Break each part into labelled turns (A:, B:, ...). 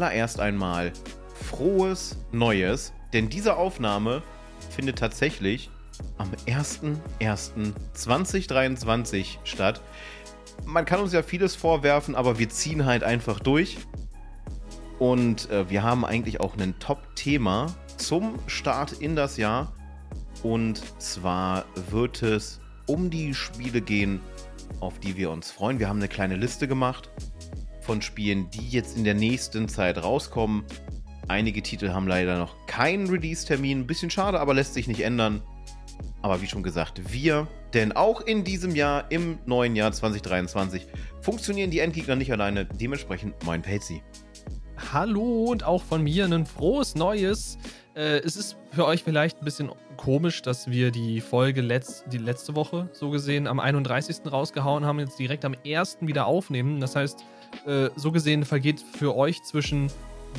A: zuallererst einmal frohes Neues, denn diese Aufnahme findet tatsächlich am 01.01.2023 statt. Man kann uns ja vieles vorwerfen, aber wir ziehen halt einfach durch. Und äh, wir haben eigentlich auch ein Top-Thema zum Start in das Jahr. Und zwar wird es um die Spiele gehen, auf die wir uns freuen. Wir haben eine kleine Liste gemacht von Spielen, die jetzt in der nächsten Zeit rauskommen. Einige Titel haben leider noch keinen Release-Termin. Bisschen schade, aber lässt sich nicht ändern. Aber wie schon gesagt, wir, denn auch in diesem Jahr, im neuen Jahr 2023, funktionieren die Endgegner nicht alleine. Dementsprechend moin Pelzi.
B: Hallo und auch von mir ein frohes Neues. Äh, es ist für euch vielleicht ein bisschen komisch, dass wir die Folge letzt, die letzte Woche so gesehen am 31. rausgehauen haben, jetzt direkt am 1. wieder aufnehmen. Das heißt, äh, so gesehen vergeht für euch zwischen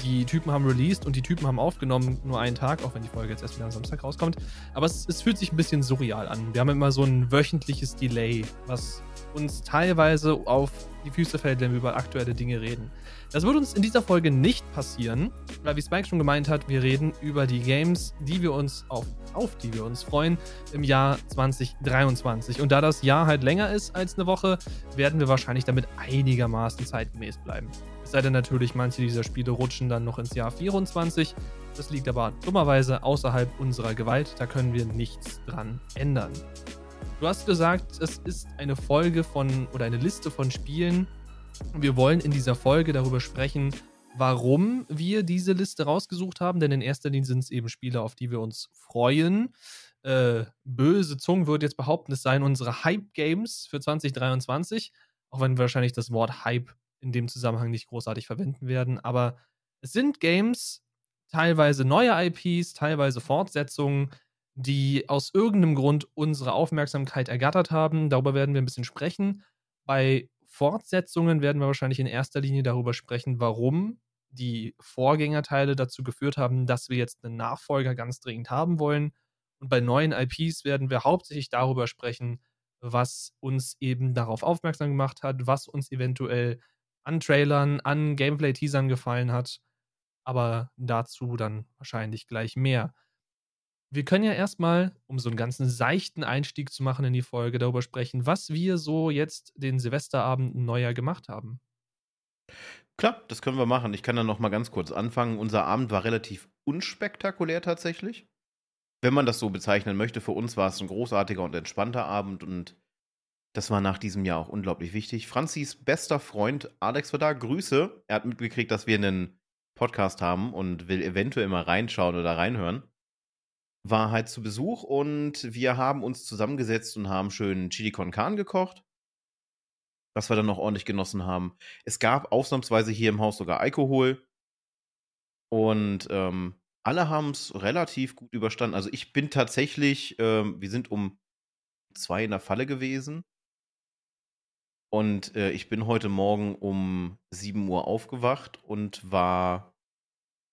B: die Typen haben released und die Typen haben aufgenommen nur einen Tag, auch wenn die Folge jetzt erst wieder am Samstag rauskommt. Aber es, es fühlt sich ein bisschen surreal an. Wir haben immer so ein wöchentliches Delay, was uns teilweise auf die Füße fällt, wenn wir über aktuelle Dinge reden. Das wird uns in dieser Folge nicht passieren, weil wie Spike schon gemeint hat, wir reden über die Games, die wir uns auf, auf die wir uns freuen im Jahr 2023. Und da das Jahr halt länger ist als eine Woche, werden wir wahrscheinlich damit einigermaßen zeitgemäß bleiben. Es sei denn natürlich, manche dieser Spiele rutschen dann noch ins Jahr 24. Das liegt aber dummerweise außerhalb unserer Gewalt. Da können wir nichts dran ändern. Du hast gesagt, es ist eine Folge von oder eine Liste von Spielen. Wir wollen in dieser Folge darüber sprechen, warum wir diese Liste rausgesucht haben, denn in erster Linie sind es eben Spiele, auf die wir uns freuen. Äh, böse Zungen würden jetzt behaupten, es seien unsere Hype-Games für 2023, auch wenn wir wahrscheinlich das Wort Hype in dem Zusammenhang nicht großartig verwenden werden. Aber es sind Games, teilweise neue IPs, teilweise Fortsetzungen, die aus irgendeinem Grund unsere Aufmerksamkeit ergattert haben. Darüber werden wir ein bisschen sprechen. Bei Fortsetzungen werden wir wahrscheinlich in erster Linie darüber sprechen, warum die Vorgängerteile dazu geführt haben, dass wir jetzt einen Nachfolger ganz dringend haben wollen. Und bei neuen IPs werden wir hauptsächlich darüber sprechen, was uns eben darauf aufmerksam gemacht hat, was uns eventuell an Trailern, an Gameplay-Teasern gefallen hat. Aber dazu dann wahrscheinlich gleich mehr wir können ja erstmal, um so einen ganzen seichten Einstieg zu machen in die Folge, darüber sprechen, was wir so jetzt den Silvesterabend Neujahr gemacht haben.
A: Klar, das können wir machen. Ich kann dann noch mal ganz kurz anfangen. Unser Abend war relativ unspektakulär tatsächlich. Wenn man das so bezeichnen möchte, für uns war es ein großartiger und entspannter Abend und das war nach diesem Jahr auch unglaublich wichtig. Franzis bester Freund Alex war da. Grüße. Er hat mitgekriegt, dass wir einen Podcast haben und will eventuell mal reinschauen oder reinhören war halt zu Besuch und wir haben uns zusammengesetzt und haben schön Chili con Carne gekocht, was wir dann noch ordentlich genossen haben. Es gab ausnahmsweise hier im Haus sogar Alkohol und ähm, alle haben es relativ gut überstanden. Also ich bin tatsächlich, ähm, wir sind um zwei in der Falle gewesen und äh, ich bin heute Morgen um 7 Uhr aufgewacht und war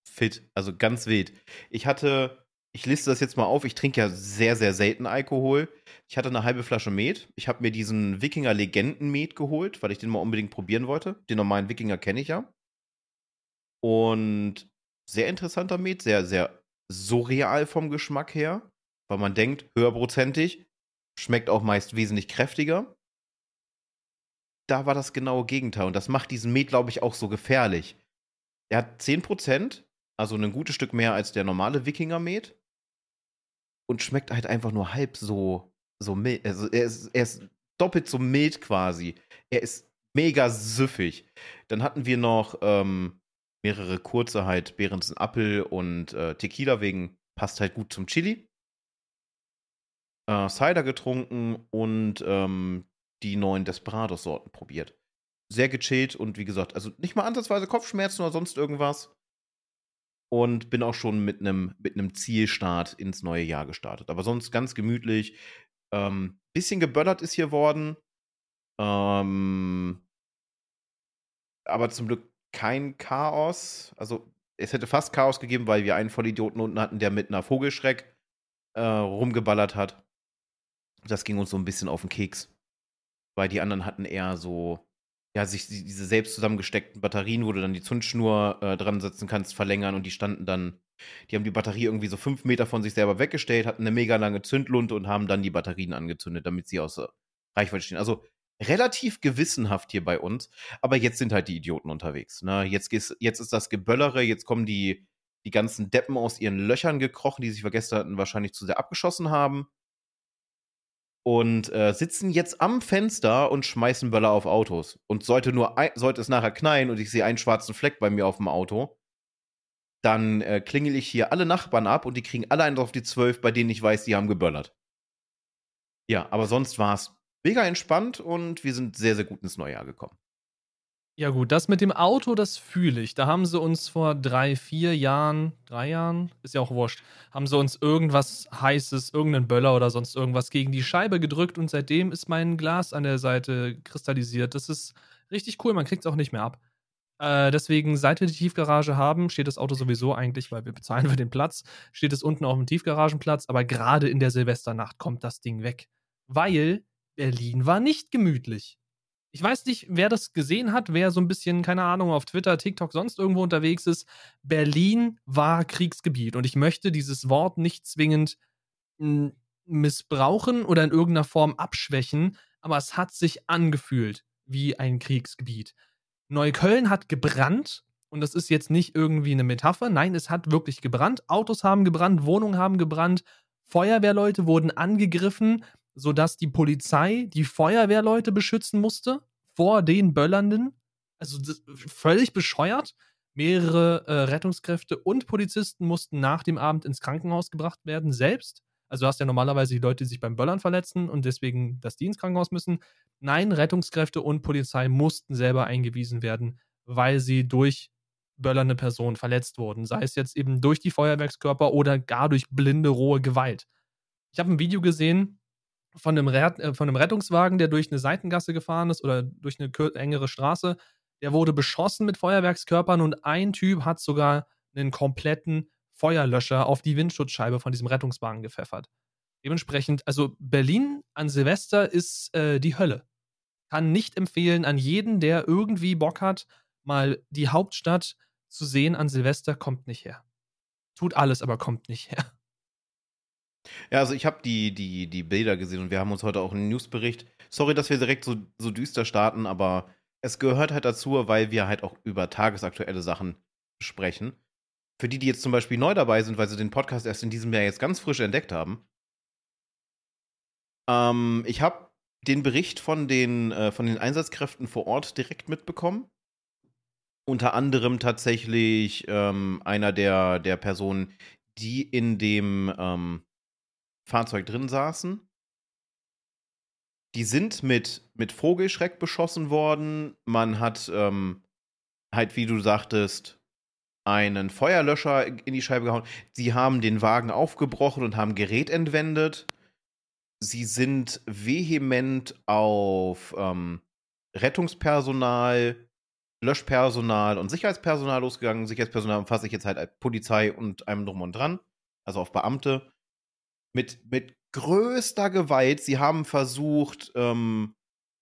A: fit, also ganz wild. Ich hatte ich liste das jetzt mal auf. Ich trinke ja sehr, sehr selten Alkohol. Ich hatte eine halbe Flasche Met. Ich habe mir diesen Wikinger Legenden Met geholt, weil ich den mal unbedingt probieren wollte. Den normalen Wikinger kenne ich ja. Und sehr interessanter Met, sehr, sehr surreal vom Geschmack her, weil man denkt, höherprozentig, schmeckt auch meist wesentlich kräftiger. Da war das genaue Gegenteil und das macht diesen Met, glaube ich, auch so gefährlich. Er hat 10%, also ein gutes Stück mehr als der normale Wikinger-Met und schmeckt halt einfach nur halb so, so mild. Also er ist, er ist doppelt so mild quasi. Er ist mega süffig. Dann hatten wir noch ähm, mehrere kurze halt Behrensen Apfel und äh, Tequila wegen passt halt gut zum Chili. Äh, Cider getrunken und ähm, die neuen Desperados-Sorten probiert. Sehr gechillt und wie gesagt, also nicht mal ansatzweise Kopfschmerzen oder sonst irgendwas und bin auch schon mit einem mit Zielstart ins neue Jahr gestartet. Aber sonst ganz gemütlich. Ähm, bisschen geböllert ist hier worden. Ähm, aber zum Glück kein Chaos. Also es hätte fast Chaos gegeben, weil wir einen Vollidioten unten hatten, der mit einer Vogelschreck äh, rumgeballert hat. Das ging uns so ein bisschen auf den Keks. Weil die anderen hatten eher so ja, sich diese selbst zusammengesteckten Batterien, wo du dann die Zündschnur äh, dran setzen kannst, verlängern und die standen dann, die haben die Batterie irgendwie so fünf Meter von sich selber weggestellt, hatten eine mega lange Zündlunte und haben dann die Batterien angezündet, damit sie außer Reichweite stehen. Also relativ gewissenhaft hier bei uns, aber jetzt sind halt die Idioten unterwegs. Ne? Jetzt, jetzt ist das Geböllere, jetzt kommen die, die ganzen Deppen aus ihren Löchern gekrochen, die sich vergessen hatten, wahrscheinlich zu sehr abgeschossen haben und äh, sitzen jetzt am Fenster und schmeißen Böller auf Autos. Und sollte nur ein, sollte es nachher knallen und ich sehe einen schwarzen Fleck bei mir auf dem Auto, dann äh, klingel ich hier alle Nachbarn ab und die kriegen alle einen auf die zwölf, bei denen ich weiß, die haben geböllert. Ja, aber sonst war es mega entspannt und wir sind sehr, sehr gut ins neue Jahr gekommen.
B: Ja, gut, das mit dem Auto, das fühle ich. Da haben sie uns vor drei, vier Jahren, drei Jahren, ist ja auch wurscht, haben sie uns irgendwas Heißes, irgendeinen Böller oder sonst irgendwas gegen die Scheibe gedrückt und seitdem ist mein Glas an der Seite kristallisiert. Das ist richtig cool, man kriegt es auch nicht mehr ab. Äh, deswegen, seit wir die Tiefgarage haben, steht das Auto sowieso eigentlich, weil wir bezahlen für den Platz, steht es unten auf dem Tiefgaragenplatz, aber gerade in der Silvesternacht kommt das Ding weg. Weil Berlin war nicht gemütlich ich weiß nicht, wer das gesehen hat, wer so ein bisschen, keine Ahnung, auf Twitter, TikTok, sonst irgendwo unterwegs ist. Berlin war Kriegsgebiet und ich möchte dieses Wort nicht zwingend missbrauchen oder in irgendeiner Form abschwächen, aber es hat sich angefühlt wie ein Kriegsgebiet. Neukölln hat gebrannt und das ist jetzt nicht irgendwie eine Metapher, nein, es hat wirklich gebrannt. Autos haben gebrannt, Wohnungen haben gebrannt, Feuerwehrleute wurden angegriffen, sodass die Polizei die Feuerwehrleute beschützen musste vor den Böllernden. Also völlig bescheuert. Mehrere äh, Rettungskräfte und Polizisten mussten nach dem Abend ins Krankenhaus gebracht werden, selbst. Also hast ja normalerweise die Leute, die sich beim Böllern verletzen und deswegen, dass die ins Krankenhaus müssen. Nein, Rettungskräfte und Polizei mussten selber eingewiesen werden, weil sie durch böllernde Personen verletzt wurden. Sei es jetzt eben durch die Feuerwerkskörper oder gar durch blinde, rohe Gewalt. Ich habe ein Video gesehen, von einem, äh, von einem Rettungswagen, der durch eine Seitengasse gefahren ist oder durch eine engere Straße. Der wurde beschossen mit Feuerwerkskörpern und ein Typ hat sogar einen kompletten Feuerlöscher auf die Windschutzscheibe von diesem Rettungswagen gepfeffert. Dementsprechend, also Berlin an Silvester ist äh, die Hölle. Kann nicht empfehlen an jeden, der irgendwie Bock hat, mal die Hauptstadt zu sehen an Silvester, kommt nicht her. Tut alles, aber kommt nicht her.
A: Ja, also ich habe die, die, die Bilder gesehen und wir haben uns heute auch einen Newsbericht. Sorry, dass wir direkt so, so düster starten, aber es gehört halt dazu, weil wir halt auch über tagesaktuelle Sachen sprechen. Für die, die jetzt zum Beispiel neu dabei sind, weil sie den Podcast erst in diesem Jahr jetzt ganz frisch entdeckt haben. Ähm, ich habe den Bericht von den, äh, von den Einsatzkräften vor Ort direkt mitbekommen. Unter anderem tatsächlich ähm, einer der, der Personen, die in dem ähm, Fahrzeug drin saßen. Die sind mit, mit Vogelschreck beschossen worden. Man hat ähm, halt, wie du sagtest, einen Feuerlöscher in die Scheibe gehauen. Sie haben den Wagen aufgebrochen und haben Gerät entwendet. Sie sind vehement auf ähm, Rettungspersonal, Löschpersonal und Sicherheitspersonal losgegangen. Sicherheitspersonal umfasse ich jetzt halt Polizei und einem drum und dran, also auf Beamte mit, mit größter Gewalt. Sie haben versucht, ähm,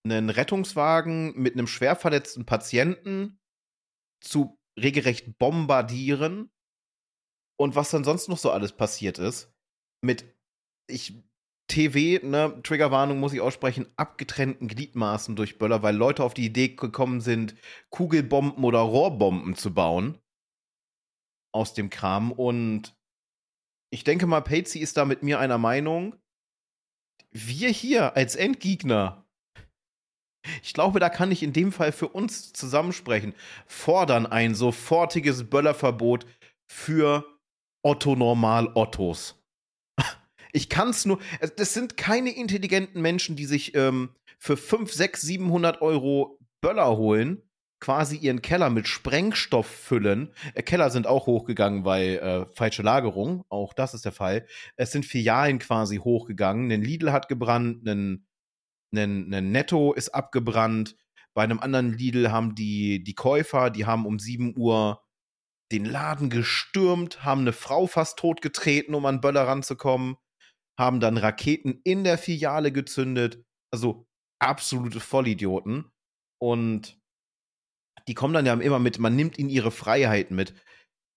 A: einen Rettungswagen mit einem schwer verletzten Patienten zu regelrecht bombardieren. Und was dann sonst noch so alles passiert ist, mit ich TW, ne, Triggerwarnung muss ich aussprechen, abgetrennten Gliedmaßen durch Böller, weil Leute auf die Idee gekommen sind, Kugelbomben oder Rohrbomben zu bauen aus dem Kram. Und ich denke mal, Patsy ist da mit mir einer Meinung. Wir hier als Endgegner, ich glaube, da kann ich in dem Fall für uns zusammensprechen, fordern ein sofortiges Böllerverbot für Otto Normal Ottos. Ich kann es nur, das sind keine intelligenten Menschen, die sich ähm, für 5, 6, 700 Euro Böller holen quasi ihren Keller mit Sprengstoff füllen. Äh, Keller sind auch hochgegangen, weil äh, falsche Lagerung, auch das ist der Fall. Es sind Filialen quasi hochgegangen. Ein Lidl hat gebrannt, ein, ein, ein Netto ist abgebrannt. Bei einem anderen Lidl haben die, die Käufer, die haben um 7 Uhr den Laden gestürmt, haben eine Frau fast totgetreten, um an Böller ranzukommen, haben dann Raketen in der Filiale gezündet. Also absolute Vollidioten. Und die kommen dann ja immer mit, man nimmt ihnen ihre Freiheit mit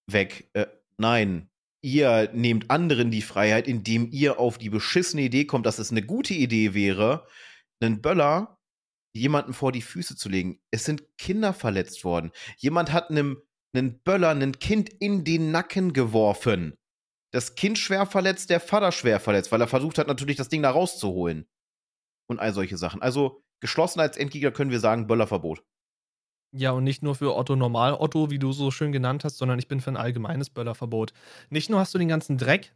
A: weg. Äh, nein, ihr nehmt anderen die Freiheit, indem ihr auf die beschissene Idee kommt, dass es eine gute Idee wäre, einen Böller jemanden vor die Füße zu legen. Es sind Kinder verletzt worden. Jemand hat einem einen Böller, ein Kind in den Nacken geworfen. Das Kind schwer verletzt, der Vater schwer verletzt, weil er versucht hat, natürlich das Ding da rauszuholen. Und all solche Sachen. Also geschlossen als Endgegner können wir sagen, Böllerverbot.
B: Ja, und nicht nur für Otto Normal Otto, wie du so schön genannt hast, sondern ich bin für ein allgemeines Böllerverbot. Nicht nur hast du den ganzen Dreck,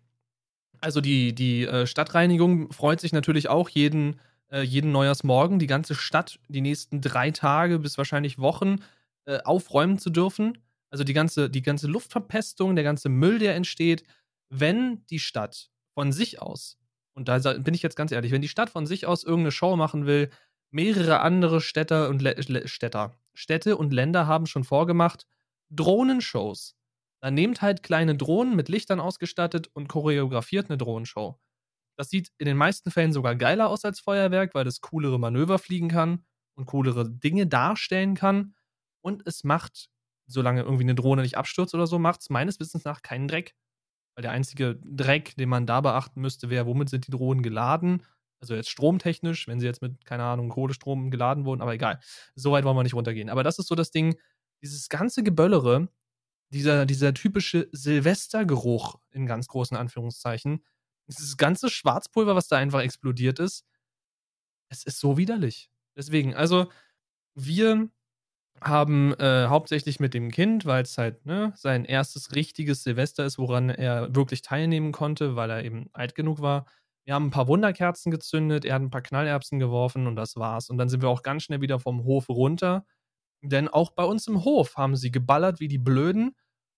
B: also die, die äh, Stadtreinigung freut sich natürlich auch jeden, äh, jeden Neujahrsmorgen, die ganze Stadt die nächsten drei Tage bis wahrscheinlich Wochen äh, aufräumen zu dürfen. Also die ganze, die ganze Luftverpestung, der ganze Müll, der entsteht, wenn die Stadt von sich aus, und da bin ich jetzt ganz ehrlich, wenn die Stadt von sich aus irgendeine Show machen will, mehrere andere Städte und Le Städter, Städte und Länder haben schon vorgemacht, Drohnenshows. Dann nehmt halt kleine Drohnen mit Lichtern ausgestattet und choreografiert eine Drohnenshow. Das sieht in den meisten Fällen sogar geiler aus als Feuerwerk, weil es coolere Manöver fliegen kann und coolere Dinge darstellen kann. Und es macht, solange irgendwie eine Drohne nicht abstürzt oder so, macht es meines Wissens nach keinen Dreck. Weil der einzige Dreck, den man da beachten müsste, wäre, womit sind die Drohnen geladen? Also jetzt stromtechnisch, wenn sie jetzt mit, keine Ahnung, Kohlestrom geladen wurden, aber egal. So weit wollen wir nicht runtergehen. Aber das ist so das Ding, dieses ganze Geböllere, dieser, dieser typische Silvestergeruch in ganz großen Anführungszeichen, dieses ganze Schwarzpulver, was da einfach explodiert ist, es ist so widerlich. Deswegen, also wir haben äh, hauptsächlich mit dem Kind, weil es halt ne, sein erstes richtiges Silvester ist, woran er wirklich teilnehmen konnte, weil er eben alt genug war. Wir haben ein paar Wunderkerzen gezündet, er hat ein paar Knallerbsen geworfen und das war's. Und dann sind wir auch ganz schnell wieder vom Hof runter. Denn auch bei uns im Hof haben sie geballert wie die Blöden.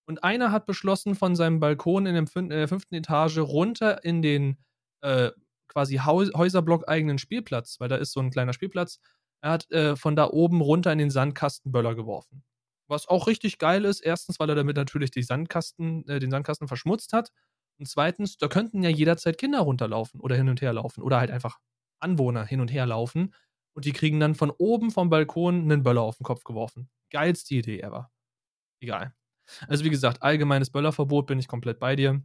B: Und einer hat beschlossen, von seinem Balkon in, dem, in der fünften Etage runter in den äh, quasi Häuserblock eigenen Spielplatz, weil da ist so ein kleiner Spielplatz, er hat äh, von da oben runter in den Sandkasten Böller geworfen. Was auch richtig geil ist. Erstens, weil er damit natürlich Sandkasten, äh, den Sandkasten verschmutzt hat. Und zweitens, da könnten ja jederzeit Kinder runterlaufen oder hin und her laufen. Oder halt einfach Anwohner hin und her laufen. Und die kriegen dann von oben vom Balkon einen Böller auf den Kopf geworfen. Geilste Idee ever. Egal. Also wie gesagt, allgemeines Böllerverbot bin ich komplett bei dir.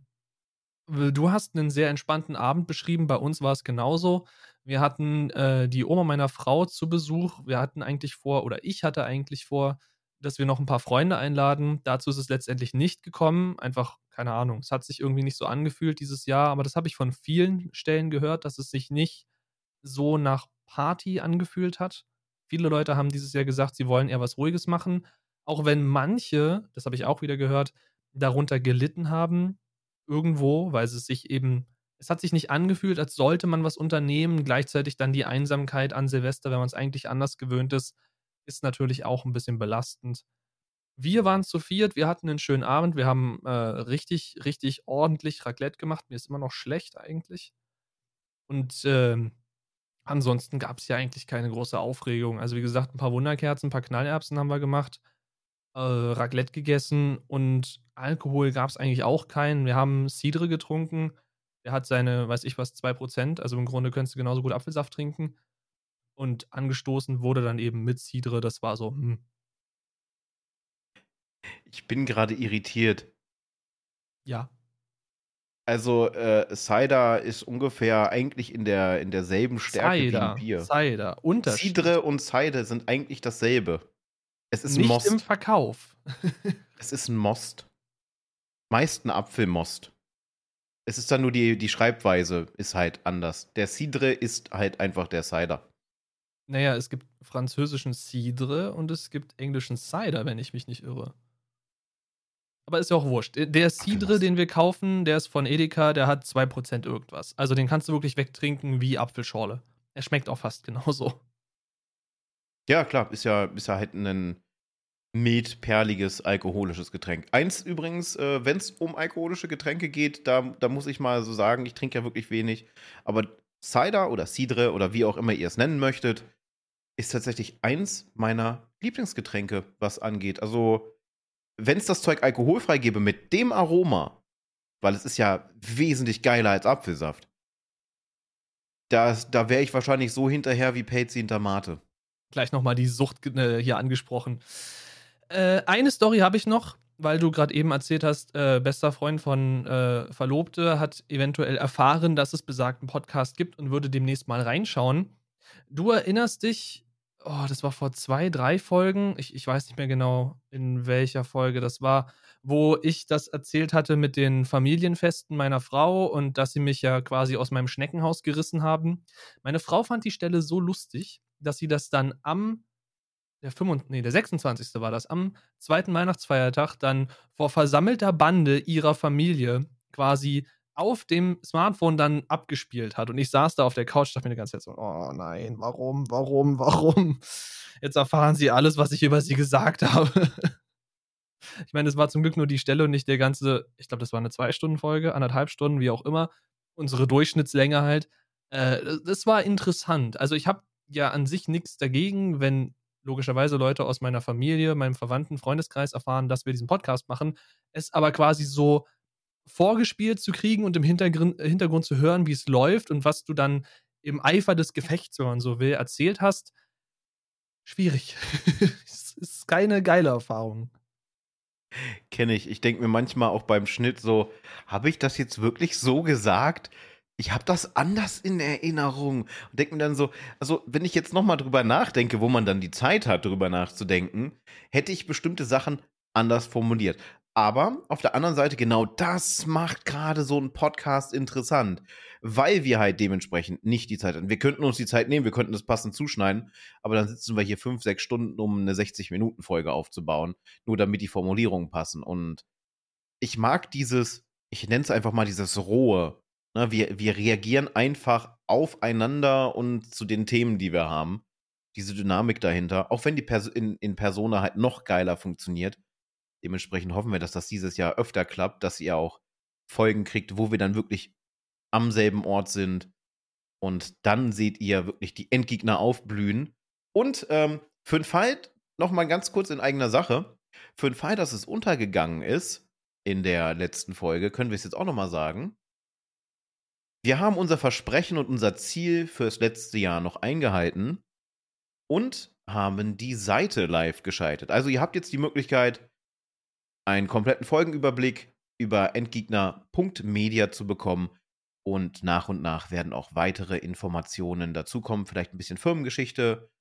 B: Du hast einen sehr entspannten Abend beschrieben. Bei uns war es genauso. Wir hatten äh, die Oma meiner Frau zu Besuch. Wir hatten eigentlich vor, oder ich hatte eigentlich vor, dass wir noch ein paar Freunde einladen. Dazu ist es letztendlich nicht gekommen. Einfach, keine Ahnung, es hat sich irgendwie nicht so angefühlt dieses Jahr, aber das habe ich von vielen Stellen gehört, dass es sich nicht so nach Party angefühlt hat. Viele Leute haben dieses Jahr gesagt, sie wollen eher was Ruhiges machen, auch wenn manche, das habe ich auch wieder gehört, darunter gelitten haben, irgendwo, weil es sich eben, es hat sich nicht angefühlt, als sollte man was unternehmen. Gleichzeitig dann die Einsamkeit an Silvester, wenn man es eigentlich anders gewöhnt ist, ist natürlich auch ein bisschen belastend. Wir waren zu viert, wir hatten einen schönen Abend, wir haben äh, richtig, richtig ordentlich Raclette gemacht. Mir ist immer noch schlecht eigentlich. Und äh, ansonsten gab es ja eigentlich keine große Aufregung. Also wie gesagt, ein paar Wunderkerzen, ein paar Knallerbsen haben wir gemacht äh, Raclette gegessen und Alkohol gab es eigentlich auch keinen. Wir haben Cidre getrunken. Der hat seine, weiß ich was, 2%. Also im Grunde könntest du genauso gut Apfelsaft trinken. Und angestoßen wurde dann eben mit Cidre. Das war so, hm.
A: Ich bin gerade irritiert.
B: Ja.
A: Also, äh, Cider ist ungefähr eigentlich in, der, in derselben Stärke
B: Cider,
A: wie ein Bier.
B: Cider, Unterschied.
A: Cidre und Cider sind eigentlich dasselbe. Es ist
B: Nicht
A: Most.
B: im Verkauf.
A: Es ist ein Most. Meist ein Apfelmost. Es ist dann nur die, die Schreibweise ist halt anders. Der Cidre ist halt einfach der Cider.
B: Naja, es gibt französischen Cidre und es gibt englischen Cider, wenn ich mich nicht irre. Aber ist ja auch wurscht. Der Cidre, den wir kaufen, der ist von Edeka, der hat 2% irgendwas. Also den kannst du wirklich wegtrinken wie Apfelschorle. Er schmeckt auch fast genauso.
A: Ja, klar, ist ja, ist ja halt ein mild-perliges alkoholisches Getränk. Eins übrigens, äh, wenn es um alkoholische Getränke geht, da, da muss ich mal so sagen, ich trinke ja wirklich wenig, aber Cider oder Cidre oder wie auch immer ihr es nennen möchtet, ist tatsächlich eins meiner Lieblingsgetränke, was angeht. Also, wenn es das Zeug alkoholfrei gäbe mit dem Aroma, weil es ist ja wesentlich geiler als Apfelsaft, da, da wäre ich wahrscheinlich so hinterher wie Pelzi hinter Mate.
B: gleich nochmal die Sucht äh, hier angesprochen. Äh, eine Story habe ich noch, weil du gerade eben erzählt hast, äh, bester Freund von äh, Verlobte hat eventuell erfahren, dass es besagten Podcast gibt und würde demnächst mal reinschauen. Du erinnerst dich, oh, das war vor zwei, drei Folgen, ich, ich weiß nicht mehr genau, in welcher Folge das war, wo ich das erzählt hatte mit den Familienfesten meiner Frau und dass sie mich ja quasi aus meinem Schneckenhaus gerissen haben. Meine Frau fand die Stelle so lustig, dass sie das dann am der 25, nee, der 26. war das, am zweiten Weihnachtsfeiertag dann vor versammelter Bande ihrer Familie quasi auf dem Smartphone dann abgespielt hat. Und ich saß da auf der Couch, dachte mir die ganze Zeit so, oh nein, warum, warum, warum? Jetzt erfahren sie alles, was ich über sie gesagt habe. ich meine, es war zum Glück nur die Stelle und nicht der ganze, ich glaube, das war eine Zwei-Stunden-Folge, anderthalb Stunden, wie auch immer. Unsere Durchschnittslänge halt. Äh, das war interessant. Also ich habe ja an sich nichts dagegen, wenn logischerweise Leute aus meiner Familie, meinem Verwandten, Freundeskreis erfahren, dass wir diesen Podcast machen. Es aber quasi so vorgespielt zu kriegen und im Hintergrund, äh, Hintergrund zu hören, wie es läuft und was du dann im Eifer des Gefechts, wenn man so will, erzählt hast, schwierig. es ist keine geile Erfahrung.
A: Kenne ich. Ich denke mir manchmal auch beim Schnitt so, habe ich das jetzt wirklich so gesagt? ich habe das anders in Erinnerung. Und denke mir dann so, also wenn ich jetzt nochmal drüber nachdenke, wo man dann die Zeit hat, drüber nachzudenken, hätte ich bestimmte Sachen anders formuliert. Aber auf der anderen Seite, genau das macht gerade so einen Podcast interessant, weil wir halt dementsprechend nicht die Zeit haben. Wir könnten uns die Zeit nehmen, wir könnten das passend zuschneiden, aber dann sitzen wir hier fünf, sechs Stunden, um eine 60-Minuten-Folge aufzubauen, nur damit die Formulierungen passen. Und ich mag dieses, ich nenne es einfach mal dieses rohe, Ne, wir, wir reagieren einfach aufeinander und zu den Themen, die wir haben. Diese Dynamik dahinter, auch wenn die Pers in, in Persona halt noch geiler funktioniert. Dementsprechend hoffen wir, dass das dieses Jahr öfter klappt, dass ihr auch Folgen kriegt, wo wir dann wirklich am selben Ort sind. Und dann seht ihr wirklich die Endgegner aufblühen. Und ähm, für den Fall, nochmal ganz kurz in eigener Sache, für den Fall, dass es untergegangen ist in der letzten Folge, können wir es jetzt auch nochmal sagen wir haben unser Versprechen und unser Ziel fürs letzte Jahr noch eingehalten und haben die Seite live geschaltet. Also ihr habt jetzt die Möglichkeit, einen kompletten Folgenüberblick über endgegner.media zu bekommen und nach und nach werden auch weitere Informationen dazukommen, vielleicht ein bisschen Firmengeschichte,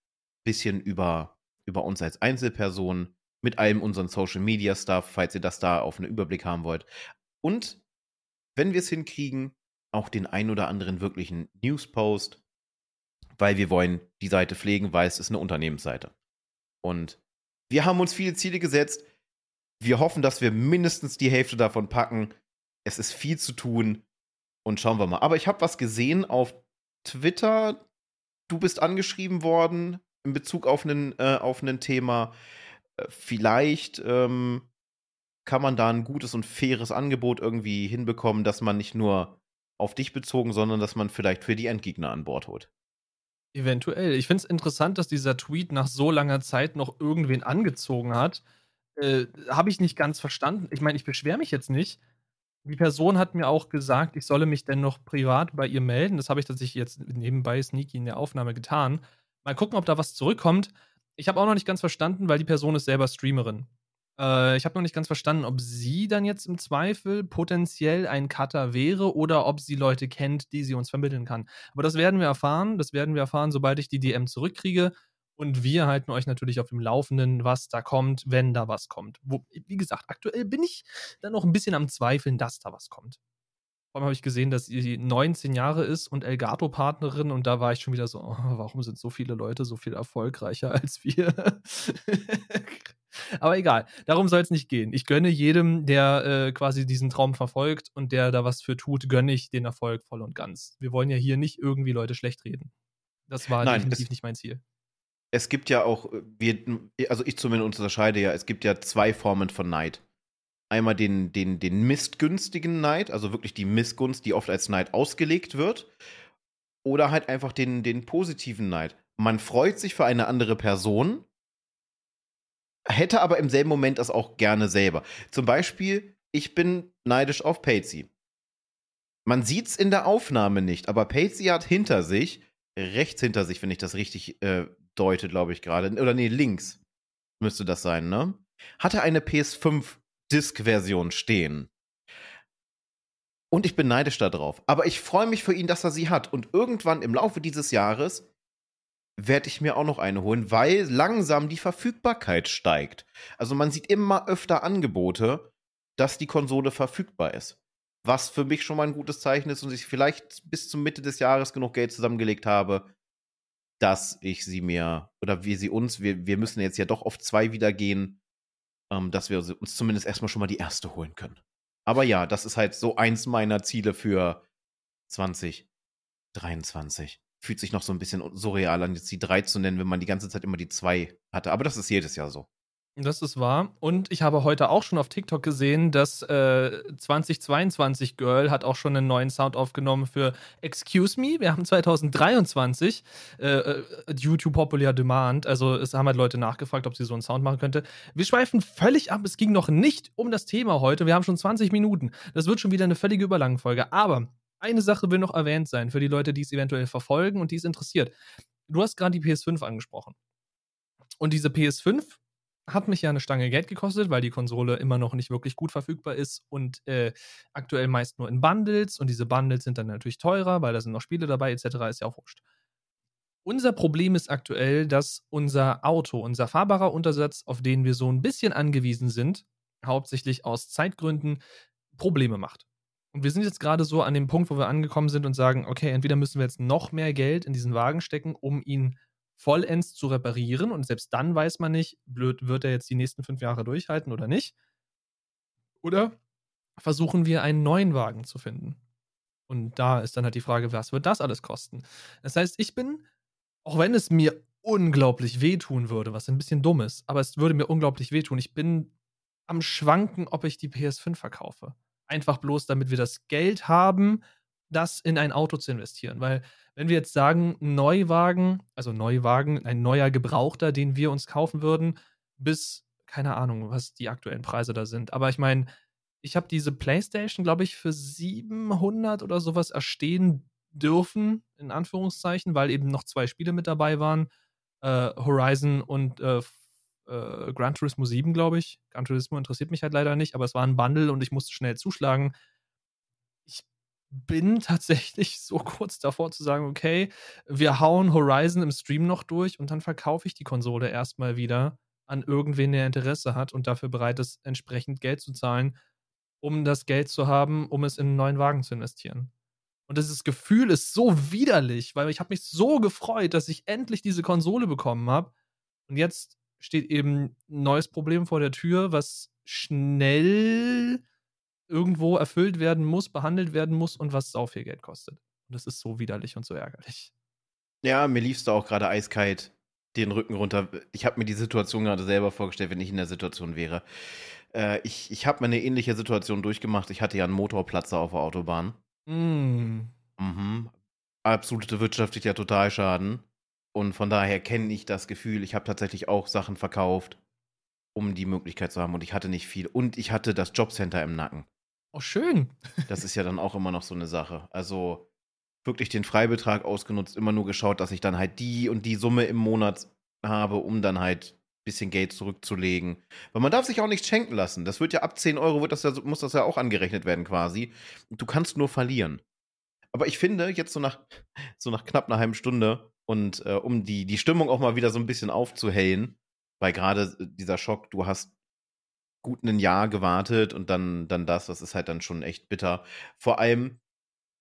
A: bisschen über, über uns als Einzelperson, mit allem unseren Social Media Stuff, falls ihr das da auf einen Überblick haben wollt. Und wenn wir es hinkriegen, auch den ein oder anderen wirklichen Newspost, weil wir wollen die Seite pflegen, weil es ist eine Unternehmensseite. Und wir haben uns viele Ziele gesetzt. Wir hoffen, dass wir mindestens die Hälfte davon packen. Es ist viel zu tun und schauen wir mal. Aber ich habe was gesehen auf Twitter. Du bist angeschrieben worden in Bezug auf ein äh, Thema. Äh, vielleicht ähm, kann man da ein gutes und faires Angebot irgendwie hinbekommen, dass man nicht nur auf dich bezogen, sondern dass man vielleicht für die Endgegner an Bord holt.
B: Eventuell. Ich finde es interessant, dass dieser Tweet nach so langer Zeit noch irgendwen angezogen hat. Äh, Habe ich nicht ganz verstanden. Ich meine, ich beschwere mich jetzt nicht. Die Person hat mir auch gesagt, ich solle mich denn noch privat bei ihr melden. Das habe ich tatsächlich jetzt nebenbei sneaky in der Aufnahme getan. Mal gucken, ob da was zurückkommt. Ich habe auch noch nicht ganz verstanden, weil die Person ist selber Streamerin. Äh, ich habe noch nicht ganz verstanden, ob sie dann jetzt im Zweifel potenziell ein Cutter wäre oder ob sie Leute kennt, die sie uns vermitteln kann. Aber das werden wir erfahren. Das werden wir erfahren, sobald ich die DM zurückkriege. Und wir halten euch natürlich auf dem Laufenden, was da kommt, wenn da was kommt. Wo, wie gesagt, aktuell bin ich dann noch ein bisschen am Zweifeln, dass da was kommt. Vor allem habe ich gesehen, dass sie 19 Jahre ist und Elgato-Partnerin und da war ich schon wieder so, oh, warum sind so viele Leute so viel erfolgreicher als wir? Aber egal, darum soll es nicht gehen. Ich gönne jedem, der äh, quasi diesen Traum verfolgt und der da was für tut, gönne ich den Erfolg voll und ganz. Wir wollen ja hier nicht irgendwie Leute schlecht reden. Das war Nein, definitiv nicht mein Ziel.
A: Es gibt ja auch, wir, also ich zumindest unterscheide ja, es gibt ja zwei Formen von Neid. Einmal den, den, den missgünstigen Neid, also wirklich die Missgunst, die oft als Neid ausgelegt wird. Oder halt einfach den, den positiven Neid. Man freut sich für eine andere Person, hätte aber im selben Moment das auch gerne selber. Zum Beispiel, ich bin neidisch auf Patsy. Man sieht es in der Aufnahme nicht, aber Patsy hat hinter sich, rechts hinter sich, wenn ich das richtig äh, deute, glaube ich, gerade. Oder nee, links müsste das sein, ne? Hatte eine PS5 Disk-Version stehen. Und ich bin neidisch darauf. Aber ich freue mich für ihn, dass er sie hat. Und irgendwann im Laufe dieses Jahres werde ich mir auch noch eine holen, weil langsam die Verfügbarkeit steigt. Also man sieht immer öfter Angebote, dass die Konsole verfügbar ist. Was für mich schon mal ein gutes Zeichen ist und ich vielleicht bis zum Mitte des Jahres genug Geld zusammengelegt habe, dass ich sie mir, oder wir sie uns, wir, wir müssen jetzt ja doch auf zwei wieder gehen, ähm, dass wir uns zumindest erstmal schon mal die erste holen können. Aber ja, das ist halt so eins meiner Ziele für 2023 fühlt sich noch so ein bisschen surreal an, jetzt die drei zu nennen, wenn man die ganze Zeit immer die zwei hatte. Aber das ist jedes Jahr so.
B: Das ist wahr. Und ich habe heute auch schon auf TikTok gesehen, dass äh, 2022 Girl hat auch schon einen neuen Sound aufgenommen für Excuse Me. Wir haben 2023 äh, äh, YouTube Popular Demand. Also es haben halt Leute nachgefragt, ob sie so einen Sound machen könnte. Wir schweifen völlig ab. Es ging noch nicht um das Thema heute. Wir haben schon 20 Minuten. Das wird schon wieder eine völlige Überlangenfolge. Aber eine Sache will noch erwähnt sein für die Leute, die es eventuell verfolgen und die es interessiert. Du hast gerade die PS5 angesprochen. Und diese PS5 hat mich ja eine Stange Geld gekostet, weil die Konsole immer noch nicht wirklich gut verfügbar ist und äh, aktuell meist nur in Bundles. Und diese Bundles sind dann natürlich teurer, weil da sind noch Spiele dabei, etc. Ist ja auch wurscht. Unser Problem ist aktuell, dass unser Auto, unser fahrbarer Untersatz, auf den wir so ein bisschen angewiesen sind, hauptsächlich aus Zeitgründen, Probleme macht. Und wir sind jetzt gerade so an dem Punkt, wo wir angekommen sind und sagen, okay, entweder müssen wir jetzt noch mehr Geld in diesen Wagen stecken, um ihn vollends zu reparieren. Und selbst dann weiß man nicht, blöd, wird er jetzt die nächsten fünf Jahre durchhalten oder nicht. Oder versuchen wir einen neuen Wagen zu finden. Und da ist dann halt die Frage, was wird das alles kosten? Das heißt, ich bin, auch wenn es mir unglaublich wehtun würde, was ein bisschen dumm ist, aber es würde mir unglaublich wehtun, ich bin am Schwanken, ob ich die PS5 verkaufe. Einfach bloß, damit wir das Geld haben, das in ein Auto zu investieren. Weil, wenn wir jetzt sagen, Neuwagen, also Neuwagen, ein neuer Gebrauchter, den wir uns kaufen würden, bis, keine Ahnung, was die aktuellen Preise da sind. Aber ich meine, ich habe diese PlayStation, glaube ich, für 700 oder sowas erstehen dürfen, in Anführungszeichen, weil eben noch zwei Spiele mit dabei waren. Äh, Horizon und äh, äh, Gran Turismo 7, glaube ich. Gran Turismo interessiert mich halt leider nicht, aber es war ein Bundle und ich musste schnell zuschlagen. Bin tatsächlich so kurz davor zu sagen, okay, wir hauen Horizon im Stream noch durch und dann verkaufe ich die Konsole erstmal wieder an irgendwen, der Interesse hat und dafür bereit ist, entsprechend Geld zu zahlen, um das Geld zu haben, um es in einen neuen Wagen zu investieren. Und dieses Gefühl ist so widerlich, weil ich habe mich so gefreut, dass ich endlich diese Konsole bekommen habe. Und jetzt steht eben ein neues Problem vor der Tür, was schnell irgendwo erfüllt werden muss, behandelt werden muss und was sau viel Geld kostet. Und das ist so widerlich und so ärgerlich.
A: Ja, mir liefst du auch gerade eiskalt den Rücken runter. Ich habe mir die Situation gerade selber vorgestellt, wenn ich in der Situation wäre. Äh, ich ich habe mir eine ähnliche Situation durchgemacht. Ich hatte ja einen Motorplatzer auf der Autobahn.
B: Mm.
A: Mhm. Absolute wirtschaftlicher Totalschaden. Und von daher kenne ich das Gefühl, ich habe tatsächlich auch Sachen verkauft, um die Möglichkeit zu haben. Und ich hatte nicht viel. Und ich hatte das Jobcenter im Nacken.
B: Oh, schön.
A: Das ist ja dann auch immer noch so eine Sache. Also wirklich den Freibetrag ausgenutzt, immer nur geschaut, dass ich dann halt die und die Summe im Monat habe, um dann halt ein bisschen Geld zurückzulegen. Weil man darf sich auch nichts schenken lassen. Das wird ja ab 10 Euro, wird das ja, muss das ja auch angerechnet werden quasi. Und du kannst nur verlieren. Aber ich finde, jetzt so nach, so nach knapp einer halben Stunde und äh, um die, die Stimmung auch mal wieder so ein bisschen aufzuhellen, weil gerade dieser Schock, du hast gut ein Jahr gewartet und dann, dann das, das ist halt dann schon echt bitter. Vor allem,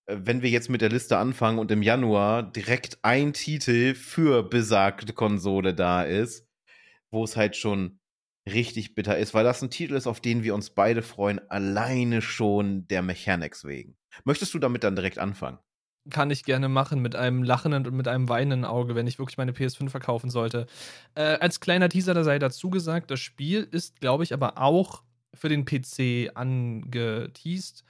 A: äh, wenn wir jetzt mit der Liste anfangen und im Januar direkt ein Titel für besagte Konsole da ist, wo es halt schon richtig bitter ist, weil das ein Titel ist, auf den wir uns beide freuen, alleine schon der Mechanics wegen. Möchtest du damit dann direkt anfangen?
B: Kann ich gerne machen mit einem lachenden und mit einem weinenden Auge, wenn ich wirklich meine PS5 verkaufen sollte. Äh, als kleiner Teaser da sei dazu gesagt, das Spiel ist, glaube ich, aber auch für den PC angeteased.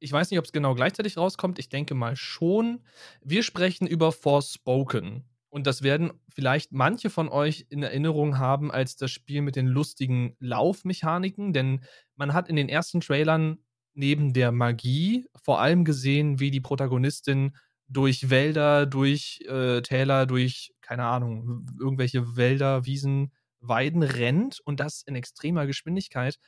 B: Ich weiß nicht, ob es genau gleichzeitig rauskommt. Ich denke mal schon. Wir sprechen über Forspoken. Und das werden vielleicht manche von euch in Erinnerung haben als das Spiel mit den lustigen Laufmechaniken, denn man hat in den ersten Trailern neben der Magie vor allem gesehen, wie die Protagonistin durch Wälder, durch äh, Täler, durch, keine Ahnung, irgendwelche Wälder, Wiesen, Weiden rennt und das in extremer Geschwindigkeit.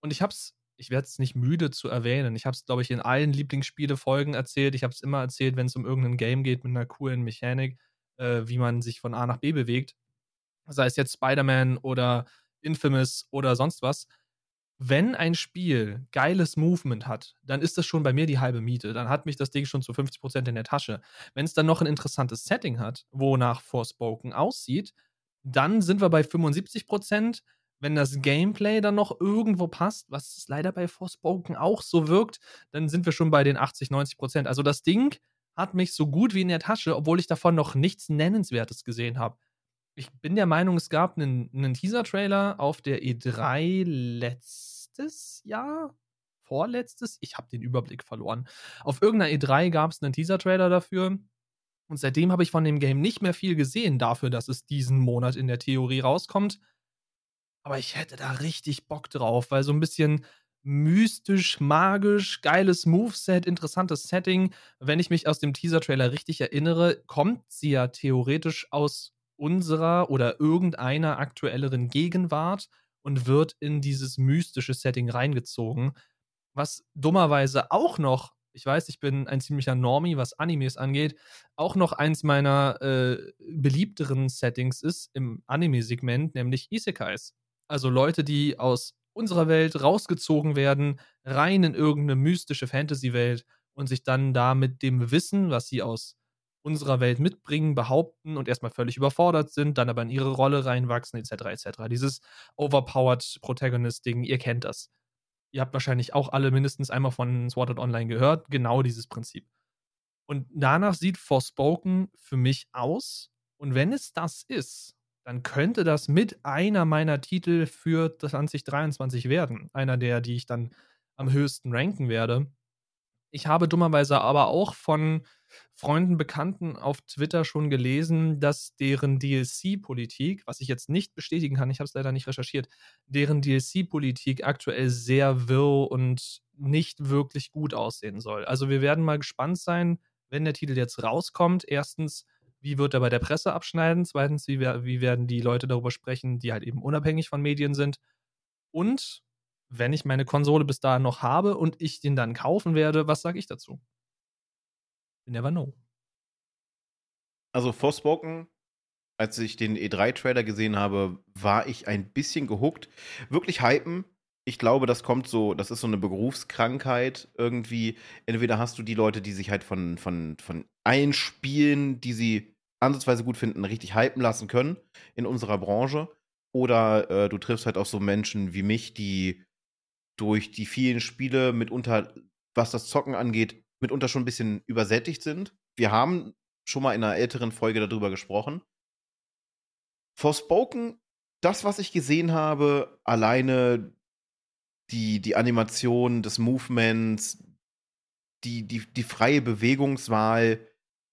B: Und ich hab's, ich werde es nicht müde zu erwähnen. Ich habe es, glaube ich, in allen Lieblingsspiele-Folgen erzählt. Ich habe es immer erzählt, wenn es um irgendein Game geht mit einer coolen Mechanik, äh, wie man sich von A nach B bewegt. Sei es jetzt Spider-Man oder Infamous oder sonst was wenn ein Spiel geiles Movement hat, dann ist das schon bei mir die halbe Miete. Dann hat mich das Ding schon zu 50% in der Tasche. Wenn es dann noch ein interessantes Setting hat, wonach Forspoken aussieht, dann sind wir bei 75%. Wenn das Gameplay dann noch irgendwo passt, was leider bei Forspoken auch so wirkt, dann sind wir schon bei den 80, 90%. Also das Ding hat mich so gut wie in der Tasche, obwohl ich davon noch nichts Nennenswertes gesehen habe ich bin der Meinung, es gab einen, einen Teaser-Trailer auf der E3 letztes Jahr. Vorletztes? Ich habe den Überblick verloren. Auf irgendeiner E3 gab es einen Teaser-Trailer dafür. Und seitdem habe ich von dem Game nicht mehr viel gesehen, dafür, dass es diesen Monat in der Theorie rauskommt. Aber ich hätte da richtig Bock drauf, weil so ein bisschen mystisch, magisch, geiles Moveset, interessantes Setting. Wenn ich mich aus dem Teaser-Trailer richtig erinnere, kommt sie ja theoretisch aus unserer oder irgendeiner aktuelleren Gegenwart und wird in dieses mystische Setting reingezogen. Was dummerweise auch noch, ich weiß, ich bin ein ziemlicher Normie, was Animes angeht, auch noch eins meiner äh, beliebteren Settings ist im Anime-Segment, nämlich Isekais. Also Leute, die aus unserer Welt rausgezogen werden, rein in irgendeine mystische Fantasy-Welt und sich dann da mit dem Wissen, was sie aus unserer Welt mitbringen, behaupten und erstmal völlig überfordert sind, dann aber in ihre Rolle reinwachsen, etc. etc. Dieses Overpowered Protagonist-Ding, ihr kennt das. Ihr habt wahrscheinlich auch alle mindestens einmal von Sword Art Online gehört, genau dieses Prinzip. Und danach sieht Forspoken für mich aus. Und wenn es das ist, dann könnte das mit einer meiner Titel für 2023 werden. Einer der, die ich dann am höchsten ranken werde. Ich habe dummerweise aber auch von Freunden, Bekannten auf Twitter schon gelesen, dass deren DLC-Politik, was ich jetzt nicht bestätigen kann, ich habe es leider nicht recherchiert, deren DLC-Politik aktuell sehr wirr und nicht wirklich gut aussehen soll. Also wir werden mal gespannt sein, wenn der Titel jetzt rauskommt. Erstens, wie wird er bei der Presse abschneiden? Zweitens, wie, wie werden die Leute darüber sprechen, die halt eben unabhängig von Medien sind? Und wenn ich meine Konsole bis dahin noch habe und ich den dann kaufen werde, was sage ich dazu? You never know.
A: Also Forspoken, als ich den E3-Trailer gesehen habe, war ich ein bisschen gehuckt. Wirklich hypen. Ich glaube, das kommt so, das ist so eine Berufskrankheit irgendwie. Entweder hast du die Leute, die sich halt von, von, von allen Spielen, die sie ansatzweise gut finden, richtig hypen lassen können in unserer Branche. Oder äh, du triffst halt auch so Menschen wie mich, die durch die vielen Spiele mitunter, was das Zocken angeht, mitunter schon ein bisschen übersättigt sind. Wir haben schon mal in einer älteren Folge darüber gesprochen. Forspoken, das, was ich gesehen habe, alleine die, die Animation des Movements, die, die, die freie Bewegungswahl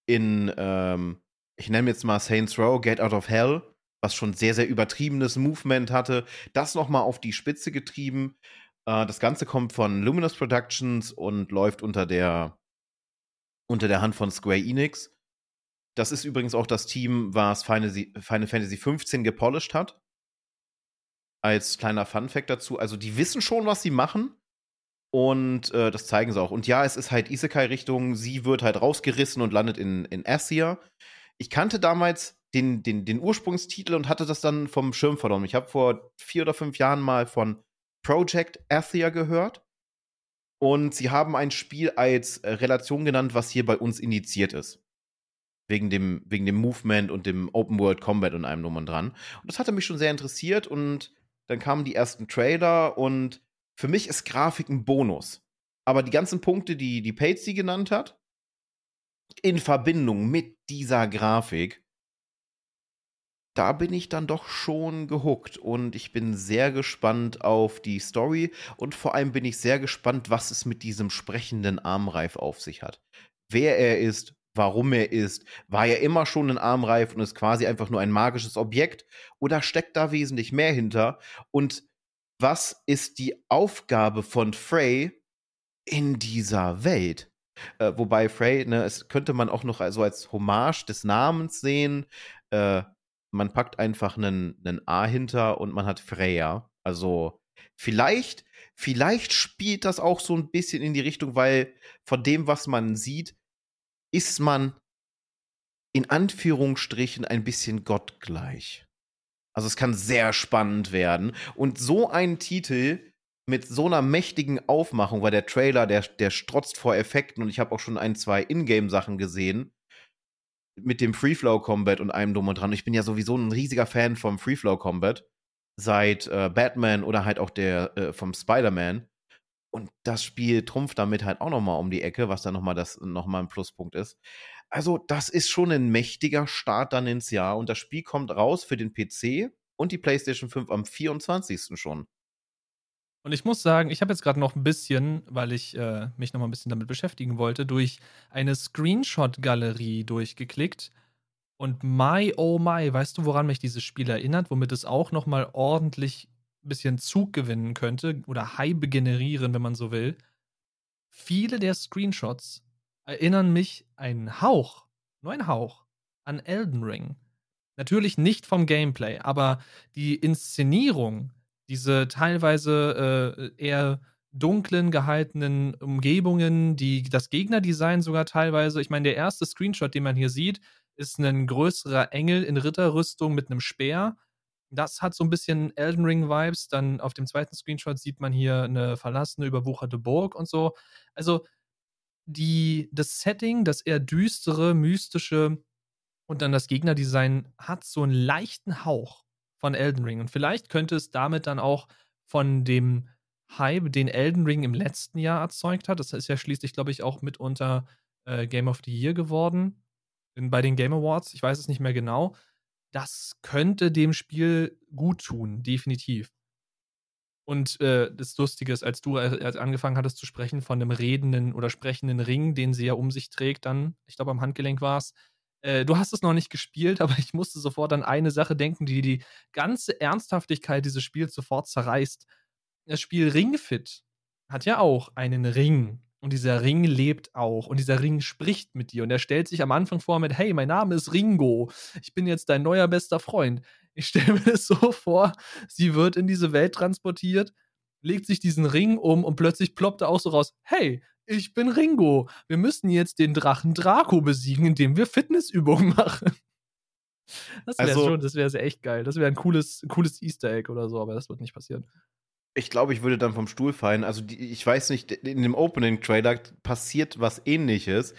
A: in, ähm, ich nenne jetzt mal Saints Row, Get Out of Hell, was schon sehr, sehr übertriebenes Movement hatte, das nochmal auf die Spitze getrieben. Äh, das Ganze kommt von Luminous Productions und läuft unter der, unter der Hand von Square Enix. Das ist übrigens auch das Team, was Final, Final Fantasy 15 gepolished hat. Als kleiner Fun-Fact dazu. Also, die wissen schon, was sie machen. Und äh, das zeigen sie auch. Und ja, es ist halt Isekai-Richtung. Sie wird halt rausgerissen und landet in, in Assia. Ich kannte damals den, den, den Ursprungstitel und hatte das dann vom Schirm verloren. Ich habe vor vier oder fünf Jahren mal von Project Athia gehört. Und sie haben ein Spiel als äh, Relation genannt, was hier bei uns indiziert ist. Wegen dem, wegen dem Movement und dem Open World Combat und allem Nummern dran. Und das hatte mich schon sehr interessiert und dann kamen die ersten Trailer und für mich ist Grafik ein Bonus. Aber die ganzen Punkte, die die Patsy genannt hat, in Verbindung mit dieser Grafik, da bin ich dann doch schon gehuckt und ich bin sehr gespannt auf die Story und vor allem bin ich sehr gespannt, was es mit diesem sprechenden Armreif auf sich hat. Wer er ist, warum er ist, war er immer schon ein Armreif und ist quasi einfach nur ein magisches Objekt oder steckt da wesentlich mehr hinter und was ist die Aufgabe von Frey in dieser Welt? Äh, wobei Frey, ne, es könnte man auch noch so als Hommage des Namens sehen. Äh, man packt einfach einen, einen A hinter und man hat Freya. Also vielleicht, vielleicht spielt das auch so ein bisschen in die Richtung, weil von dem, was man sieht, ist man in Anführungsstrichen ein bisschen gottgleich. Also es kann sehr spannend werden. Und so ein Titel mit so einer mächtigen Aufmachung, weil der Trailer, der, der strotzt vor Effekten und ich habe auch schon ein, zwei Ingame-Sachen gesehen mit dem Free-Flow-Combat und allem drum und dran. Ich bin ja sowieso ein riesiger Fan vom Free-Flow-Combat seit äh, Batman oder halt auch der äh, vom Spider-Man. Und das Spiel trumpft damit halt auch noch mal um die Ecke, was dann noch mal das noch mal ein Pluspunkt ist. Also, das ist schon ein mächtiger Start dann ins Jahr und das Spiel kommt raus für den PC und die PlayStation 5 am 24. schon.
B: Und ich muss sagen, ich habe jetzt gerade noch ein bisschen, weil ich äh, mich noch mal ein bisschen damit beschäftigen wollte, durch eine Screenshot-Galerie durchgeklickt. Und my oh my, weißt du, woran mich dieses Spiel erinnert, womit es auch noch mal ordentlich ein bisschen Zug gewinnen könnte oder Hype generieren, wenn man so will? Viele der Screenshots erinnern mich einen Hauch, nur ein Hauch, an Elden Ring. Natürlich nicht vom Gameplay, aber die Inszenierung, diese teilweise äh, eher dunklen gehaltenen Umgebungen, die das Gegnerdesign sogar teilweise. Ich meine, der erste Screenshot, den man hier sieht, ist ein größerer Engel in Ritterrüstung mit einem Speer. Das hat so ein bisschen Elden Ring Vibes. Dann auf dem zweiten Screenshot sieht man hier eine verlassene, überwucherte Burg und so. Also die, das Setting, das eher düstere, mystische und dann das Gegnerdesign hat so einen leichten Hauch von Elden Ring. Und vielleicht könnte es damit dann auch von dem Hype, den Elden Ring im letzten Jahr erzeugt hat, das ist ja schließlich, glaube ich, auch mitunter äh, Game of the Year geworden in, bei den Game Awards, ich weiß es nicht mehr genau, das könnte dem Spiel gut tun, definitiv. Und äh, das Lustige ist, als du äh, angefangen hattest zu sprechen von einem redenden oder sprechenden Ring, den sie ja um sich trägt, dann, ich glaube, am Handgelenk war es, äh, du hast es noch nicht gespielt, aber ich musste sofort an eine Sache denken, die die ganze Ernsthaftigkeit dieses Spiels sofort zerreißt. Das Spiel Ringfit hat ja auch einen Ring. Und dieser Ring lebt auch. Und dieser Ring spricht mit dir. Und er stellt sich am Anfang vor mit, hey, mein Name ist Ringo. Ich bin jetzt dein neuer bester Freund. Ich stelle mir das so vor, sie wird in diese Welt transportiert, legt sich diesen Ring um und plötzlich ploppt er auch so raus, hey, ich bin Ringo. Wir müssen jetzt den Drachen Draco besiegen, indem wir Fitnessübungen machen. Das wäre also, schon, das wäre echt geil. Das wäre ein cooles, cooles Easter Egg oder so, aber das wird nicht passieren.
A: Ich glaube, ich würde dann vom Stuhl fallen. Also, die, ich weiß nicht, in dem Opening-Trailer passiert was ähnliches.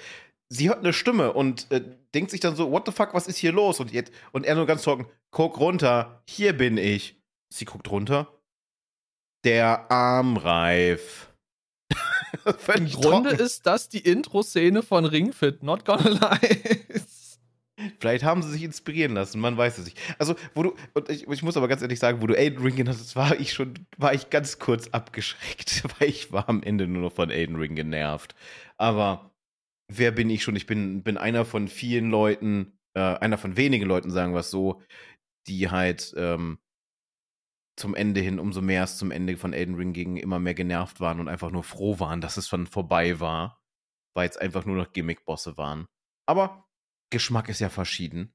A: Sie hört eine Stimme und äh, denkt sich dann so: What the fuck, was ist hier los? Und, jetzt, und er nur ganz trocken: Guck runter, hier bin ich. Sie guckt runter. Der Armreif.
B: Im Grunde trocken. ist das die Intro-Szene von Ringfit, not gonna lie.
A: Vielleicht haben sie sich inspirieren lassen, man weiß es nicht. Also, wo du, und ich, ich muss aber ganz ehrlich sagen, wo du Aiden Ring genannt hast, war ich schon, war ich ganz kurz abgeschreckt, weil ich war am Ende nur noch von Aiden Ring genervt. Aber wer bin ich schon? Ich bin, bin einer von vielen Leuten, äh, einer von wenigen Leuten, sagen wir es so, die halt ähm, zum Ende hin, umso mehr es zum Ende von Elden Ring ging, immer mehr genervt waren und einfach nur froh waren, dass es schon vorbei war, weil es einfach nur noch Gimmick-Bosse waren. Aber Geschmack ist ja verschieden.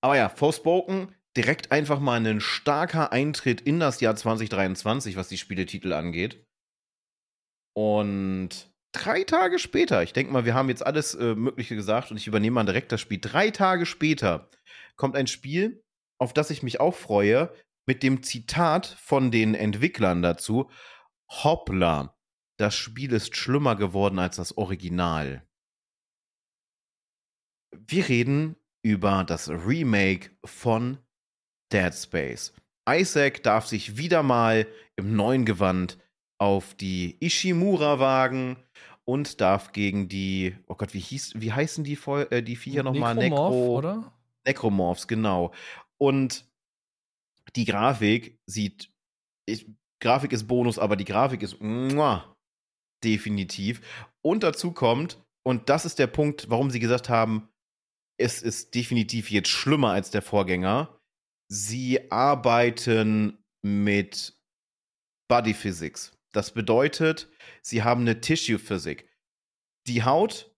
A: Aber ja, Forspoken, direkt einfach mal ein starker Eintritt in das Jahr 2023, was die Spieletitel angeht. Und drei Tage später, ich denke mal, wir haben jetzt alles äh, Mögliche gesagt und ich übernehme mal direkt das Spiel. Drei Tage später kommt ein Spiel, auf das ich mich auch freue, mit dem Zitat von den Entwicklern dazu: Hoppla, das Spiel ist schlimmer geworden als das Original. Wir reden über das Remake von Dead Space. Isaac darf sich wieder mal im neuen Gewand auf die Ishimura wagen und darf gegen die, oh Gott, wie hieß, wie heißen die, äh, die Viecher nochmal?
B: Necromorph, Necro, oder?
A: Necromorphs, genau. Und die Grafik sieht, ich, Grafik ist Bonus, aber die Grafik ist muah, definitiv. Und dazu kommt, und das ist der Punkt, warum sie gesagt haben, es ist definitiv jetzt schlimmer als der Vorgänger. Sie arbeiten mit Body Physics. Das bedeutet, sie haben eine Tissue Physik. die Haut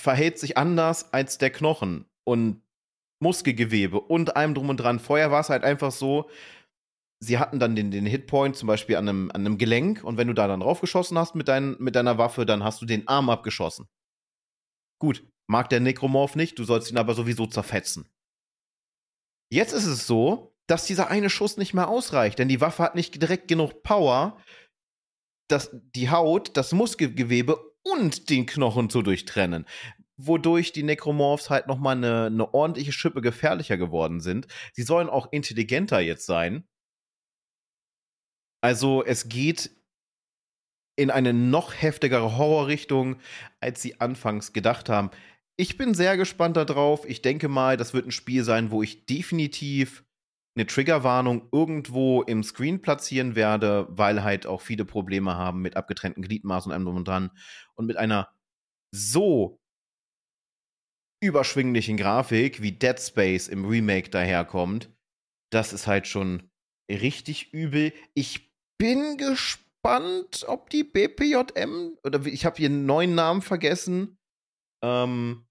A: verhält sich anders als der Knochen und Muskelgewebe und allem drum und dran. Vorher war es halt einfach so, sie hatten dann den, den Hitpoint zum Beispiel an einem, an einem Gelenk und wenn du da dann draufgeschossen hast mit, dein, mit deiner Waffe, dann hast du den Arm abgeschossen. Gut, mag der Nekromorph nicht, du sollst ihn aber sowieso zerfetzen. Jetzt ist es so, dass dieser eine Schuss nicht mehr ausreicht, denn die Waffe hat nicht direkt genug Power, das, die Haut, das Muskelgewebe und den Knochen zu durchtrennen. Wodurch die Necromorphs halt nochmal eine, eine ordentliche Schippe gefährlicher geworden sind. Sie sollen auch intelligenter jetzt sein. Also es geht in eine noch heftigere Horrorrichtung, als sie anfangs gedacht haben. Ich bin sehr gespannt darauf. Ich denke mal, das wird ein Spiel sein, wo ich definitiv eine Triggerwarnung irgendwo im Screen platzieren werde, weil halt auch viele Probleme haben mit abgetrennten Gliedmaßen und allem drum und dran. Und mit einer so überschwinglichen Grafik wie Dead Space im Remake daherkommt, das ist halt schon richtig übel. Ich bin gespannt, ob die BPJM, oder ich habe ihren neuen Namen vergessen, ähm,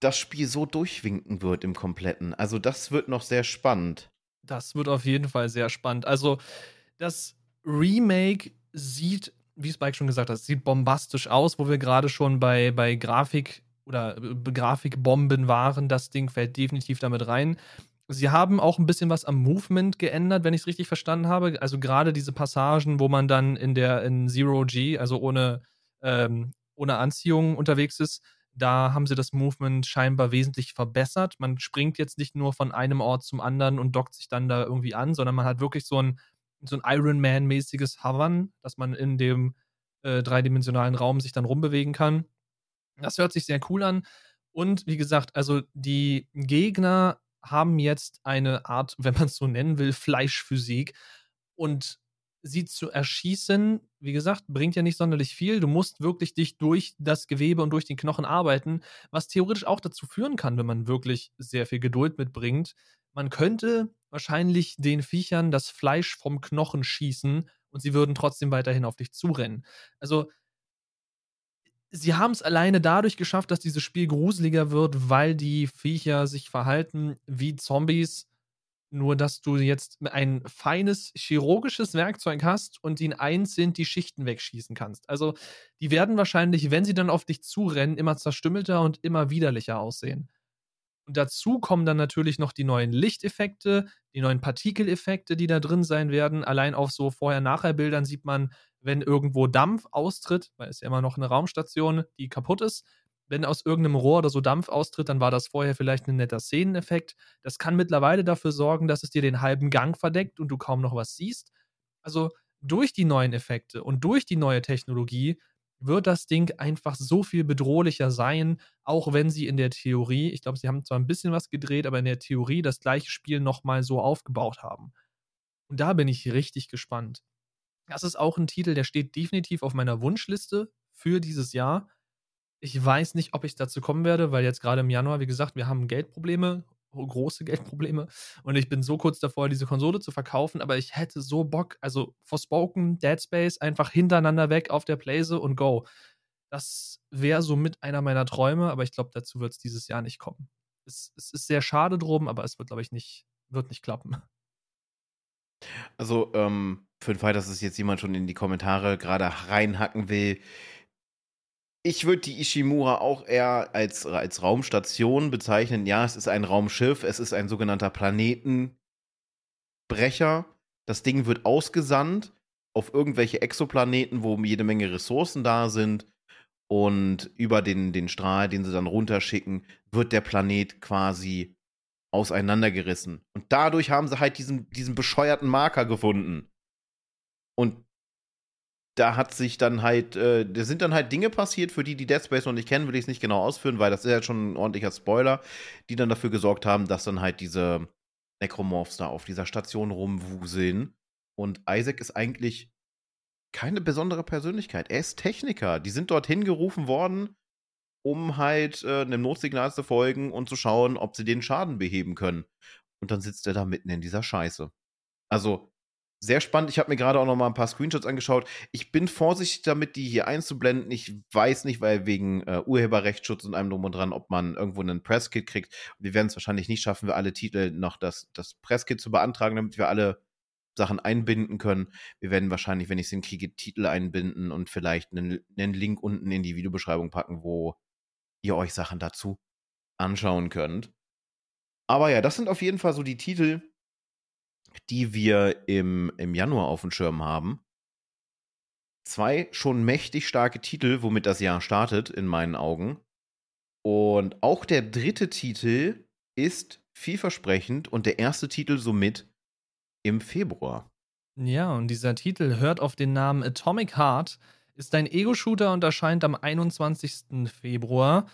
A: das Spiel so durchwinken wird im Kompletten. Also das wird noch sehr spannend.
B: Das wird auf jeden Fall sehr spannend. Also das Remake sieht, wie Spike schon gesagt hat, sieht bombastisch aus, wo wir gerade schon bei, bei Grafik oder äh, Grafikbomben waren. Das Ding fällt definitiv damit rein. Sie haben auch ein bisschen was am Movement geändert, wenn ich es richtig verstanden habe. Also gerade diese Passagen, wo man dann in der in Zero G, also ohne, ähm, ohne Anziehung unterwegs ist, da haben sie das Movement scheinbar wesentlich verbessert. Man springt jetzt nicht nur von einem Ort zum anderen und dockt sich dann da irgendwie an, sondern man hat wirklich so ein, so ein Iron Man-mäßiges Hovern, dass man in dem äh, dreidimensionalen Raum sich dann rumbewegen kann. Das hört sich sehr cool an. Und wie gesagt, also die Gegner haben jetzt eine Art, wenn man es so nennen will, Fleischphysik. Und sie zu erschießen, wie gesagt, bringt ja nicht sonderlich viel. Du musst wirklich dich durch das Gewebe und durch den Knochen arbeiten, was theoretisch auch dazu führen kann, wenn man wirklich sehr viel Geduld mitbringt. Man könnte wahrscheinlich den Viechern das Fleisch vom Knochen schießen und sie würden trotzdem weiterhin auf dich zurennen. Also, sie haben es alleine dadurch geschafft, dass dieses Spiel gruseliger wird, weil die Viecher sich verhalten wie Zombies nur, dass du jetzt ein feines chirurgisches Werkzeug hast und in einzeln die Schichten wegschießen kannst. Also, die werden wahrscheinlich, wenn sie dann auf dich zurennen, immer zerstümmelter und immer widerlicher aussehen. Und dazu kommen dann natürlich noch die neuen Lichteffekte, die neuen Partikeleffekte, die da drin sein werden. Allein auf so Vorher-Nachher-Bildern sieht man, wenn irgendwo Dampf austritt, weil es ja immer noch eine Raumstation, die kaputt ist, wenn aus irgendeinem Rohr oder so Dampf austritt, dann war das vorher vielleicht ein netter Szeneneffekt. Das kann mittlerweile dafür sorgen, dass es dir den halben Gang verdeckt und du kaum noch was siehst. Also durch die neuen Effekte und durch die neue Technologie wird das Ding einfach so viel bedrohlicher sein, auch wenn sie in der Theorie, ich glaube, sie haben zwar ein bisschen was gedreht, aber in der Theorie das gleiche Spiel nochmal so aufgebaut haben. Und da bin ich richtig gespannt. Das ist auch ein Titel, der steht definitiv auf meiner Wunschliste für dieses Jahr. Ich weiß nicht, ob ich dazu kommen werde, weil jetzt gerade im Januar, wie gesagt, wir haben Geldprobleme, große Geldprobleme. Und ich bin so kurz davor, diese Konsole zu verkaufen, aber ich hätte so Bock, also Forspoken, Dead Space, einfach hintereinander weg auf der Playse und go. Das wäre so mit einer meiner Träume, aber ich glaube, dazu wird es dieses Jahr nicht kommen. Es, es, ist sehr schade drum, aber es wird, glaube ich, nicht, wird nicht klappen.
A: Also, ähm, für den Fall, dass es jetzt jemand schon in die Kommentare gerade reinhacken will, ich würde die Ishimura auch eher als, als Raumstation bezeichnen. Ja, es ist ein Raumschiff, es ist ein sogenannter Planetenbrecher. Das Ding wird ausgesandt auf irgendwelche Exoplaneten, wo jede Menge Ressourcen da sind. Und über den, den Strahl, den sie dann runterschicken, wird der Planet quasi auseinandergerissen. Und dadurch haben sie halt diesen, diesen bescheuerten Marker gefunden. Und da hat sich dann halt, äh, da sind dann halt Dinge passiert, für die, die Dead Space noch nicht kennen, will ich es nicht genau ausführen, weil das ist ja schon ein ordentlicher Spoiler, die dann dafür gesorgt haben, dass dann halt diese Necromorphs da auf dieser Station rumwuseln. Und Isaac ist eigentlich keine besondere Persönlichkeit. Er ist Techniker. Die sind dorthin gerufen worden, um halt äh, einem Notsignal zu folgen und zu schauen, ob sie den Schaden beheben können. Und dann sitzt er da mitten in dieser Scheiße. Also, sehr spannend. Ich habe mir gerade auch noch mal ein paar Screenshots angeschaut. Ich bin vorsichtig damit, die hier einzublenden. Ich weiß nicht, weil wegen äh, Urheberrechtsschutz und allem drum und dran, ob man irgendwo einen Presskit kriegt. Wir werden es wahrscheinlich nicht schaffen, wir alle Titel noch das, das Presskit zu beantragen, damit wir alle Sachen einbinden können. Wir werden wahrscheinlich, wenn ich es hinkriege, Titel einbinden und vielleicht einen, einen Link unten in die Videobeschreibung packen, wo ihr euch Sachen dazu anschauen könnt. Aber ja, das sind auf jeden Fall so die Titel, die wir im, im Januar auf dem Schirm haben. Zwei schon mächtig starke Titel, womit das Jahr startet, in meinen Augen. Und auch der dritte Titel ist vielversprechend und der erste Titel somit im Februar.
B: Ja, und dieser Titel hört auf den Namen Atomic Heart, ist ein Ego-Shooter und erscheint am 21. Februar.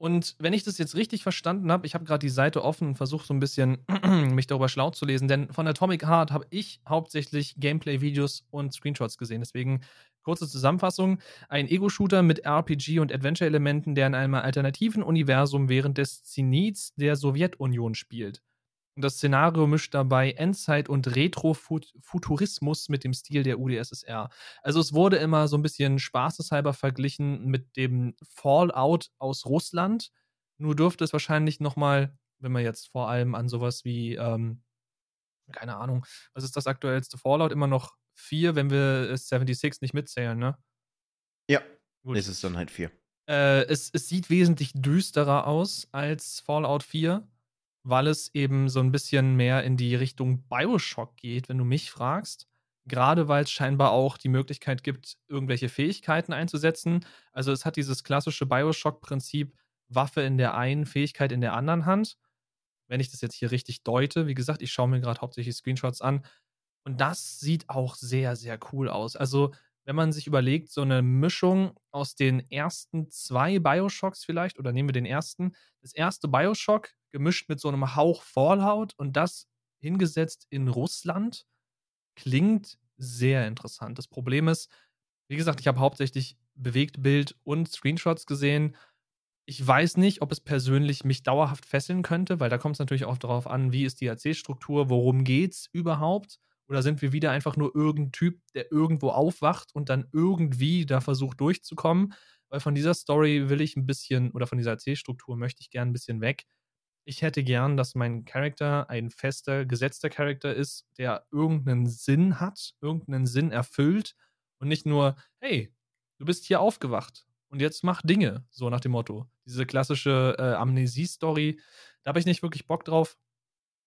B: Und wenn ich das jetzt richtig verstanden habe, ich habe gerade die Seite offen und versuche so ein bisschen mich darüber schlau zu lesen, denn von Atomic Heart habe ich hauptsächlich Gameplay-Videos und Screenshots gesehen. Deswegen kurze Zusammenfassung: Ein Ego-Shooter mit RPG- und Adventure-Elementen, der in einem alternativen Universum während des Zenits der Sowjetunion spielt. Und das Szenario mischt dabei Endzeit und Retro-Futurismus mit dem Stil der UdSSR. Also es wurde immer so ein bisschen spaßeshalber verglichen mit dem Fallout aus Russland. Nur dürfte es wahrscheinlich nochmal, wenn man jetzt vor allem an sowas wie, ähm, keine Ahnung, was ist das aktuellste Fallout? Immer noch 4, wenn wir 76 nicht mitzählen, ne?
A: Ja, Gut. ist es dann halt 4.
B: Äh, es, es sieht wesentlich düsterer aus als Fallout 4 weil es eben so ein bisschen mehr in die Richtung Bioshock geht, wenn du mich fragst. Gerade weil es scheinbar auch die Möglichkeit gibt, irgendwelche Fähigkeiten einzusetzen. Also es hat dieses klassische Bioshock-Prinzip, Waffe in der einen, Fähigkeit in der anderen Hand. Wenn ich das jetzt hier richtig deute, wie gesagt, ich schaue mir gerade hauptsächlich Screenshots an. Und das sieht auch sehr, sehr cool aus. Also wenn man sich überlegt, so eine Mischung aus den ersten zwei Bioshocks vielleicht, oder nehmen wir den ersten, das erste Bioshock gemischt mit so einem Hauch Fallout und das hingesetzt in Russland, klingt sehr interessant. Das Problem ist, wie gesagt, ich habe hauptsächlich Bewegtbild und Screenshots gesehen. Ich weiß nicht, ob es persönlich mich dauerhaft fesseln könnte, weil da kommt es natürlich auch darauf an, wie ist die Erzählstruktur, worum geht es überhaupt. Oder sind wir wieder einfach nur irgendein Typ, der irgendwo aufwacht und dann irgendwie da versucht durchzukommen? Weil von dieser Story will ich ein bisschen, oder von dieser Erzählstruktur möchte ich gern ein bisschen weg. Ich hätte gern, dass mein Charakter ein fester, gesetzter Charakter ist, der irgendeinen Sinn hat, irgendeinen Sinn erfüllt und nicht nur, hey, du bist hier aufgewacht und jetzt mach Dinge, so nach dem Motto. Diese klassische äh, Amnesie-Story, da habe ich nicht wirklich Bock drauf.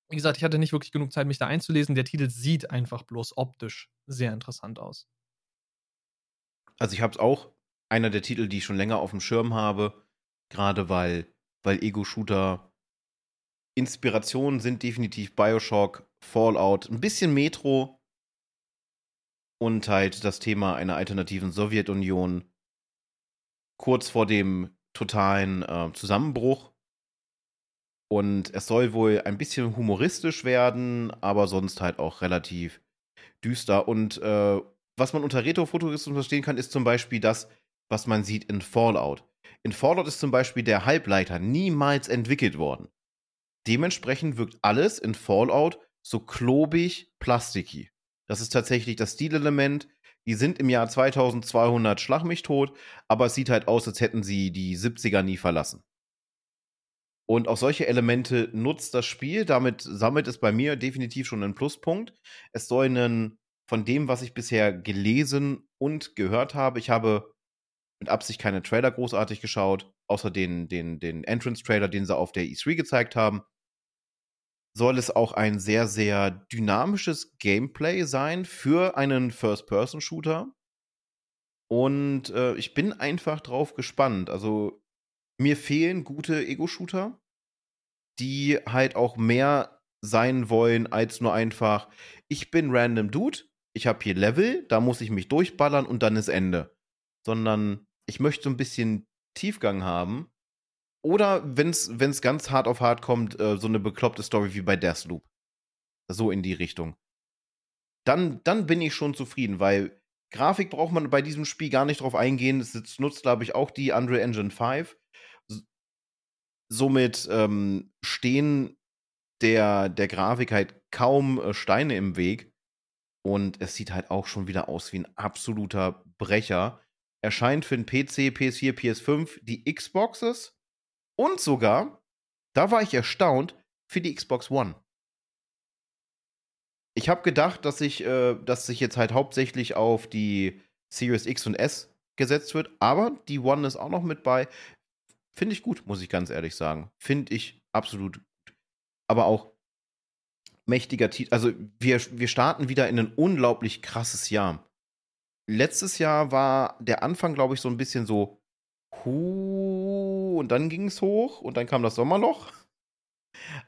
B: Wie gesagt, ich hatte nicht wirklich genug Zeit, mich da einzulesen. Der Titel sieht einfach bloß optisch sehr interessant aus.
A: Also ich habe es auch, einer der Titel, die ich schon länger auf dem Schirm habe, gerade weil, weil Ego-Shooter Inspirationen sind definitiv Bioshock, Fallout, ein bisschen Metro und halt das Thema einer alternativen Sowjetunion kurz vor dem totalen äh, Zusammenbruch und es soll wohl ein bisschen humoristisch werden, aber sonst halt auch relativ düster. Und äh, was man unter Retrofuturismus verstehen kann, ist zum Beispiel das, was man sieht in Fallout. In Fallout ist zum Beispiel der Halbleiter niemals entwickelt worden. Dementsprechend wirkt alles in Fallout so klobig, plastiki. Das ist tatsächlich das Stilelement. Die sind im Jahr 2200 schlag mich tot, aber es sieht halt aus, als hätten sie die 70er nie verlassen. Und auch solche Elemente nutzt das Spiel. Damit sammelt es bei mir definitiv schon einen Pluspunkt. Es soll einen, von dem, was ich bisher gelesen und gehört habe, ich habe mit Absicht keine Trailer großartig geschaut, außer den, den, den Entrance-Trailer, den sie auf der E3 gezeigt haben. Soll es auch ein sehr, sehr dynamisches Gameplay sein für einen First-Person-Shooter. Und äh, ich bin einfach drauf gespannt. Also mir fehlen gute Ego-Shooter, die halt auch mehr sein wollen als nur einfach, ich bin random Dude, ich habe hier Level, da muss ich mich durchballern und dann ist Ende. Sondern ich möchte so ein bisschen Tiefgang haben. Oder wenn es ganz hart auf hart kommt, äh, so eine bekloppte Story wie bei Deathloop. So in die Richtung. Dann, dann bin ich schon zufrieden, weil Grafik braucht man bei diesem Spiel gar nicht drauf eingehen. Es nutzt, glaube ich, auch die Unreal Engine 5 somit ähm, stehen der, der Grafik halt kaum äh, Steine im Weg. Und es sieht halt auch schon wieder aus wie ein absoluter Brecher. Erscheint für den PC, PS4, PS5, die Xboxes und sogar, da war ich erstaunt, für die Xbox One. Ich habe gedacht, dass sich, äh, dass sich jetzt halt hauptsächlich auf die Series X und S gesetzt wird, aber die One ist auch noch mit bei. Finde ich gut, muss ich ganz ehrlich sagen. Finde ich absolut gut. Aber auch mächtiger Titel. Also wir, wir starten wieder in ein unglaublich krasses Jahr. Letztes Jahr war der Anfang, glaube ich, so ein bisschen so, hu, und dann ging es hoch und dann kam das Sommerloch.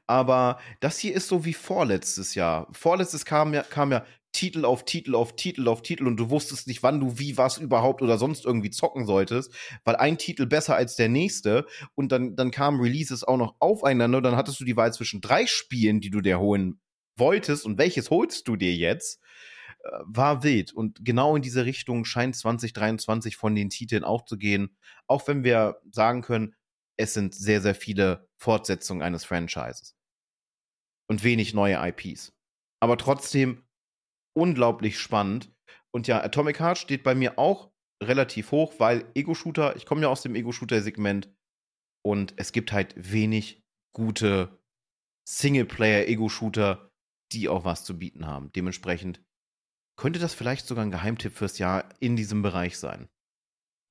A: Aber das hier ist so wie vorletztes Jahr. Vorletztes kam ja, kam ja Titel auf Titel auf Titel auf Titel und du wusstest nicht, wann du wie was überhaupt oder sonst irgendwie zocken solltest, weil ein Titel besser als der nächste und dann, dann kamen Releases auch noch aufeinander dann hattest du die Wahl zwischen drei Spielen, die du dir holen wolltest und welches holst du dir jetzt, äh, war wild. Und genau in diese Richtung scheint 2023 von den Titeln auch zu gehen. Auch wenn wir sagen können, es sind sehr, sehr viele Fortsetzungen eines Franchises. Und wenig neue IPs. Aber trotzdem unglaublich spannend. Und ja, Atomic Heart steht bei mir auch relativ hoch, weil Ego-Shooter, ich komme ja aus dem Ego-Shooter-Segment und es gibt halt wenig gute Singleplayer-Ego-Shooter, die auch was zu bieten haben. Dementsprechend könnte das vielleicht sogar ein Geheimtipp fürs Jahr in diesem Bereich sein.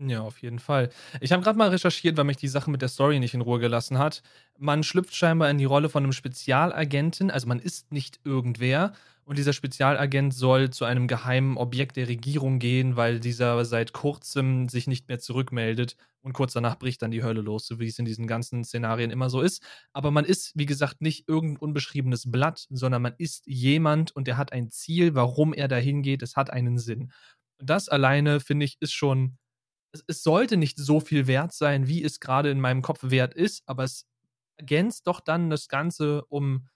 B: Ja, auf jeden Fall. Ich habe gerade mal recherchiert, weil mich die Sache mit der Story nicht in Ruhe gelassen hat. Man schlüpft scheinbar in die Rolle von einem Spezialagenten, also man ist nicht irgendwer. Und dieser Spezialagent soll zu einem geheimen Objekt der Regierung gehen, weil dieser seit kurzem sich nicht mehr zurückmeldet. Und kurz danach bricht dann die Hölle los, so wie es in diesen ganzen Szenarien immer so ist. Aber man ist, wie gesagt, nicht irgendein unbeschriebenes Blatt, sondern man ist jemand und der hat ein Ziel, warum er dahin geht. Es hat einen Sinn. Und das alleine, finde ich, ist schon es, es sollte nicht so viel wert sein, wie es gerade in meinem Kopf wert ist, aber es ergänzt doch dann das Ganze um,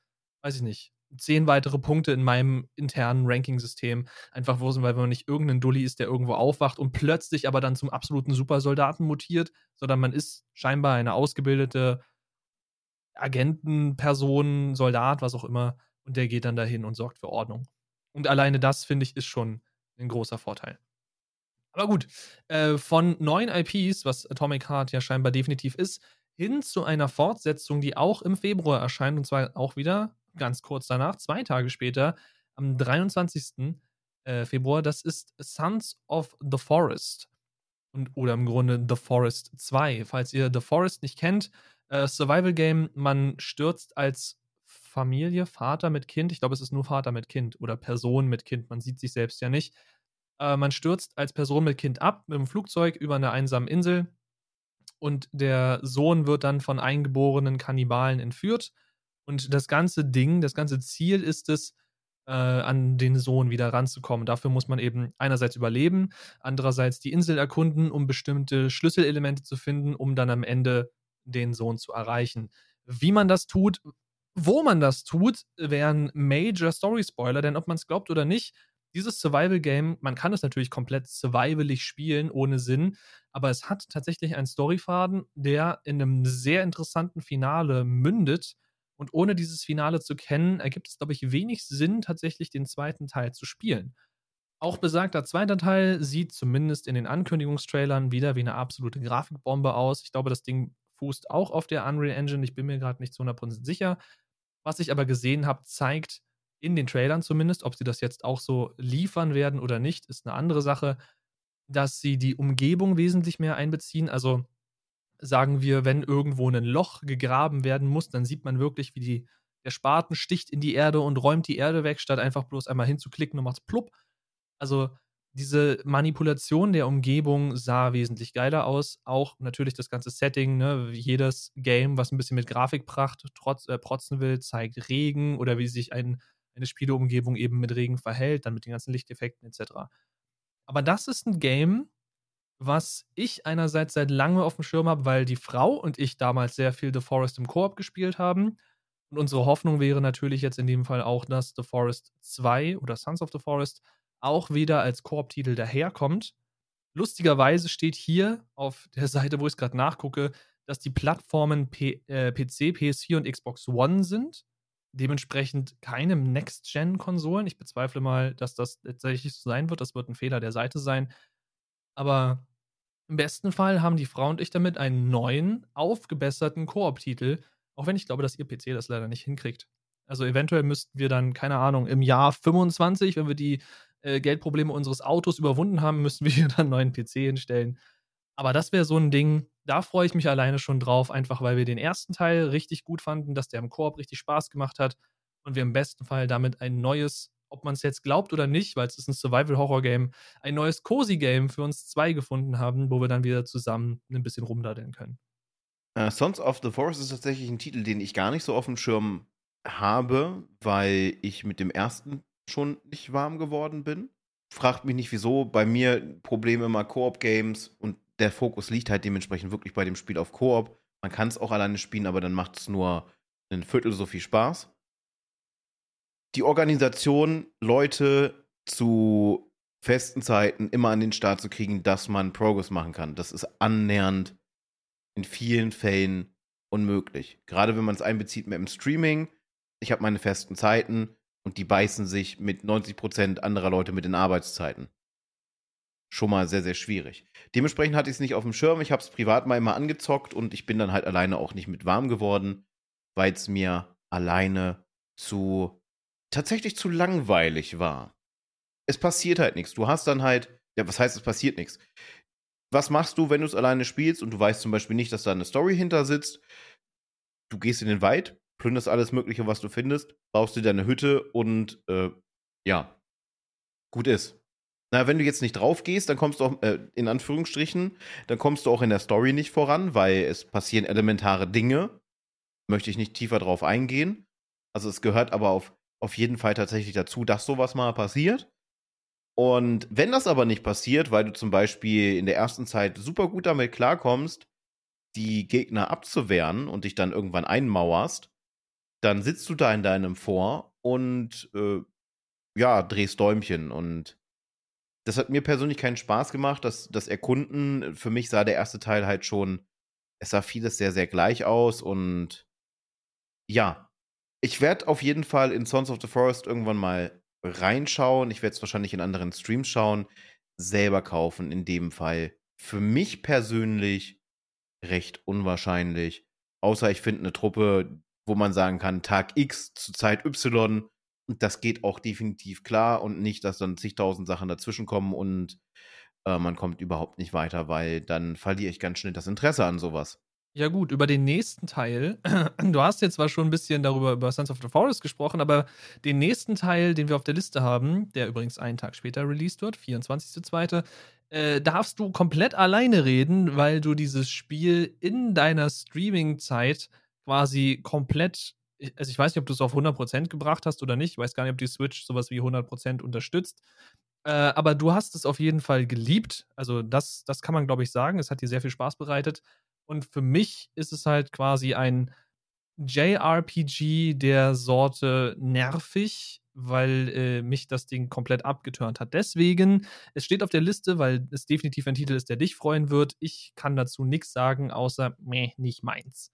B: weiß ich nicht, zehn weitere Punkte in meinem internen Ranking-System. Einfach wo, weil man nicht irgendein Dulli ist, der irgendwo aufwacht und plötzlich aber dann zum absoluten Supersoldaten mutiert, sondern man ist scheinbar eine ausgebildete Agentenperson, Soldat, was auch immer, und der geht dann dahin und sorgt für Ordnung. Und alleine das, finde ich, ist schon ein großer Vorteil. Aber gut, äh, von neuen IPs, was Atomic Heart ja scheinbar definitiv ist, hin zu einer Fortsetzung, die auch im Februar erscheint, und zwar auch wieder ganz kurz danach, zwei Tage später, am 23. Äh, Februar. Das ist Sons of the Forest. Und, oder im Grunde The Forest 2. Falls ihr The Forest nicht kennt, äh, Survival Game, man stürzt als Familie, Vater mit Kind, ich glaube, es ist nur Vater mit Kind oder Person mit Kind, man sieht sich selbst ja nicht, äh, man stürzt als Person mit Kind ab mit dem Flugzeug über eine einsame Insel und der Sohn wird dann von eingeborenen Kannibalen entführt. Und das ganze Ding, das ganze Ziel ist es, äh, an den Sohn wieder ranzukommen. Dafür muss man eben einerseits überleben, andererseits die Insel erkunden, um bestimmte Schlüsselelemente zu finden, um dann am Ende den Sohn zu erreichen. Wie man das tut, wo man das tut, wären Major Story Spoiler, denn ob man es glaubt oder nicht, dieses Survival-Game, man kann es natürlich komplett survivalig spielen, ohne Sinn, aber es hat tatsächlich einen Storyfaden, der in einem sehr interessanten Finale mündet. Und ohne dieses Finale zu kennen, ergibt es, glaube ich, wenig Sinn, tatsächlich den zweiten Teil zu spielen. Auch besagter zweiter Teil sieht zumindest in den Ankündigungstrailern wieder wie eine absolute Grafikbombe aus. Ich glaube, das Ding fußt auch auf der Unreal Engine. Ich bin mir gerade nicht zu 100% sicher. Was ich aber gesehen habe, zeigt, in den Trailern zumindest, ob sie das jetzt auch so liefern werden oder nicht, ist eine andere Sache, dass sie die Umgebung wesentlich mehr einbeziehen. Also sagen wir, wenn irgendwo ein Loch gegraben werden muss, dann sieht man wirklich, wie die, der Spaten sticht in die Erde und räumt die Erde weg, statt einfach bloß einmal hinzuklicken und macht plupp. Also diese Manipulation der Umgebung sah wesentlich geiler aus. Auch natürlich das ganze Setting, ne? jedes Game, was ein bisschen mit Grafikpracht trotz, äh, protzen will, zeigt Regen oder wie sich ein eine Spieleumgebung eben mit Regen verhält, dann mit den ganzen Lichteffekten etc. Aber das ist ein Game, was ich einerseits seit langem auf dem Schirm habe, weil die Frau und ich damals sehr viel The Forest im Koop gespielt haben. Und unsere Hoffnung wäre natürlich jetzt in dem Fall auch, dass The Forest 2 oder Sons of the Forest auch wieder als Koop-Titel daherkommt. Lustigerweise steht hier auf der Seite, wo ich es gerade nachgucke, dass die Plattformen P äh, PC, PS4 und Xbox One sind. Dementsprechend keine Next-Gen-Konsolen. Ich bezweifle mal, dass das tatsächlich so sein wird. Das wird ein Fehler der Seite sein. Aber im besten Fall haben die Frau und ich damit einen neuen, aufgebesserten Koop-Titel, auch wenn ich glaube, dass ihr PC das leider nicht hinkriegt. Also eventuell müssten wir dann, keine Ahnung, im Jahr 25, wenn wir die äh, Geldprobleme unseres Autos überwunden haben, müssten wir hier dann einen neuen PC hinstellen. Aber das wäre so ein Ding, da freue ich mich alleine schon drauf, einfach weil wir den ersten Teil richtig gut fanden, dass der im Koop richtig Spaß gemacht hat und wir im besten Fall damit ein neues, ob man es jetzt glaubt oder nicht, weil es ist ein Survival-Horror-Game, ein neues Cozy-Game für uns zwei gefunden haben, wo wir dann wieder zusammen ein bisschen rumdaddeln können.
A: Uh, Sons of the Forest ist tatsächlich ein Titel, den ich gar nicht so auf dem Schirm habe, weil ich mit dem ersten schon nicht warm geworden bin. Fragt mich nicht wieso. Bei mir Probleme immer Koop-Games und der Fokus liegt halt dementsprechend wirklich bei dem Spiel auf Koop. Man kann es auch alleine spielen, aber dann macht es nur ein Viertel so viel Spaß. Die Organisation, Leute zu festen Zeiten immer an den Start zu kriegen, dass man Progress machen kann, das ist annähernd in vielen Fällen unmöglich. Gerade wenn man es einbezieht mit dem Streaming. Ich habe meine festen Zeiten und die beißen sich mit 90% anderer Leute mit den Arbeitszeiten schon mal sehr, sehr schwierig. Dementsprechend hatte ich es nicht auf dem Schirm. Ich habe es privat mal immer angezockt und ich bin dann halt alleine auch nicht mit warm geworden, weil es mir alleine zu tatsächlich zu langweilig war. Es passiert halt nichts. Du hast dann halt, ja, was heißt, es passiert nichts? Was machst du, wenn du es alleine spielst und du weißt zum Beispiel nicht, dass da eine Story hinter sitzt? Du gehst in den Wald, plünderst alles Mögliche, was du findest, baust dir deine Hütte und äh, ja, gut ist. Na, wenn du jetzt nicht drauf gehst, dann kommst du auch, äh, in Anführungsstrichen, dann kommst du auch in der Story nicht voran, weil es passieren elementare Dinge. Möchte ich nicht tiefer drauf eingehen. Also es gehört aber auf, auf jeden Fall tatsächlich dazu, dass sowas mal passiert. Und wenn das aber nicht passiert, weil du zum Beispiel in der ersten Zeit super gut damit klarkommst, die Gegner abzuwehren und dich dann irgendwann einmauerst, dann sitzt du da in deinem Vor und äh, ja, drehst Däumchen und das hat mir persönlich keinen Spaß gemacht. Das, das Erkunden, für mich sah der erste Teil halt schon, es sah vieles sehr, sehr gleich aus und ja, ich werde auf jeden Fall in Sons of the Forest irgendwann mal reinschauen. Ich werde es wahrscheinlich in anderen Streams schauen, selber kaufen in dem Fall. Für mich persönlich recht unwahrscheinlich. Außer ich finde eine Truppe, wo man sagen kann, Tag X zu Zeit Y das geht auch definitiv klar und nicht, dass dann zigtausend Sachen dazwischen kommen und äh, man kommt überhaupt nicht weiter, weil dann verliere ich ganz schnell das Interesse an sowas.
B: Ja, gut, über den nächsten Teil. Du hast jetzt zwar schon ein bisschen darüber über Sons of the Forest gesprochen, aber den nächsten Teil, den wir auf der Liste haben, der übrigens einen Tag später released wird, 24.02., äh, darfst du komplett alleine reden, weil du dieses Spiel in deiner Streaming-Zeit quasi komplett also ich weiß nicht, ob du es auf 100% gebracht hast oder nicht. Ich weiß gar nicht, ob die Switch sowas wie 100% unterstützt. Äh, aber du hast es auf jeden Fall geliebt. Also das, das kann man, glaube ich, sagen. Es hat dir sehr viel Spaß bereitet. Und für mich ist es halt quasi ein JRPG der Sorte nervig, weil äh, mich das Ding komplett abgeturnt hat. Deswegen, es steht auf der Liste, weil es definitiv ein Titel ist, der dich freuen wird. Ich kann dazu nichts sagen, außer, meh, nicht meins.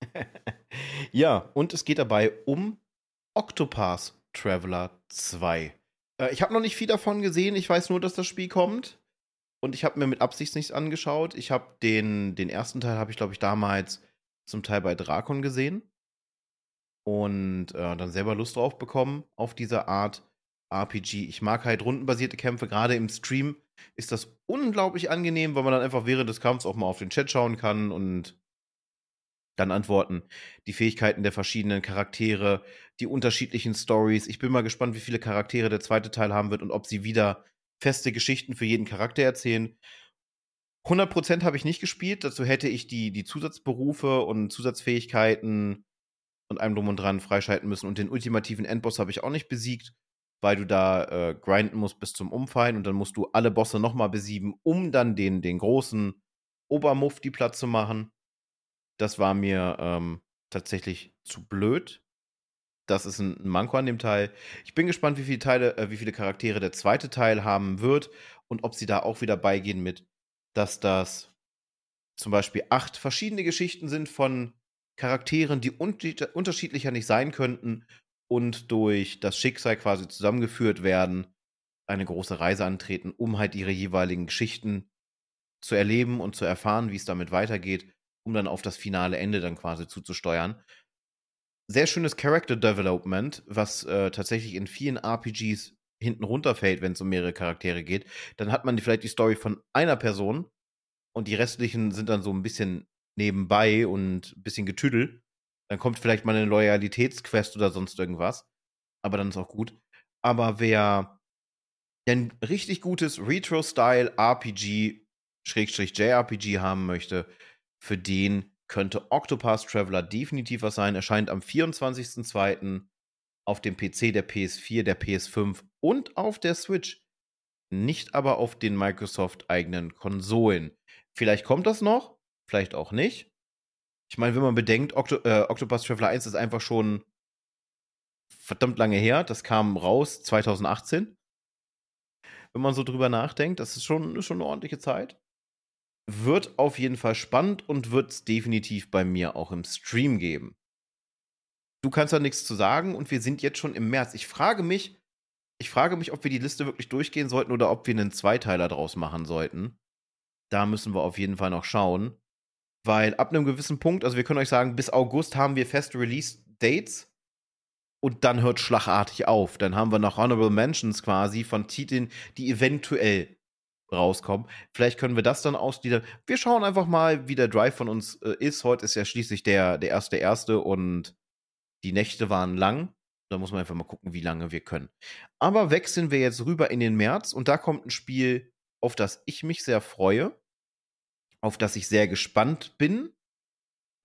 A: ja, und es geht dabei um Octopath Traveler 2. Äh, ich habe noch nicht viel davon gesehen. Ich weiß nur, dass das Spiel kommt. Und ich habe mir mit Absicht nichts angeschaut. Ich habe den, den ersten Teil, habe ich glaube ich damals zum Teil bei Drakon gesehen. Und äh, dann selber Lust drauf bekommen auf diese Art RPG. Ich mag halt rundenbasierte Kämpfe. Gerade im Stream ist das unglaublich angenehm, weil man dann einfach während des Kampfs auch mal auf den Chat schauen kann und dann antworten. Die Fähigkeiten der verschiedenen Charaktere, die unterschiedlichen Stories. Ich bin mal gespannt, wie viele Charaktere der zweite Teil haben wird und ob sie wieder feste Geschichten für jeden Charakter erzählen. 100% habe ich nicht gespielt. Dazu hätte ich die, die Zusatzberufe und Zusatzfähigkeiten und allem drum und dran freischalten müssen. Und den ultimativen Endboss habe ich auch nicht besiegt, weil du da äh, grinden musst bis zum Umfallen und dann musst du alle Bosse nochmal besiegen, um dann den, den großen Obermufti platt zu machen. Das war mir ähm, tatsächlich zu blöd. Das ist ein Manko an dem Teil. Ich bin gespannt, wie viele Teile, äh, wie viele Charaktere der zweite Teil haben wird und ob sie da auch wieder beigehen mit, dass das zum Beispiel acht verschiedene Geschichten sind von Charakteren, die unterschiedlicher nicht sein könnten und durch das Schicksal quasi zusammengeführt werden, eine große Reise antreten, um halt ihre jeweiligen Geschichten zu erleben und zu erfahren, wie es damit weitergeht, um dann auf das finale Ende dann quasi zuzusteuern. Sehr schönes Character Development, was äh, tatsächlich in vielen RPGs hinten runterfällt, wenn es um mehrere Charaktere geht. Dann hat man vielleicht die Story von einer Person und die restlichen sind dann so ein bisschen nebenbei und ein bisschen getüdelt. Dann kommt vielleicht mal eine Loyalitätsquest oder sonst irgendwas. Aber dann ist auch gut. Aber wer ein richtig gutes Retro-Style-RPG, Schrägstrich JRPG haben möchte, für den könnte Octopath Traveler definitiv was sein. Erscheint am 24.02. auf dem PC der PS4, der PS5 und auf der Switch. Nicht aber auf den Microsoft-eigenen Konsolen. Vielleicht kommt das noch, vielleicht auch nicht. Ich meine, wenn man bedenkt, Octo äh, Octopus Traveler 1 ist einfach schon verdammt lange her. Das kam raus 2018. Wenn man so drüber nachdenkt, das ist schon, ist schon eine ordentliche Zeit. Wird auf jeden Fall spannend und wird es definitiv bei mir auch im Stream geben. Du kannst da nichts zu sagen und wir sind jetzt schon im März. Ich frage mich, ich frage mich, ob wir die Liste wirklich durchgehen sollten oder ob wir einen Zweiteiler draus machen sollten. Da müssen wir auf jeden Fall noch schauen. Weil ab einem gewissen Punkt, also wir können euch sagen, bis August haben wir feste Release-Dates und dann hört schlagartig auf. Dann haben wir noch Honorable Mentions quasi von Titeln, die eventuell rauskommen. Vielleicht können wir das dann ausgliedern. Wir schauen einfach mal, wie der Drive von uns äh, ist. Heute ist ja schließlich der, der erste erste und die Nächte waren lang. Da muss man einfach mal gucken, wie lange wir können. Aber wechseln wir jetzt rüber in den März und da kommt ein Spiel, auf das ich mich sehr freue auf das ich sehr gespannt bin.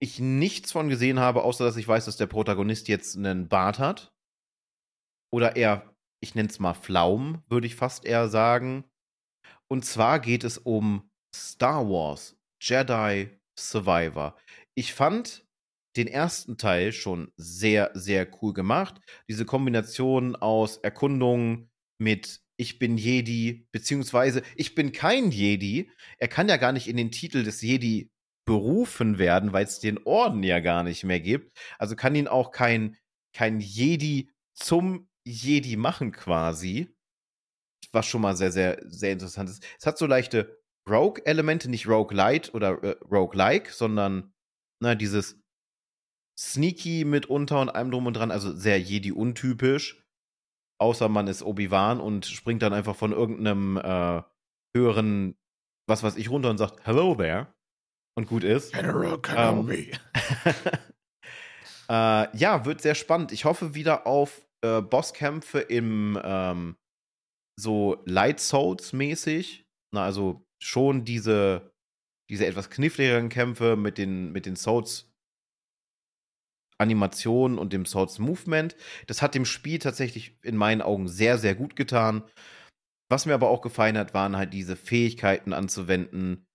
A: Ich nichts von gesehen habe, außer dass ich weiß, dass der Protagonist jetzt einen Bart hat. Oder eher, ich nenne es mal Flaum, würde ich fast eher sagen. Und zwar geht es um Star Wars Jedi Survivor. Ich fand den ersten Teil schon sehr, sehr cool gemacht. Diese Kombination aus Erkundung mit ich bin Jedi, beziehungsweise ich bin kein Jedi. Er kann ja gar nicht in den Titel des Jedi berufen werden, weil es den Orden ja gar nicht mehr gibt. Also kann ihn auch kein, kein Jedi zum Jedi machen quasi. Was schon mal sehr, sehr, sehr interessant ist. Es hat so leichte Rogue-Elemente, nicht Rogue-Light oder äh, Rogue-like, sondern na, ne, dieses Sneaky mitunter und allem drum und dran, also sehr Jedi-untypisch außer man ist Obi-Wan und springt dann einfach von irgendeinem äh, höheren, was weiß ich, runter und sagt, Hello there. Und gut ist. General Kenobi. Ähm, äh, ja, wird sehr spannend. Ich hoffe wieder auf äh, Bosskämpfe im ähm, so Light Souls mäßig. Na, also schon diese, diese etwas kniffligeren Kämpfe mit den, mit den Souls Animation und dem Souls Movement. Das hat dem Spiel tatsächlich in meinen Augen sehr, sehr gut getan. Was mir aber auch gefallen hat, waren halt diese Fähigkeiten anzuwenden.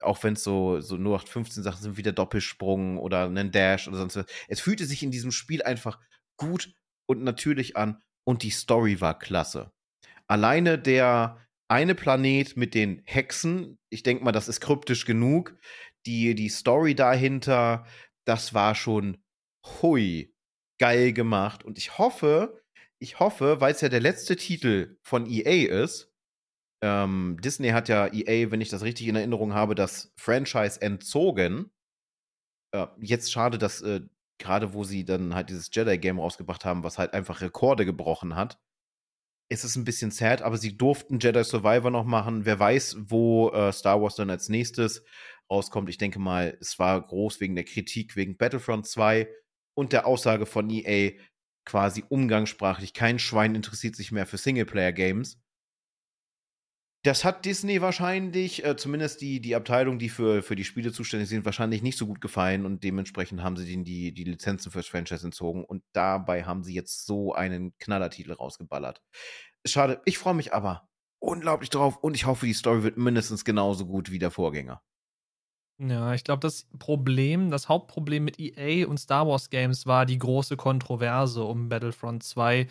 A: Auch wenn es so, so 0815 Sachen sind wie der Doppelsprung oder einen Dash oder sonst was. Es fühlte sich in diesem Spiel einfach gut und natürlich an und die Story war klasse. Alleine der eine Planet mit den Hexen, ich denke mal, das ist kryptisch genug. Die, die Story dahinter, das war schon hui, geil gemacht. Und ich hoffe, ich hoffe, weil es ja der letzte Titel von EA ist, ähm, Disney hat ja EA, wenn ich das richtig in Erinnerung habe, das Franchise entzogen. Äh, jetzt schade, dass äh, gerade wo sie dann halt dieses Jedi-Game rausgebracht haben, was halt einfach Rekorde gebrochen hat, ist es ein bisschen sad, aber sie durften Jedi Survivor noch machen. Wer weiß, wo äh, Star Wars dann als nächstes rauskommt. Ich denke mal, es war groß wegen der Kritik wegen Battlefront 2 und der Aussage von EA quasi umgangssprachlich, kein Schwein interessiert sich mehr für Singleplayer-Games. Das hat Disney wahrscheinlich, äh, zumindest die, die Abteilung, die für, für die Spiele zuständig sind, wahrscheinlich nicht so gut gefallen und dementsprechend haben sie ihnen die, die Lizenzen fürs Franchise entzogen und dabei haben sie jetzt so einen Knallertitel rausgeballert. Schade, ich freue mich aber unglaublich drauf und ich hoffe, die Story wird mindestens genauso gut wie der Vorgänger.
B: Ja, ich glaube, das Problem, das Hauptproblem mit EA und Star Wars Games war die große Kontroverse um Battlefront 2,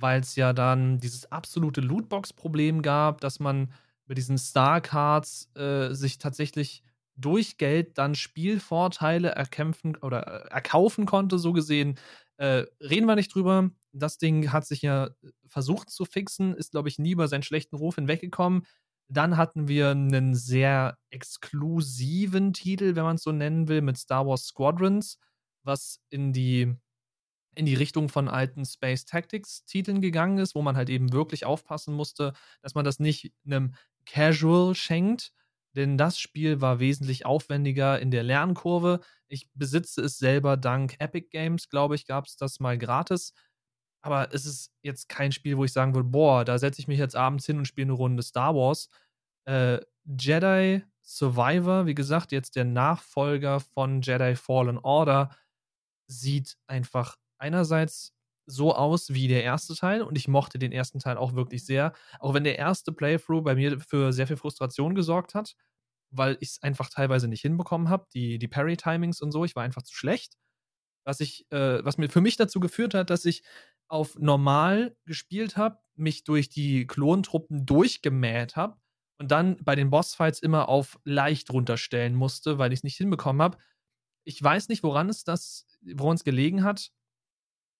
B: weil es ja dann dieses absolute Lootbox-Problem gab, dass man mit diesen Star Cards äh, sich tatsächlich durch Geld dann Spielvorteile erkämpfen oder äh, erkaufen konnte, so gesehen. Äh, reden wir nicht drüber. Das Ding hat sich ja versucht zu fixen, ist, glaube ich, nie über seinen schlechten Ruf hinweggekommen. Dann hatten wir einen sehr exklusiven Titel, wenn man es so nennen will, mit Star Wars Squadrons, was in die, in die Richtung von alten Space Tactics-Titeln gegangen ist, wo man halt eben wirklich aufpassen musste, dass man das nicht einem Casual schenkt, denn das Spiel war wesentlich aufwendiger in der Lernkurve. Ich besitze es selber dank Epic Games, glaube ich, gab es das mal gratis. Aber es ist jetzt kein Spiel, wo ich sagen würde, boah, da setze ich mich jetzt abends hin und spiele eine Runde Star Wars. Äh, Jedi Survivor, wie gesagt, jetzt der Nachfolger von Jedi Fallen Order, sieht einfach einerseits so aus wie der erste Teil und ich mochte den ersten Teil auch wirklich sehr, auch wenn der erste Playthrough bei mir für sehr viel Frustration gesorgt hat, weil ich es einfach teilweise nicht hinbekommen habe, die, die Parry-Timings und so, ich war einfach zu schlecht, was ich, äh, was mir für mich dazu geführt hat, dass ich auf normal gespielt habe, mich durch die Klontruppen durchgemäht habe und dann bei den Bossfights immer auf leicht runterstellen musste, weil ich es nicht hinbekommen habe. Ich weiß nicht, woran es das, woran es gelegen hat.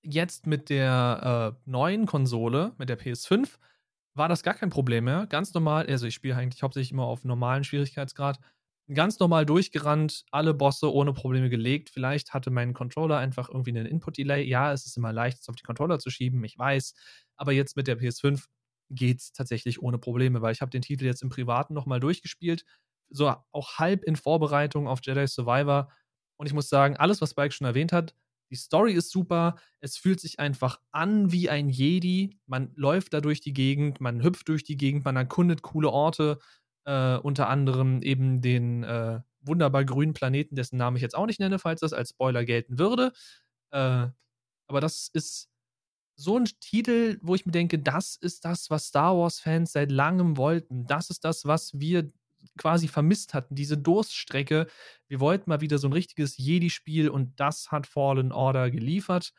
B: Jetzt mit der äh, neuen Konsole, mit der PS5, war das gar kein Problem mehr. Ganz normal, also ich spiele eigentlich hauptsächlich immer auf normalen Schwierigkeitsgrad ganz normal durchgerannt, alle Bosse ohne Probleme gelegt. Vielleicht hatte mein Controller einfach irgendwie einen Input-Delay. Ja, es ist immer leicht, es auf die Controller zu schieben, ich weiß. Aber jetzt mit der PS5 geht es tatsächlich ohne Probleme, weil ich habe den Titel jetzt im Privaten nochmal durchgespielt. So auch halb in Vorbereitung auf Jedi Survivor. Und ich muss sagen, alles, was Spike schon erwähnt hat, die Story ist super. Es fühlt sich einfach an wie ein Jedi. Man läuft da durch die Gegend, man hüpft durch die Gegend, man erkundet coole Orte. Äh, unter anderem eben den äh, wunderbar grünen Planeten, dessen Namen ich jetzt auch nicht nenne, falls das als Spoiler gelten würde. Äh, aber das ist so ein Titel, wo ich mir denke, das ist das, was Star Wars-Fans seit langem wollten. Das ist das, was wir quasi vermisst hatten, diese Durststrecke. Wir wollten mal wieder so ein richtiges Jedi-Spiel und das hat Fallen Order geliefert.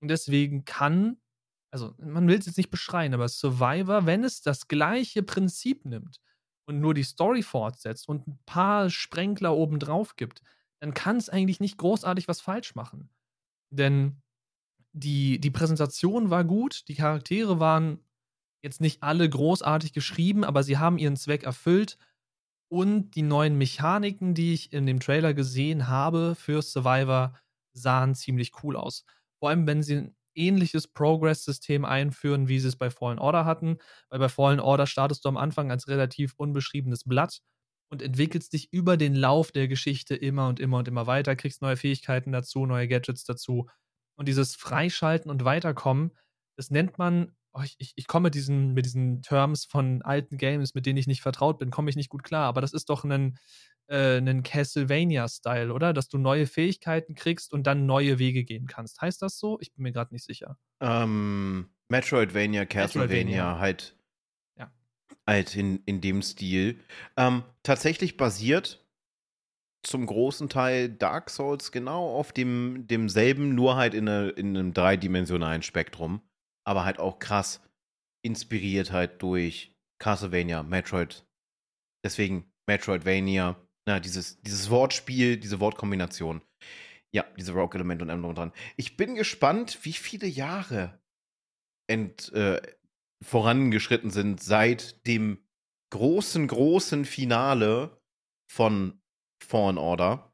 B: Und deswegen kann, also man will es jetzt nicht beschreien, aber Survivor, wenn es das gleiche Prinzip nimmt, und nur die Story fortsetzt und ein paar Sprenkler obendrauf gibt, dann kann es eigentlich nicht großartig was falsch machen. Denn die, die Präsentation war gut, die Charaktere waren jetzt nicht alle großartig geschrieben, aber sie haben ihren Zweck erfüllt. Und die neuen Mechaniken, die ich in dem Trailer gesehen habe für Survivor, sahen ziemlich cool aus. Vor allem, wenn sie ähnliches Progress-System einführen, wie sie es bei Fallen Order hatten. Weil bei Fallen Order startest du am Anfang als relativ unbeschriebenes Blatt und entwickelst dich über den Lauf der Geschichte immer und immer und immer weiter, kriegst neue Fähigkeiten dazu, neue Gadgets dazu. Und dieses Freischalten und Weiterkommen, das nennt man, oh, ich, ich, ich komme mit diesen, mit diesen Terms von alten Games, mit denen ich nicht vertraut bin, komme ich nicht gut klar. Aber das ist doch ein, äh, Castlevania-Style, oder? Dass du neue Fähigkeiten kriegst und dann neue Wege gehen kannst. Heißt das so? Ich bin mir gerade nicht sicher.
A: Ähm, Metroidvania, Castlevania, Metroidvania. halt. Ja. Halt in, in dem Stil. Ähm, tatsächlich basiert zum großen Teil Dark Souls genau auf dem, demselben, nur halt in, eine, in einem dreidimensionalen Spektrum. Aber halt auch krass inspiriert halt durch Castlevania, Metroid. Deswegen Metroidvania na, dieses, dieses Wortspiel, diese Wortkombination. Ja, diese Rock-Elemente und allem dran. Ich bin gespannt, wie viele Jahre ent, äh, vorangeschritten sind seit dem großen, großen Finale von Fallen Order.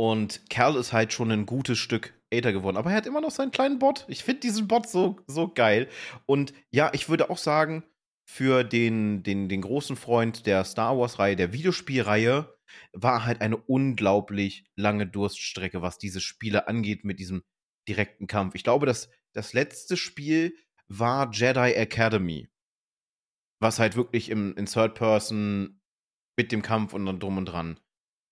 A: Und Kerl ist halt schon ein gutes Stück älter geworden. Aber er hat immer noch seinen kleinen Bot. Ich finde diesen Bot so, so geil. Und ja, ich würde auch sagen, für den, den, den großen Freund der Star Wars-Reihe, der Videospielreihe, war halt eine unglaublich lange Durststrecke, was diese Spiele angeht mit diesem direkten Kampf. Ich glaube, das, das letzte Spiel war Jedi Academy, was halt wirklich im, in Third Person mit dem Kampf und dann drum und dran.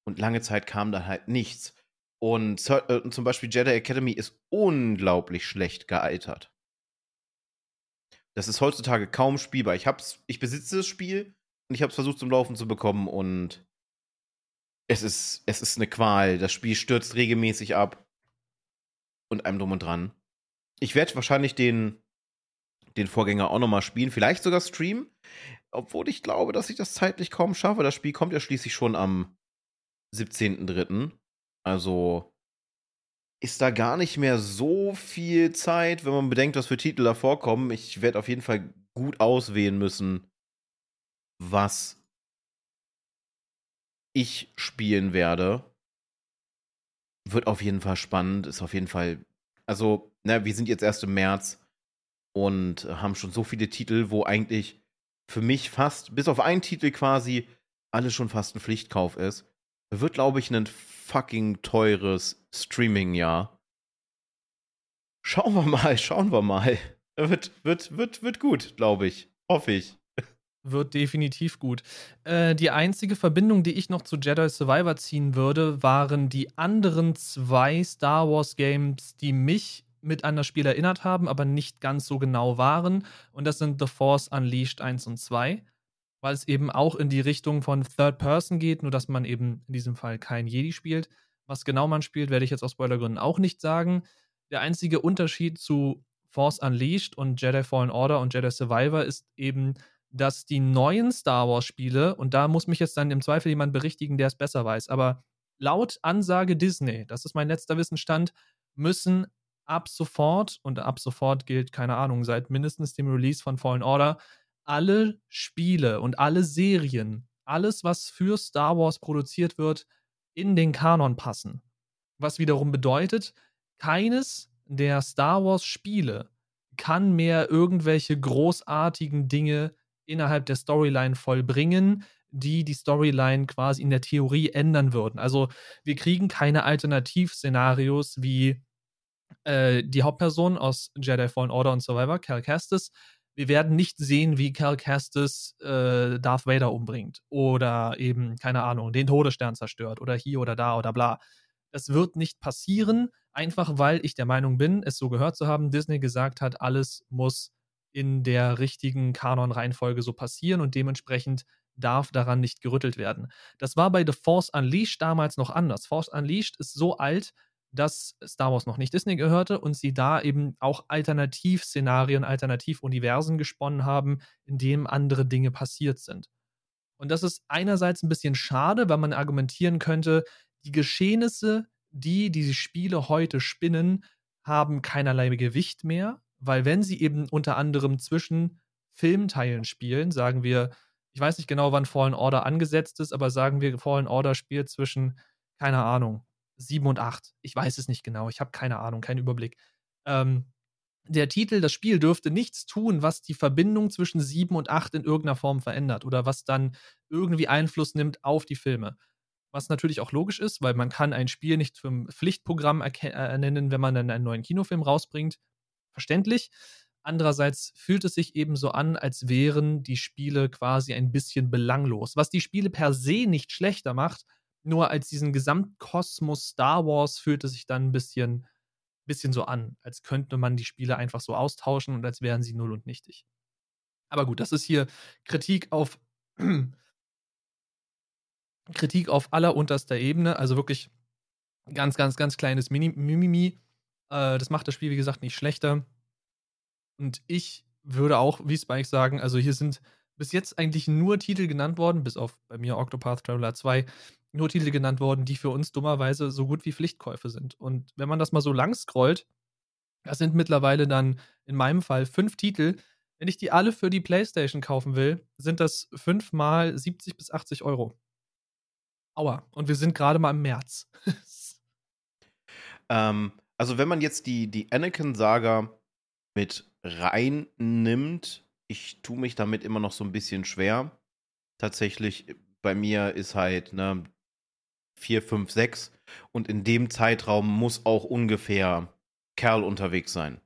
A: Und lange Zeit kam da halt nichts. Und äh, zum Beispiel Jedi Academy ist unglaublich schlecht gealtert. Das ist heutzutage kaum spielbar. Ich hab's, ich besitze das Spiel und ich habe es versucht zum Laufen zu bekommen und es ist, es ist eine Qual. Das Spiel stürzt regelmäßig ab und einem drum und dran. Ich werde wahrscheinlich den, den Vorgänger auch nochmal spielen, vielleicht sogar streamen. Obwohl ich glaube, dass ich das zeitlich kaum schaffe. Das Spiel kommt ja schließlich schon am 17.03. Also ist da gar nicht mehr so viel Zeit, wenn man bedenkt, was für Titel da vorkommen. Ich werde auf jeden Fall gut auswählen müssen, was ich spielen werde. Wird auf jeden Fall spannend, ist auf jeden Fall. Also, na, wir sind jetzt erst im März und haben schon so viele Titel, wo eigentlich für mich fast, bis auf einen Titel quasi, alles schon fast ein Pflichtkauf ist. Wird, glaube ich, ein fucking teures Streaming-Jahr. Schauen wir mal, schauen wir mal. Wird, wird, wird, wird gut, glaube ich. Hoffe ich.
B: Wird definitiv gut. Äh, die einzige Verbindung, die ich noch zu Jedi Survivor ziehen würde, waren die anderen zwei Star Wars Games, die mich mit an das Spiel erinnert haben, aber nicht ganz so genau waren. Und das sind The Force Unleashed 1 und 2, weil es eben auch in die Richtung von Third Person geht, nur dass man eben in diesem Fall kein Jedi spielt. Was genau man spielt, werde ich jetzt aus Spoilergründen auch nicht sagen. Der einzige Unterschied zu Force Unleashed und Jedi Fallen Order und Jedi Survivor ist eben, dass die neuen Star Wars-Spiele, und da muss mich jetzt dann im Zweifel jemand berichtigen, der es besser weiß, aber laut Ansage Disney, das ist mein letzter Wissensstand, müssen ab sofort, und ab sofort gilt, keine Ahnung, seit mindestens dem Release von Fallen Order, alle Spiele und alle Serien, alles, was für Star Wars produziert wird, in den Kanon passen. Was wiederum bedeutet, keines der Star Wars Spiele kann mehr irgendwelche großartigen Dinge innerhalb der Storyline vollbringen, die die Storyline quasi in der Theorie ändern würden. Also wir kriegen keine Alternativszenarios wie äh, die Hauptperson aus Jedi Fallen Order und Survivor, Cal Kestis. Wir werden nicht sehen, wie Cal Kestis äh, Darth Vader umbringt oder eben, keine Ahnung, den Todesstern zerstört oder hier oder da oder bla. Das wird nicht passieren, einfach weil ich der Meinung bin, es so gehört zu haben, Disney gesagt hat, alles muss in der richtigen Kanon-Reihenfolge so passieren und dementsprechend darf daran nicht gerüttelt werden. Das war bei The Force Unleashed damals noch anders. Force Unleashed ist so alt, dass Star Wars noch nicht Disney gehörte und sie da eben auch Alternativszenarien, Alternativuniversen gesponnen haben, in denen andere Dinge passiert sind. Und das ist einerseits ein bisschen schade, weil man argumentieren könnte, die Geschehnisse, die diese Spiele heute spinnen, haben keinerlei Gewicht mehr, weil wenn sie eben unter anderem zwischen Filmteilen spielen, sagen wir, ich weiß nicht genau, wann Fallen Order angesetzt ist, aber sagen wir, Fallen Order spielt zwischen, keine Ahnung, 7 und 8. Ich weiß es nicht genau, ich habe keine Ahnung, keinen Überblick. Ähm, der Titel, das Spiel dürfte nichts tun, was die Verbindung zwischen 7 und 8 in irgendeiner Form verändert oder was dann irgendwie Einfluss nimmt auf die Filme. Was natürlich auch logisch ist, weil man kann ein Spiel nicht zum Pflichtprogramm äh, nennen, wenn man dann einen neuen Kinofilm rausbringt verständlich. Andererseits fühlt es sich eben so an, als wären die Spiele quasi ein bisschen belanglos, was die Spiele per se nicht schlechter macht. Nur als diesen Gesamtkosmos Star Wars fühlt es sich dann ein bisschen, bisschen so an, als könnte man die Spiele einfach so austauschen und als wären sie null und nichtig. Aber gut, das ist hier Kritik auf Kritik auf allerunterster Ebene, also wirklich ganz, ganz, ganz kleines Mimimi. Äh, das macht das Spiel, wie gesagt, nicht schlechter. Und ich würde auch, wie Spike sagen, also hier sind bis jetzt eigentlich nur Titel genannt worden, bis auf bei mir Octopath Traveler 2, nur Titel genannt worden, die für uns dummerweise so gut wie Pflichtkäufe sind. Und wenn man das mal so lang scrollt, das sind mittlerweile dann in meinem Fall fünf Titel. Wenn ich die alle für die PlayStation kaufen will, sind das fünfmal 70 bis 80 Euro. Aua. Und wir sind gerade mal im März.
A: ähm, also wenn man jetzt die, die Anakin-Saga mit reinnimmt, ich tue mich damit immer noch so ein bisschen schwer. Tatsächlich, bei mir ist halt ne, 4, 5, 6 und in dem Zeitraum muss auch ungefähr Kerl unterwegs sein.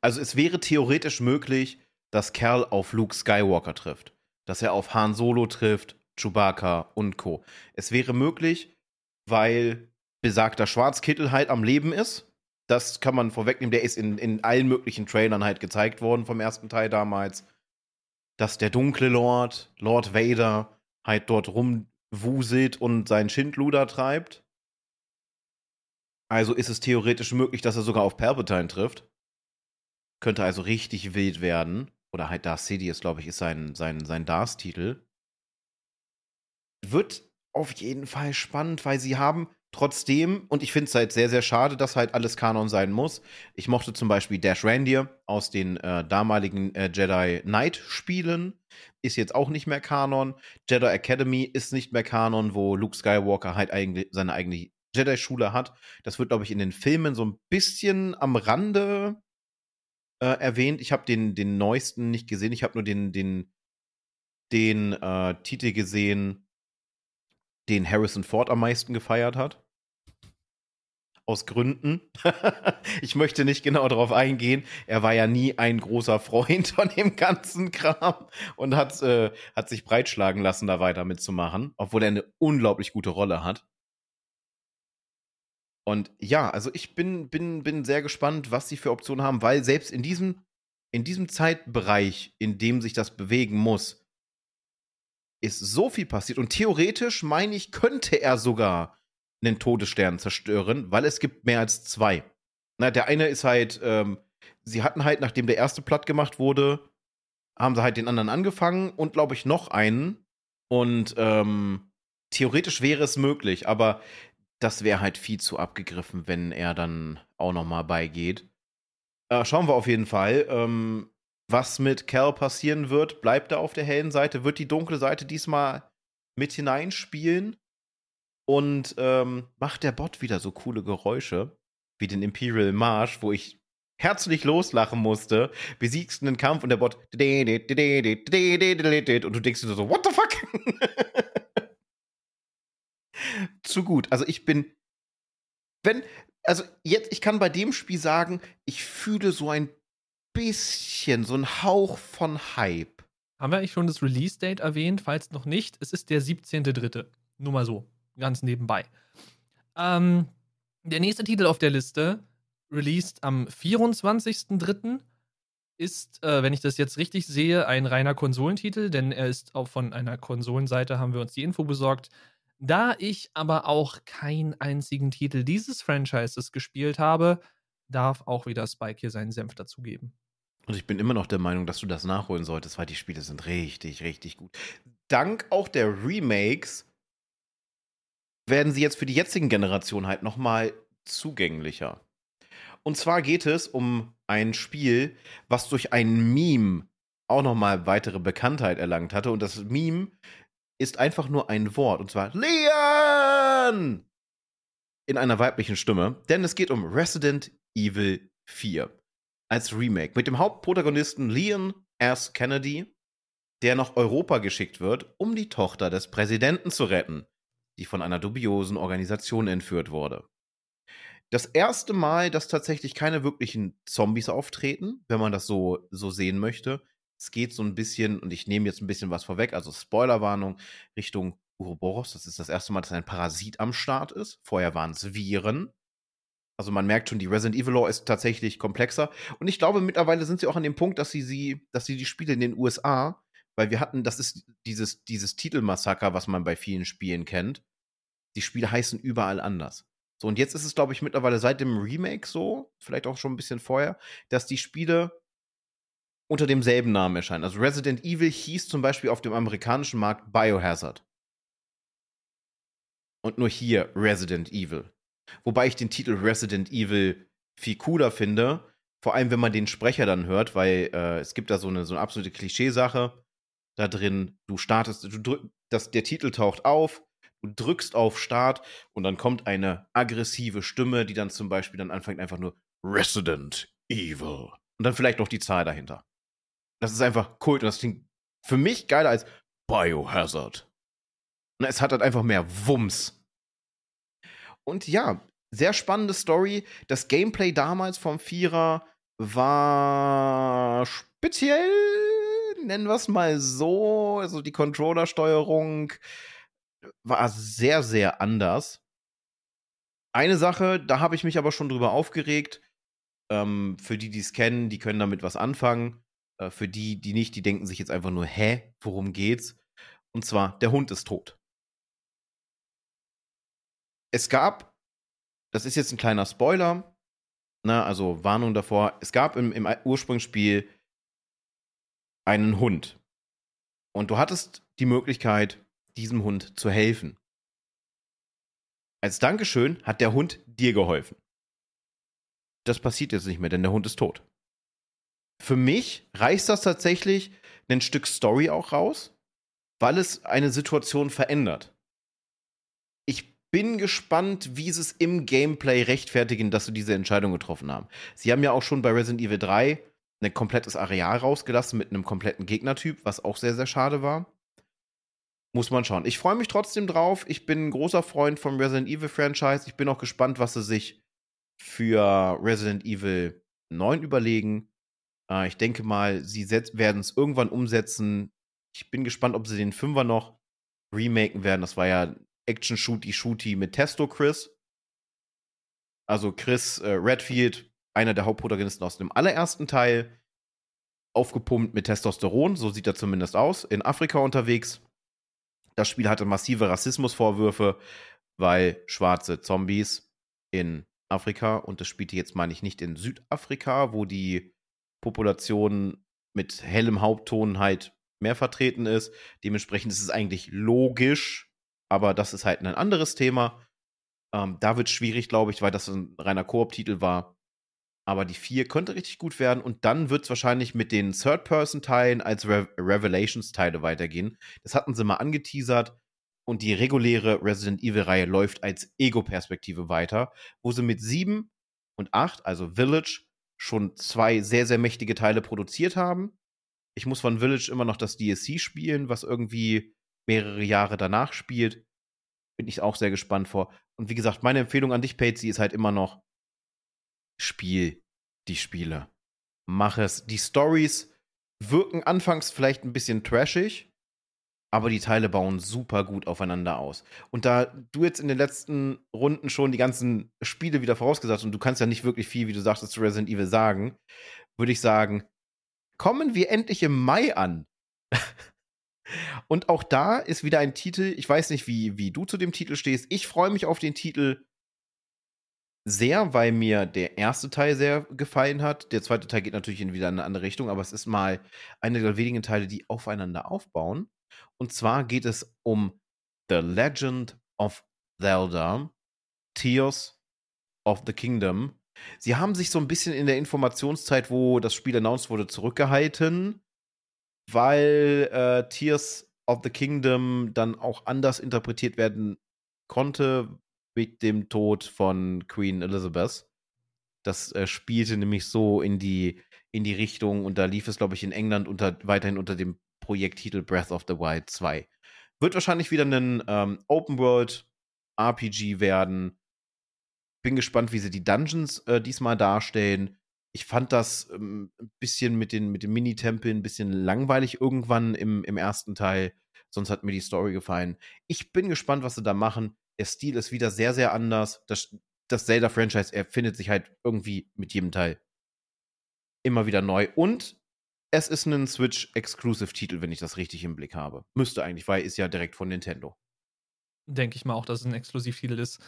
A: Also es wäre theoretisch möglich, dass Kerl auf Luke Skywalker trifft, dass er auf Han Solo trifft, Chewbacca und Co. Es wäre möglich, weil besagter Schwarzkittel halt am Leben ist das kann man vorwegnehmen. Der ist in, in allen möglichen Trailern halt gezeigt worden vom ersten Teil damals. Dass der dunkle Lord, Lord Vader, halt dort rumwuselt und seinen Schindluder treibt. Also ist es theoretisch möglich, dass er sogar auf Palpatine trifft. Könnte also richtig wild werden. Oder halt Darth Sidious, glaube ich, ist sein, sein, sein Darth-Titel. Wird auf jeden Fall spannend, weil sie haben trotzdem, und ich finde es halt sehr, sehr schade, dass halt alles Kanon sein muss. Ich mochte zum Beispiel Dash Randir aus den äh, damaligen äh, Jedi Knight-Spielen. Ist jetzt auch nicht mehr Kanon. Jedi Academy ist nicht mehr Kanon, wo Luke Skywalker halt eigentlich seine eigene Jedi-Schule hat. Das wird, glaube ich, in den Filmen so ein bisschen am Rande äh, erwähnt. Ich habe den, den neuesten nicht gesehen. Ich habe nur den, den, den äh, Titel gesehen, den Harrison Ford am meisten gefeiert hat. Aus Gründen. ich möchte nicht genau darauf eingehen. Er war ja nie ein großer Freund von dem ganzen Kram und hat, äh, hat sich breitschlagen lassen, da weiter mitzumachen, obwohl er eine unglaublich gute Rolle hat. Und ja, also ich bin, bin, bin sehr gespannt, was sie für Optionen haben, weil selbst in diesem, in diesem Zeitbereich, in dem sich das bewegen muss, ist so viel passiert. Und theoretisch, meine ich, könnte er sogar einen Todesstern zerstören, weil es gibt mehr als zwei. Na, der eine ist halt, ähm, sie hatten halt, nachdem der erste platt gemacht wurde, haben sie halt den anderen angefangen und glaube ich noch einen. Und ähm, theoretisch wäre es möglich, aber das wäre halt viel zu abgegriffen, wenn er dann auch noch mal beigeht. Äh, schauen wir auf jeden Fall. Ähm, was mit Cal passieren wird, bleibt er auf der hellen Seite, wird die dunkle Seite diesmal mit hineinspielen und ähm, macht der Bot wieder so coole Geräusche wie den Imperial March, wo ich herzlich loslachen musste, besiegst einen Kampf und der Bot und du denkst dir so, what the fuck? zu gut. Also ich bin, wenn, also jetzt, ich kann bei dem Spiel sagen, ich fühle so ein bisschen, so einen Hauch von Hype.
B: Haben wir eigentlich schon das Release-Date erwähnt? Falls noch nicht, es ist der 17.3. Nur mal so, ganz nebenbei. Ähm, der nächste Titel auf der Liste, released am 24.3., ist, äh, wenn ich das jetzt richtig sehe, ein reiner Konsolentitel, denn er ist auch von einer Konsolenseite, haben wir uns die Info besorgt, da ich aber auch keinen einzigen Titel dieses Franchises gespielt habe, darf auch wieder Spike hier seinen Senf dazugeben.
A: Und ich bin immer noch der Meinung, dass du das nachholen solltest, weil die Spiele sind richtig, richtig gut. Dank auch der Remakes werden sie jetzt für die jetzigen Generationen halt nochmal zugänglicher. Und zwar geht es um ein Spiel, was durch ein Meme auch nochmal weitere Bekanntheit erlangt hatte. Und das Meme ist einfach nur ein Wort, und zwar Leon! In einer weiblichen Stimme, denn es geht um Resident Evil 4 als Remake mit dem Hauptprotagonisten Leon S. Kennedy, der nach Europa geschickt wird, um die Tochter des Präsidenten zu retten, die von einer dubiosen Organisation entführt wurde. Das erste Mal, dass tatsächlich keine wirklichen Zombies auftreten, wenn man das so, so sehen möchte, es geht so ein bisschen, und ich nehme jetzt ein bisschen was vorweg, also Spoilerwarnung Richtung Uroboros. Das ist das erste Mal, dass ein Parasit am Start ist. Vorher waren es Viren. Also man merkt schon, die Resident Evil Law ist tatsächlich komplexer. Und ich glaube, mittlerweile sind sie auch an dem Punkt, dass sie sie, dass sie die Spiele in den USA, weil wir hatten, das ist dieses, dieses Titelmassaker, was man bei vielen Spielen kennt. Die Spiele heißen überall anders. So, und jetzt ist es, glaube ich, mittlerweile seit dem Remake so, vielleicht auch schon ein bisschen vorher, dass die Spiele unter demselben Namen erscheinen. Also Resident Evil hieß zum Beispiel auf dem amerikanischen Markt Biohazard. Und nur hier Resident Evil. Wobei ich den Titel Resident Evil viel cooler finde. Vor allem, wenn man den Sprecher dann hört, weil äh, es gibt da so eine, so eine absolute Klischeesache da drin. Du startest, du drück, der Titel taucht auf, du drückst auf Start und dann kommt eine aggressive Stimme, die dann zum Beispiel dann anfängt einfach nur Resident Evil. Und dann vielleicht noch die Zahl dahinter. Das ist einfach Kult und das klingt für mich geiler als Biohazard. Und es hat halt einfach mehr Wumms. Und ja, sehr spannende Story. Das Gameplay damals vom Vierer war speziell, nennen wir es mal so. Also die Controllersteuerung war sehr, sehr anders. Eine Sache, da habe ich mich aber schon drüber aufgeregt. Ähm, für die, die es kennen, die können damit was anfangen. Äh, für die, die nicht, die denken sich jetzt einfach nur, hä, worum geht's? Und zwar, der Hund ist tot. Es gab, das ist jetzt ein kleiner Spoiler, Na, also Warnung davor. Es gab im, im Ursprungsspiel einen Hund. Und du hattest die Möglichkeit, diesem Hund zu helfen. Als Dankeschön hat der Hund dir geholfen. Das passiert jetzt nicht mehr, denn der Hund ist tot. Für mich reißt das tatsächlich ein Stück Story auch raus, weil es eine Situation verändert. Ich bin gespannt, wie sie es im Gameplay rechtfertigen, dass sie diese Entscheidung getroffen haben. Sie haben ja auch schon bei Resident Evil 3 ein komplettes Areal rausgelassen mit einem kompletten Gegnertyp, was auch sehr, sehr schade war. Muss man schauen. Ich freue mich trotzdem drauf. Ich bin ein großer Freund vom Resident Evil Franchise. Ich bin auch gespannt, was sie sich für Resident Evil 9 überlegen. Äh, ich denke mal, sie werden es irgendwann umsetzen. Ich bin gespannt, ob sie den Fünfer noch remaken werden. Das war ja Action-Shooty-Shooty mit Testo Chris. Also Chris äh, Redfield, einer der Hauptprotagonisten aus dem allerersten Teil, aufgepumpt mit Testosteron, so sieht er zumindest aus, in Afrika unterwegs. Das Spiel hatte massive Rassismusvorwürfe, weil schwarze Zombies in Afrika, und das spielte jetzt, meine ich, nicht in Südafrika, wo die Population mit hellem Hauptton halt mehr vertreten ist. Dementsprechend ist es eigentlich logisch, aber das ist halt ein anderes Thema. Ähm, da wird es schwierig, glaube ich, weil das ein reiner Koop-Titel war. Aber die 4 könnte richtig gut werden und dann wird es wahrscheinlich mit den Third-Person-Teilen als Re Revelations-Teile weitergehen. Das hatten sie mal angeteasert und die reguläre Resident Evil-Reihe läuft als Ego-Perspektive weiter, wo sie mit 7 und 8, also Village, schon zwei sehr, sehr mächtige Teile produziert haben. Ich muss von Village immer noch das DSC spielen, was irgendwie mehrere Jahre danach spielt. Bin ich auch sehr gespannt vor. Und wie gesagt, meine Empfehlung an dich, Patsy, ist halt immer noch: Spiel die Spiele. Mach es. Die Stories wirken anfangs vielleicht ein bisschen trashig, aber die Teile bauen super gut aufeinander aus. Und da du jetzt in den letzten Runden schon die ganzen Spiele wieder vorausgesagt und du kannst ja nicht wirklich viel, wie du sagtest, zu Resident Evil sagen, würde ich sagen, kommen wir endlich im Mai an. und auch da ist wieder ein Titel, ich weiß nicht, wie, wie du zu dem Titel stehst. Ich freue mich auf den Titel sehr, weil mir der erste Teil sehr gefallen hat. Der zweite Teil geht natürlich in wieder in eine andere Richtung, aber es ist mal einer der wenigen Teile, die aufeinander aufbauen. Und zwar geht es um The Legend of Zelda, Tears of the Kingdom. Sie haben sich so ein bisschen in der Informationszeit, wo das Spiel announced wurde, zurückgehalten, weil äh, Tears of the Kingdom dann auch anders interpretiert werden konnte mit dem Tod von Queen Elizabeth. Das äh, spielte nämlich so in die, in die Richtung und da lief es, glaube ich, in England unter, weiterhin unter dem Projekttitel Breath of the Wild 2. Wird wahrscheinlich wieder ein ähm, Open World RPG werden. Bin gespannt, wie sie die Dungeons äh, diesmal darstellen. Ich fand das ähm, ein bisschen mit den, mit den Mini-Tempeln ein bisschen langweilig irgendwann im, im ersten Teil. Sonst hat mir die Story gefallen. Ich bin gespannt, was sie da machen. Der Stil ist wieder sehr, sehr anders. Das, das Zelda-Franchise erfindet sich halt irgendwie mit jedem Teil immer wieder neu. Und es ist ein Switch-Exclusive-Titel, wenn ich das richtig im Blick habe. Müsste eigentlich, weil ist ja direkt von Nintendo.
B: Denke ich mal auch, dass es ein Exklusivtitel ist.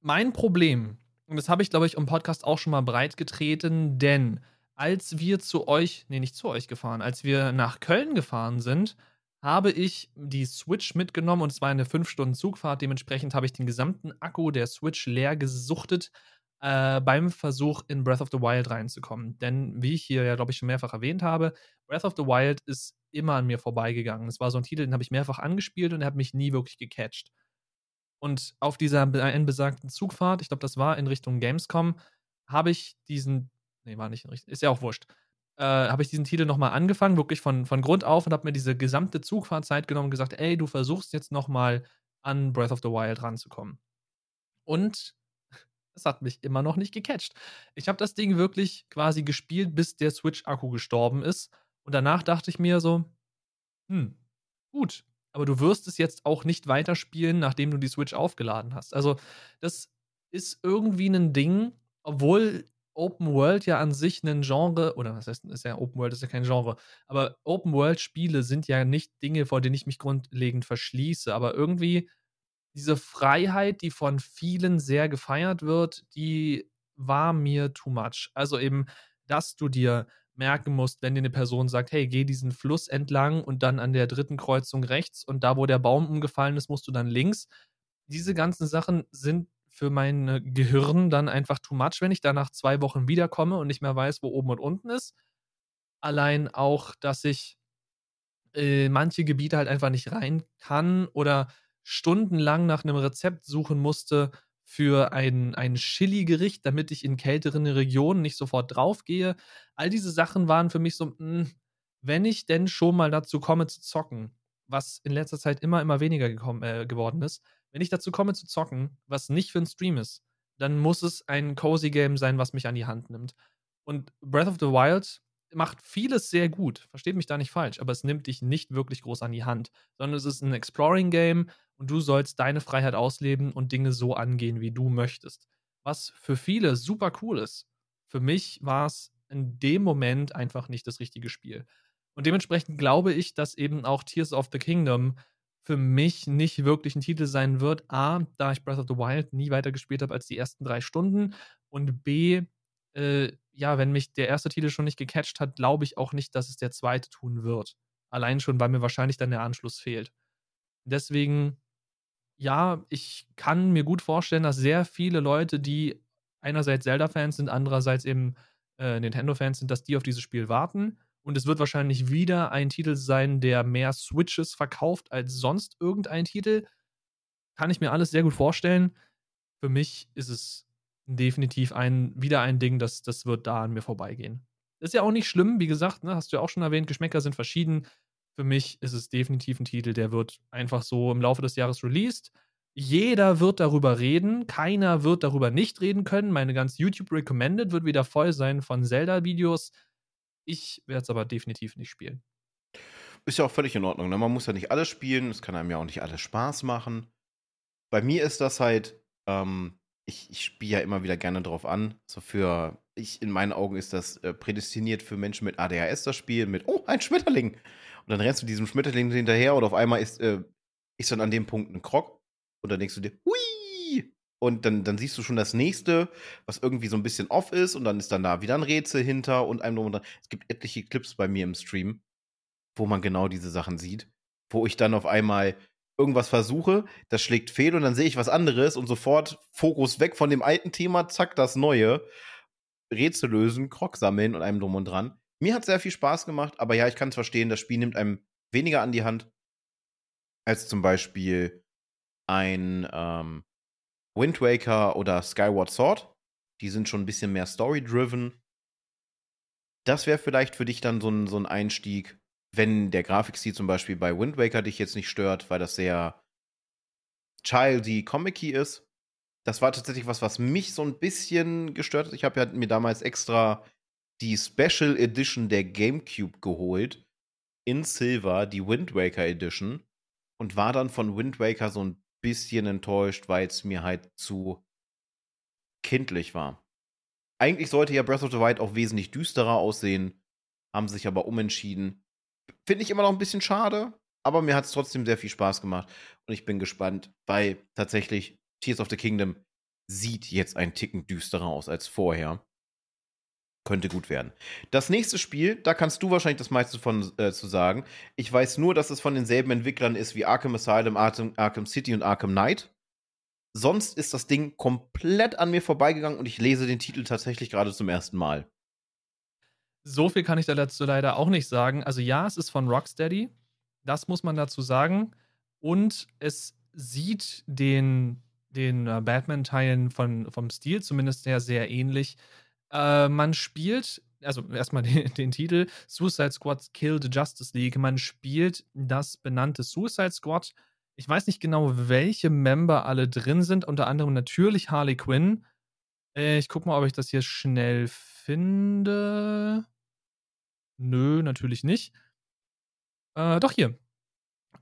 B: Mein Problem, und das habe ich, glaube ich, im Podcast auch schon mal breit getreten, denn als wir zu euch, nee, nicht zu euch gefahren, als wir nach Köln gefahren sind, habe ich die Switch mitgenommen und es war eine 5-Stunden-Zugfahrt. Dementsprechend habe ich den gesamten Akku der Switch leer gesuchtet äh, beim Versuch, in Breath of the Wild reinzukommen. Denn, wie ich hier ja, glaube ich, schon mehrfach erwähnt habe, Breath of the Wild ist immer an mir vorbeigegangen. Es war so ein Titel, den habe ich mehrfach angespielt und er hat mich nie wirklich gecatcht. Und auf dieser einen besagten Zugfahrt, ich glaube, das war in Richtung Gamescom, habe ich diesen, nee, war nicht in Richtung, ist ja auch wurscht, äh, habe ich diesen Titel nochmal angefangen, wirklich von, von Grund auf und habe mir diese gesamte Zugfahrtzeit genommen und gesagt, ey, du versuchst jetzt nochmal an Breath of the Wild ranzukommen. Und es hat mich immer noch nicht gecatcht. Ich habe das Ding wirklich quasi gespielt, bis der Switch-Akku gestorben ist. Und danach dachte ich mir so, hm, gut, aber du wirst es jetzt auch nicht weiterspielen, nachdem du die Switch aufgeladen hast. Also, das ist irgendwie ein Ding, obwohl Open World ja an sich ein Genre, oder was heißt, ist ja Open World ist ja kein Genre, aber Open World Spiele sind ja nicht Dinge, vor denen ich mich grundlegend verschließe, aber irgendwie diese Freiheit, die von vielen sehr gefeiert wird, die war mir too much. Also eben, dass du dir merken musst, wenn dir eine Person sagt, hey, geh diesen Fluss entlang und dann an der dritten Kreuzung rechts und da, wo der Baum umgefallen ist, musst du dann links. Diese ganzen Sachen sind für mein Gehirn dann einfach too much, wenn ich da nach zwei Wochen wiederkomme und nicht mehr weiß, wo oben und unten ist. Allein auch, dass ich äh, manche Gebiete halt einfach nicht rein kann oder stundenlang nach einem Rezept suchen musste für ein, ein Chili-Gericht, damit ich in kälteren Regionen nicht sofort draufgehe. All diese Sachen waren für mich so, mh, hm, wenn ich denn schon mal dazu komme zu zocken, was in letzter Zeit immer, immer weniger gekommen, äh, geworden ist, wenn ich dazu komme zu zocken, was nicht für einen Stream ist, dann muss es ein cozy Game sein, was mich an die Hand nimmt. Und Breath of the Wild macht vieles sehr gut, versteht mich da nicht falsch, aber es nimmt dich nicht wirklich groß an die Hand, sondern es ist ein Exploring-Game und du sollst deine Freiheit ausleben und Dinge so angehen, wie du möchtest. Was für viele super cool ist. Für mich war es in dem Moment einfach nicht das richtige Spiel. Und dementsprechend glaube ich, dass eben auch Tears of the Kingdom für mich nicht wirklich ein Titel sein wird. A, da ich Breath of the Wild nie weitergespielt habe als die ersten drei Stunden. Und B, äh, ja, wenn mich der erste Titel schon nicht gecatcht hat, glaube ich auch nicht, dass es der zweite tun wird. Allein schon, weil mir wahrscheinlich dann der Anschluss fehlt. Deswegen, ja, ich kann mir gut vorstellen, dass sehr viele Leute, die einerseits Zelda-Fans sind, andererseits eben äh, Nintendo-Fans sind, dass die auf dieses Spiel warten. Und es wird wahrscheinlich wieder ein Titel sein, der mehr Switches verkauft als sonst irgendein Titel. Kann ich mir alles sehr gut vorstellen. Für mich ist es definitiv ein, wieder ein Ding, das, das wird da an mir vorbeigehen. ist ja auch nicht schlimm, wie gesagt, ne, hast du ja auch schon erwähnt, Geschmäcker sind verschieden. Für mich ist es definitiv ein Titel, der wird einfach so im Laufe des Jahres released. Jeder wird darüber reden, keiner wird darüber nicht reden können. Meine ganz YouTube Recommended wird wieder voll sein von Zelda-Videos. Ich werde es aber definitiv nicht spielen.
A: Ist ja auch völlig in Ordnung. Ne? Man muss ja nicht alles spielen. Es kann einem ja auch nicht alles Spaß machen. Bei mir ist das halt, ähm, ich, ich spiele ja immer wieder gerne drauf an. So für, ich, in meinen Augen ist das äh, prädestiniert für Menschen mit ADHS, das Spiel mit, oh, ein Schmetterling. Und dann rennst du diesem Schmetterling hinterher und auf einmal ist, äh, ist dann an dem Punkt ein Krog. Und dann denkst du dir, hui, und dann, dann siehst du schon das nächste, was irgendwie so ein bisschen off ist und dann ist dann da wieder ein Rätsel hinter und einem drum und dran. Es gibt etliche Clips bei mir im Stream, wo man genau diese Sachen sieht, wo ich dann auf einmal irgendwas versuche, das schlägt fehl und dann sehe ich was anderes und sofort Fokus weg von dem alten Thema, zack, das neue. Rätsel lösen, Krog sammeln und einem drum und dran. Mir hat sehr viel Spaß gemacht, aber ja, ich kann es verstehen, das Spiel nimmt einem weniger an die Hand als zum Beispiel ein ähm, Wind Waker oder Skyward Sword. Die sind schon ein bisschen mehr story-driven. Das wäre vielleicht für dich dann so ein, so ein Einstieg, wenn der Grafikstil zum Beispiel bei Wind Waker dich jetzt nicht stört, weil das sehr childy, comicy ist. Das war tatsächlich was, was mich so ein bisschen gestört hat. Ich habe ja mir damals extra die Special Edition der GameCube geholt. In Silver, die Wind Waker Edition. Und war dann von Wind Waker so ein bisschen enttäuscht, weil es mir halt zu kindlich war. Eigentlich sollte ja Breath of the Wild auch wesentlich düsterer aussehen, haben sich aber umentschieden. Finde ich immer noch ein bisschen schade, aber mir hat es trotzdem sehr viel Spaß gemacht und ich bin gespannt, weil tatsächlich Tears of the Kingdom sieht jetzt ein Ticken düsterer aus als vorher könnte gut werden. Das nächste Spiel, da kannst du wahrscheinlich das meiste von äh, zu sagen. Ich weiß nur, dass es von denselben Entwicklern ist wie Arkham Asylum, Arkham, Arkham City und Arkham Knight. Sonst ist das Ding komplett an mir vorbeigegangen und ich lese den Titel tatsächlich gerade zum ersten Mal.
B: So viel kann ich dazu leider auch nicht sagen. Also ja, es ist von Rocksteady. Das muss man dazu sagen. Und es sieht den, den äh, Batman-Teilen vom Stil zumindest sehr, sehr ähnlich. Äh, man spielt, also erstmal den, den, Titel, Suicide Squad Kill the Justice League. Man spielt das benannte Suicide Squad. Ich weiß nicht genau, welche Member alle drin sind. Unter anderem natürlich Harley Quinn. Äh, ich gucke mal, ob ich das hier schnell finde. Nö, natürlich nicht. Äh, doch hier.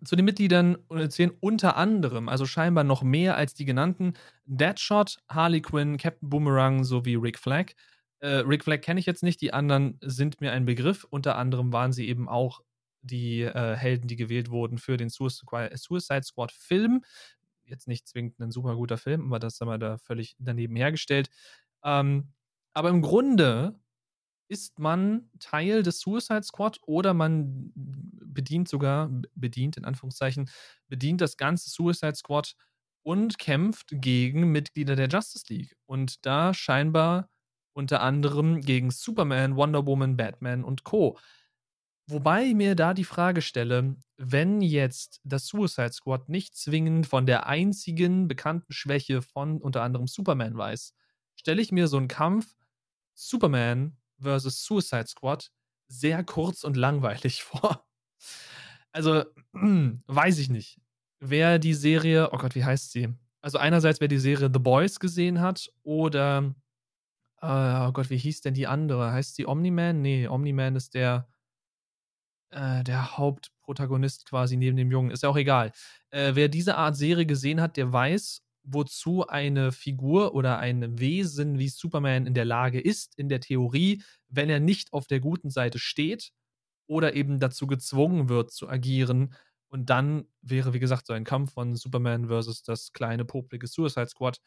B: Zu den Mitgliedern zählen unter anderem, also scheinbar noch mehr als die genannten, Deadshot, Harley Quinn, Captain Boomerang sowie Rick Flag. Äh, Rick Flag kenne ich jetzt nicht, die anderen sind mir ein Begriff. Unter anderem waren sie eben auch die äh, Helden, die gewählt wurden für den Suicide Squad Film. Jetzt nicht zwingend ein super guter Film, aber das haben wir da völlig daneben hergestellt. Ähm, aber im Grunde ist man Teil des Suicide Squad oder man bedient sogar, bedient in Anführungszeichen, bedient das ganze Suicide Squad und kämpft gegen Mitglieder der Justice League. Und da scheinbar unter anderem gegen Superman, Wonder Woman, Batman und Co. Wobei ich mir da die Frage stelle, wenn jetzt das Suicide Squad nicht zwingend von der einzigen bekannten Schwäche von unter anderem Superman weiß, stelle ich mir so einen Kampf Superman versus Suicide Squad sehr kurz und langweilig vor. Also, weiß ich nicht. Wer die Serie, oh Gott, wie heißt sie? Also einerseits, wer die Serie The Boys gesehen hat oder, äh, oh Gott, wie hieß denn die andere? Heißt sie Omni-Man? Nee, Omni-Man ist der, äh, der Hauptprotagonist quasi neben dem Jungen. Ist ja auch egal. Äh, wer diese Art Serie gesehen hat, der weiß, wozu eine Figur oder ein Wesen wie Superman in der Lage ist, in der Theorie, wenn er nicht auf der guten Seite steht oder eben dazu gezwungen wird zu agieren. Und dann wäre, wie gesagt, so ein Kampf von Superman versus das kleine, poplige Suicide Squad,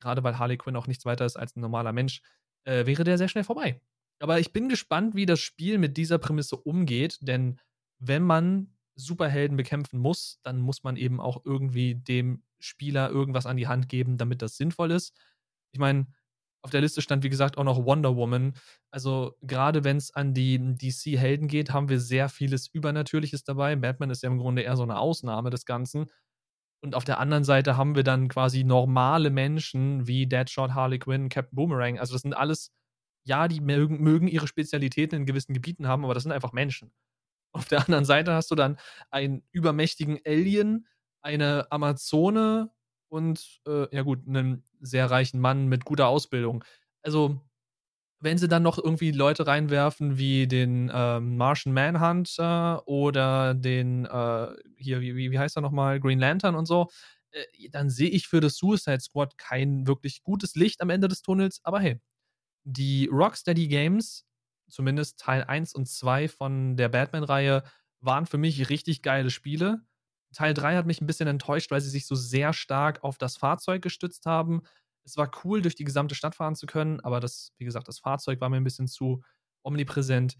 B: gerade weil Harley Quinn auch nichts weiter ist als ein normaler Mensch, äh, wäre der sehr schnell vorbei. Aber ich bin gespannt, wie das Spiel mit dieser Prämisse umgeht, denn wenn man Superhelden bekämpfen muss, dann muss man eben auch irgendwie dem Spieler irgendwas an die Hand geben, damit das sinnvoll ist. Ich meine, auf der Liste stand, wie gesagt, auch noch Wonder Woman. Also, gerade wenn es an die DC-Helden geht, haben wir sehr vieles Übernatürliches dabei. Batman ist ja im Grunde eher so eine Ausnahme des Ganzen. Und auf der anderen Seite haben wir dann quasi normale Menschen wie Deadshot, Harley Quinn, Captain Boomerang. Also, das sind alles, ja, die mögen, mögen ihre Spezialitäten in gewissen Gebieten haben, aber das sind einfach Menschen. Auf der anderen Seite hast du dann einen übermächtigen Alien, eine Amazone und, äh, ja gut, einen sehr reichen Mann mit guter Ausbildung. Also, wenn sie dann noch irgendwie Leute reinwerfen wie den ähm, Martian Manhunter oder den, äh, hier, wie, wie heißt er nochmal, Green Lantern und so, äh, dann sehe ich für das Suicide Squad kein wirklich gutes Licht am Ende des Tunnels. Aber hey, die Rocksteady Games zumindest Teil 1 und 2 von der Batman-Reihe waren für mich richtig geile Spiele. Teil 3 hat mich ein bisschen enttäuscht, weil sie sich so sehr stark auf das Fahrzeug gestützt haben. Es war cool, durch die gesamte Stadt fahren zu können, aber das, wie gesagt, das Fahrzeug war mir ein bisschen zu omnipräsent.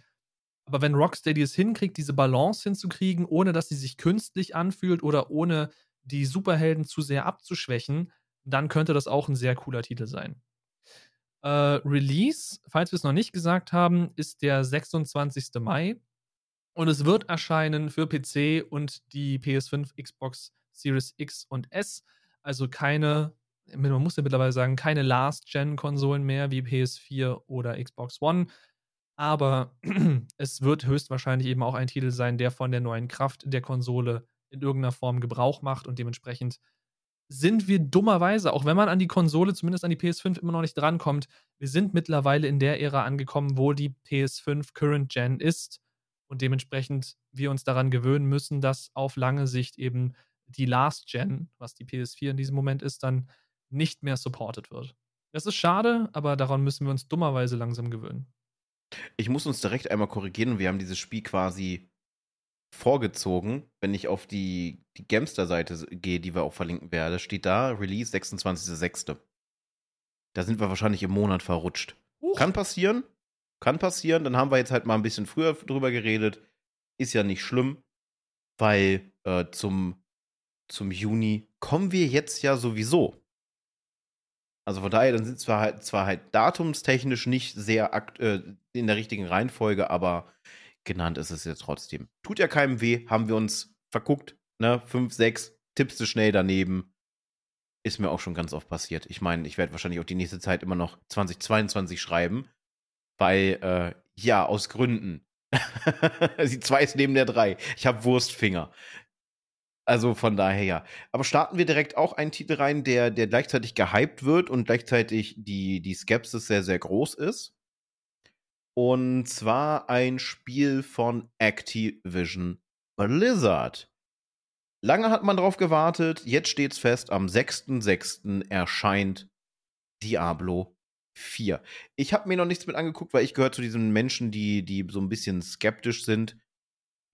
B: Aber wenn Rocksteady es hinkriegt, diese Balance hinzukriegen, ohne dass sie sich künstlich anfühlt oder ohne die Superhelden zu sehr abzuschwächen, dann könnte das auch ein sehr cooler Titel sein. Äh, Release, falls wir es noch nicht gesagt haben, ist der 26. Mai. Und es wird erscheinen für PC und die PS5, Xbox Series X und S. Also keine, man muss ja mittlerweile sagen, keine Last-Gen-Konsolen mehr wie PS4 oder Xbox One. Aber es wird höchstwahrscheinlich eben auch ein Titel sein, der von der neuen Kraft der Konsole in irgendeiner Form Gebrauch macht und dementsprechend sind wir dummerweise, auch wenn man an die Konsole, zumindest an die PS5, immer noch nicht drankommt, wir sind mittlerweile in der Ära angekommen, wo die PS5 Current Gen ist und dementsprechend wir uns daran gewöhnen müssen, dass auf lange Sicht eben die Last Gen, was die PS4 in diesem Moment ist, dann nicht mehr supported wird. Das ist schade, aber daran müssen wir uns dummerweise langsam gewöhnen.
A: Ich muss uns direkt einmal korrigieren. Wir haben dieses Spiel quasi vorgezogen, wenn ich auf die, die Gamster-Seite gehe, die wir auch verlinken werden, steht da Release 26.06. Da sind wir wahrscheinlich im Monat verrutscht. Huch. Kann passieren, kann passieren. Dann haben wir jetzt halt mal ein bisschen früher drüber geredet. Ist ja nicht schlimm, weil äh, zum, zum Juni kommen wir jetzt ja sowieso. Also von daher, dann sind zwar halt, zwar halt datumstechnisch nicht sehr äh, in der richtigen Reihenfolge, aber genannt ist es jetzt trotzdem. Tut ja keinem weh, haben wir uns verguckt, ne? Fünf, sechs, tippst du schnell daneben. Ist mir auch schon ganz oft passiert. Ich meine, ich werde wahrscheinlich auch die nächste Zeit immer noch 2022 schreiben, weil, äh, ja, aus Gründen. die zwei ist neben der drei. Ich habe Wurstfinger. Also von daher ja. Aber starten wir direkt auch einen Titel rein, der, der gleichzeitig gehypt wird und gleichzeitig die, die Skepsis sehr, sehr groß ist. Und zwar ein Spiel von Activision Blizzard. Lange hat man drauf gewartet, jetzt steht's fest, am 6.6. erscheint Diablo 4. Ich habe mir noch nichts mit angeguckt, weil ich gehöre zu diesen Menschen, die, die so ein bisschen skeptisch sind.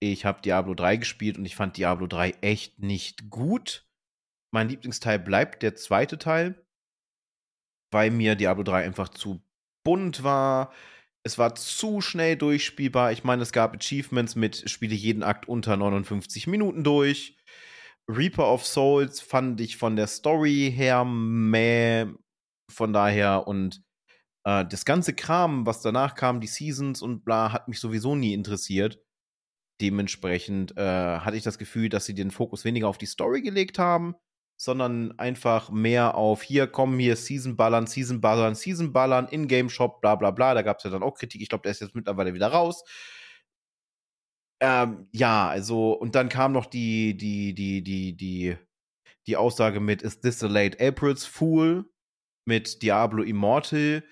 A: Ich habe Diablo 3 gespielt und ich fand Diablo 3 echt nicht gut. Mein Lieblingsteil bleibt der zweite Teil. weil mir Diablo 3 einfach zu bunt war. Es war zu schnell durchspielbar. Ich meine, es gab Achievements mit Spiele jeden Akt unter 59 Minuten durch. Reaper of Souls fand ich von der Story her meh. Von daher und äh, das ganze Kram, was danach kam, die Seasons und bla, hat mich sowieso nie interessiert. Dementsprechend äh, hatte ich das Gefühl, dass sie den Fokus weniger auf die Story gelegt haben, sondern einfach mehr auf hier kommen hier Season ballern, Season ballern, Season ballern, In-Game Shop, bla bla bla. Da gab es ja dann auch Kritik. Ich glaube, der ist jetzt mittlerweile wieder raus. Ähm, ja, also, und dann kam noch die, die, die, die, die, die Aussage mit Is this the late April's Fool? mit Diablo Immortal,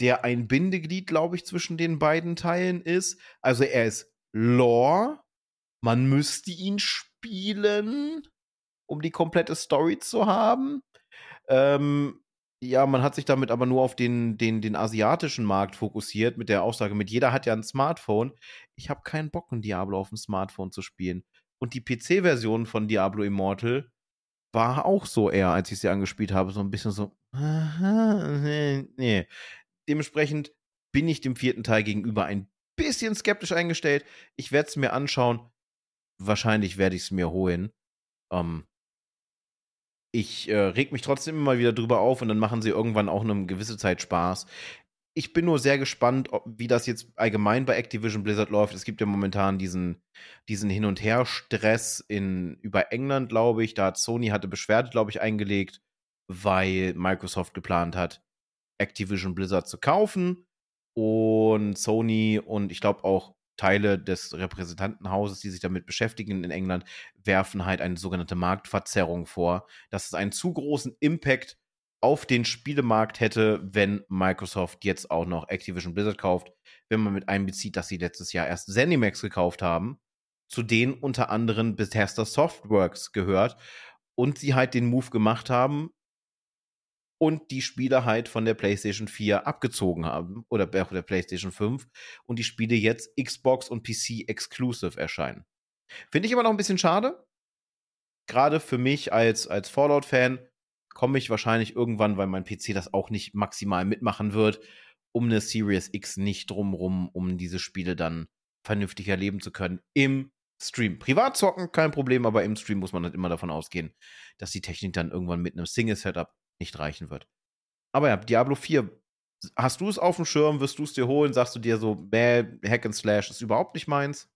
A: der ein Bindeglied, glaube ich, zwischen den beiden Teilen ist. Also er ist Lore. Man müsste ihn spielen, um die komplette Story zu haben. Ähm, ja, man hat sich damit aber nur auf den, den, den asiatischen Markt fokussiert, mit der Aussage, mit jeder hat ja ein Smartphone. Ich habe keinen Bock, ein Diablo auf dem Smartphone zu spielen. Und die PC-Version von Diablo Immortal war auch so eher, als ich sie angespielt habe, so ein bisschen so, nee, nee. Dementsprechend bin ich dem vierten Teil gegenüber ein bisschen skeptisch eingestellt. Ich werde es mir anschauen. Wahrscheinlich werde ich es mir holen. Ähm, ich äh, reg mich trotzdem immer wieder drüber auf und dann machen sie irgendwann auch eine gewisse Zeit Spaß. Ich bin nur sehr gespannt, ob, wie das jetzt allgemein bei Activision Blizzard läuft. Es gibt ja momentan diesen, diesen Hin- und Her-Stress über England, glaube ich. Da hat Sony hatte Beschwerde, glaube ich, eingelegt, weil Microsoft geplant hat, Activision Blizzard zu kaufen und Sony und ich glaube auch Teile des Repräsentantenhauses, die sich damit beschäftigen in England, werfen halt eine sogenannte Marktverzerrung vor, dass es einen zu großen Impact auf den Spielemarkt hätte, wenn Microsoft jetzt auch noch Activision Blizzard kauft, wenn man mit einbezieht, dass sie letztes Jahr erst ZeniMax gekauft haben, zu denen unter anderem Bethesda Softworks gehört und sie halt den Move gemacht haben, und die Spiele halt von der PlayStation 4 abgezogen haben oder der PlayStation 5 und die Spiele jetzt Xbox und PC exclusive erscheinen. Finde ich immer noch ein bisschen schade. Gerade für mich als, als Fallout-Fan komme ich wahrscheinlich irgendwann, weil mein PC das auch nicht maximal mitmachen wird, um eine Series X nicht drumrum, um diese Spiele dann vernünftig erleben zu können im Stream. Privat zocken, kein Problem, aber im Stream muss man halt immer davon ausgehen, dass die Technik dann irgendwann mit einem Single-Setup nicht reichen wird. Aber ja, Diablo 4, hast du es auf dem Schirm? Wirst du es dir holen? Sagst du dir so, bäh, Hack and Slash ist überhaupt nicht meins?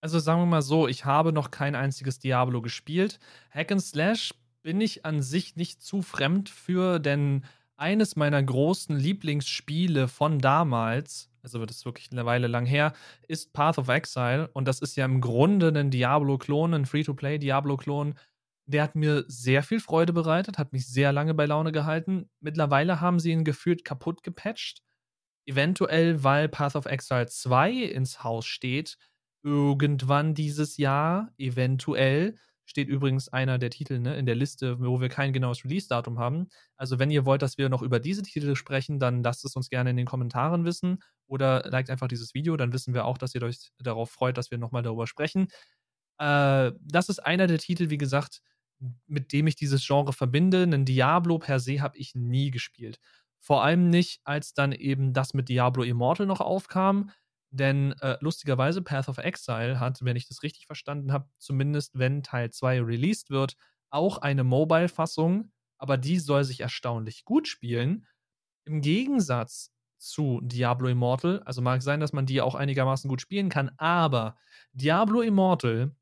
B: Also sagen wir mal so, ich habe noch kein einziges Diablo gespielt. Hack and Slash bin ich an sich nicht zu fremd für, denn eines meiner großen Lieblingsspiele von damals, also das ist wirklich eine Weile lang her, ist Path of Exile. Und das ist ja im Grunde ein Diablo-Klon, ein Free-to-Play-Diablo-Klon, der hat mir sehr viel Freude bereitet, hat mich sehr lange bei Laune gehalten. Mittlerweile haben sie ihn gefühlt kaputt gepatcht. Eventuell, weil Path of Exile 2 ins Haus steht. Irgendwann dieses Jahr, eventuell, steht übrigens einer der Titel ne, in der Liste, wo wir kein genaues Release-Datum haben. Also, wenn ihr wollt, dass wir noch über diese Titel sprechen, dann lasst es uns gerne in den Kommentaren wissen oder liked einfach dieses Video, dann wissen wir auch, dass ihr euch darauf freut, dass wir nochmal darüber sprechen. Äh, das ist einer der Titel, wie gesagt, mit dem ich dieses Genre verbinde. Einen Diablo per se habe ich nie gespielt. Vor allem nicht, als dann eben das mit Diablo Immortal noch aufkam. Denn äh, lustigerweise, Path of Exile hat, wenn ich das richtig verstanden habe, zumindest wenn Teil 2 released wird, auch eine Mobile-Fassung, aber die soll sich erstaunlich gut spielen. Im Gegensatz zu Diablo Immortal, also mag sein, dass man die auch einigermaßen gut spielen kann, aber Diablo Immortal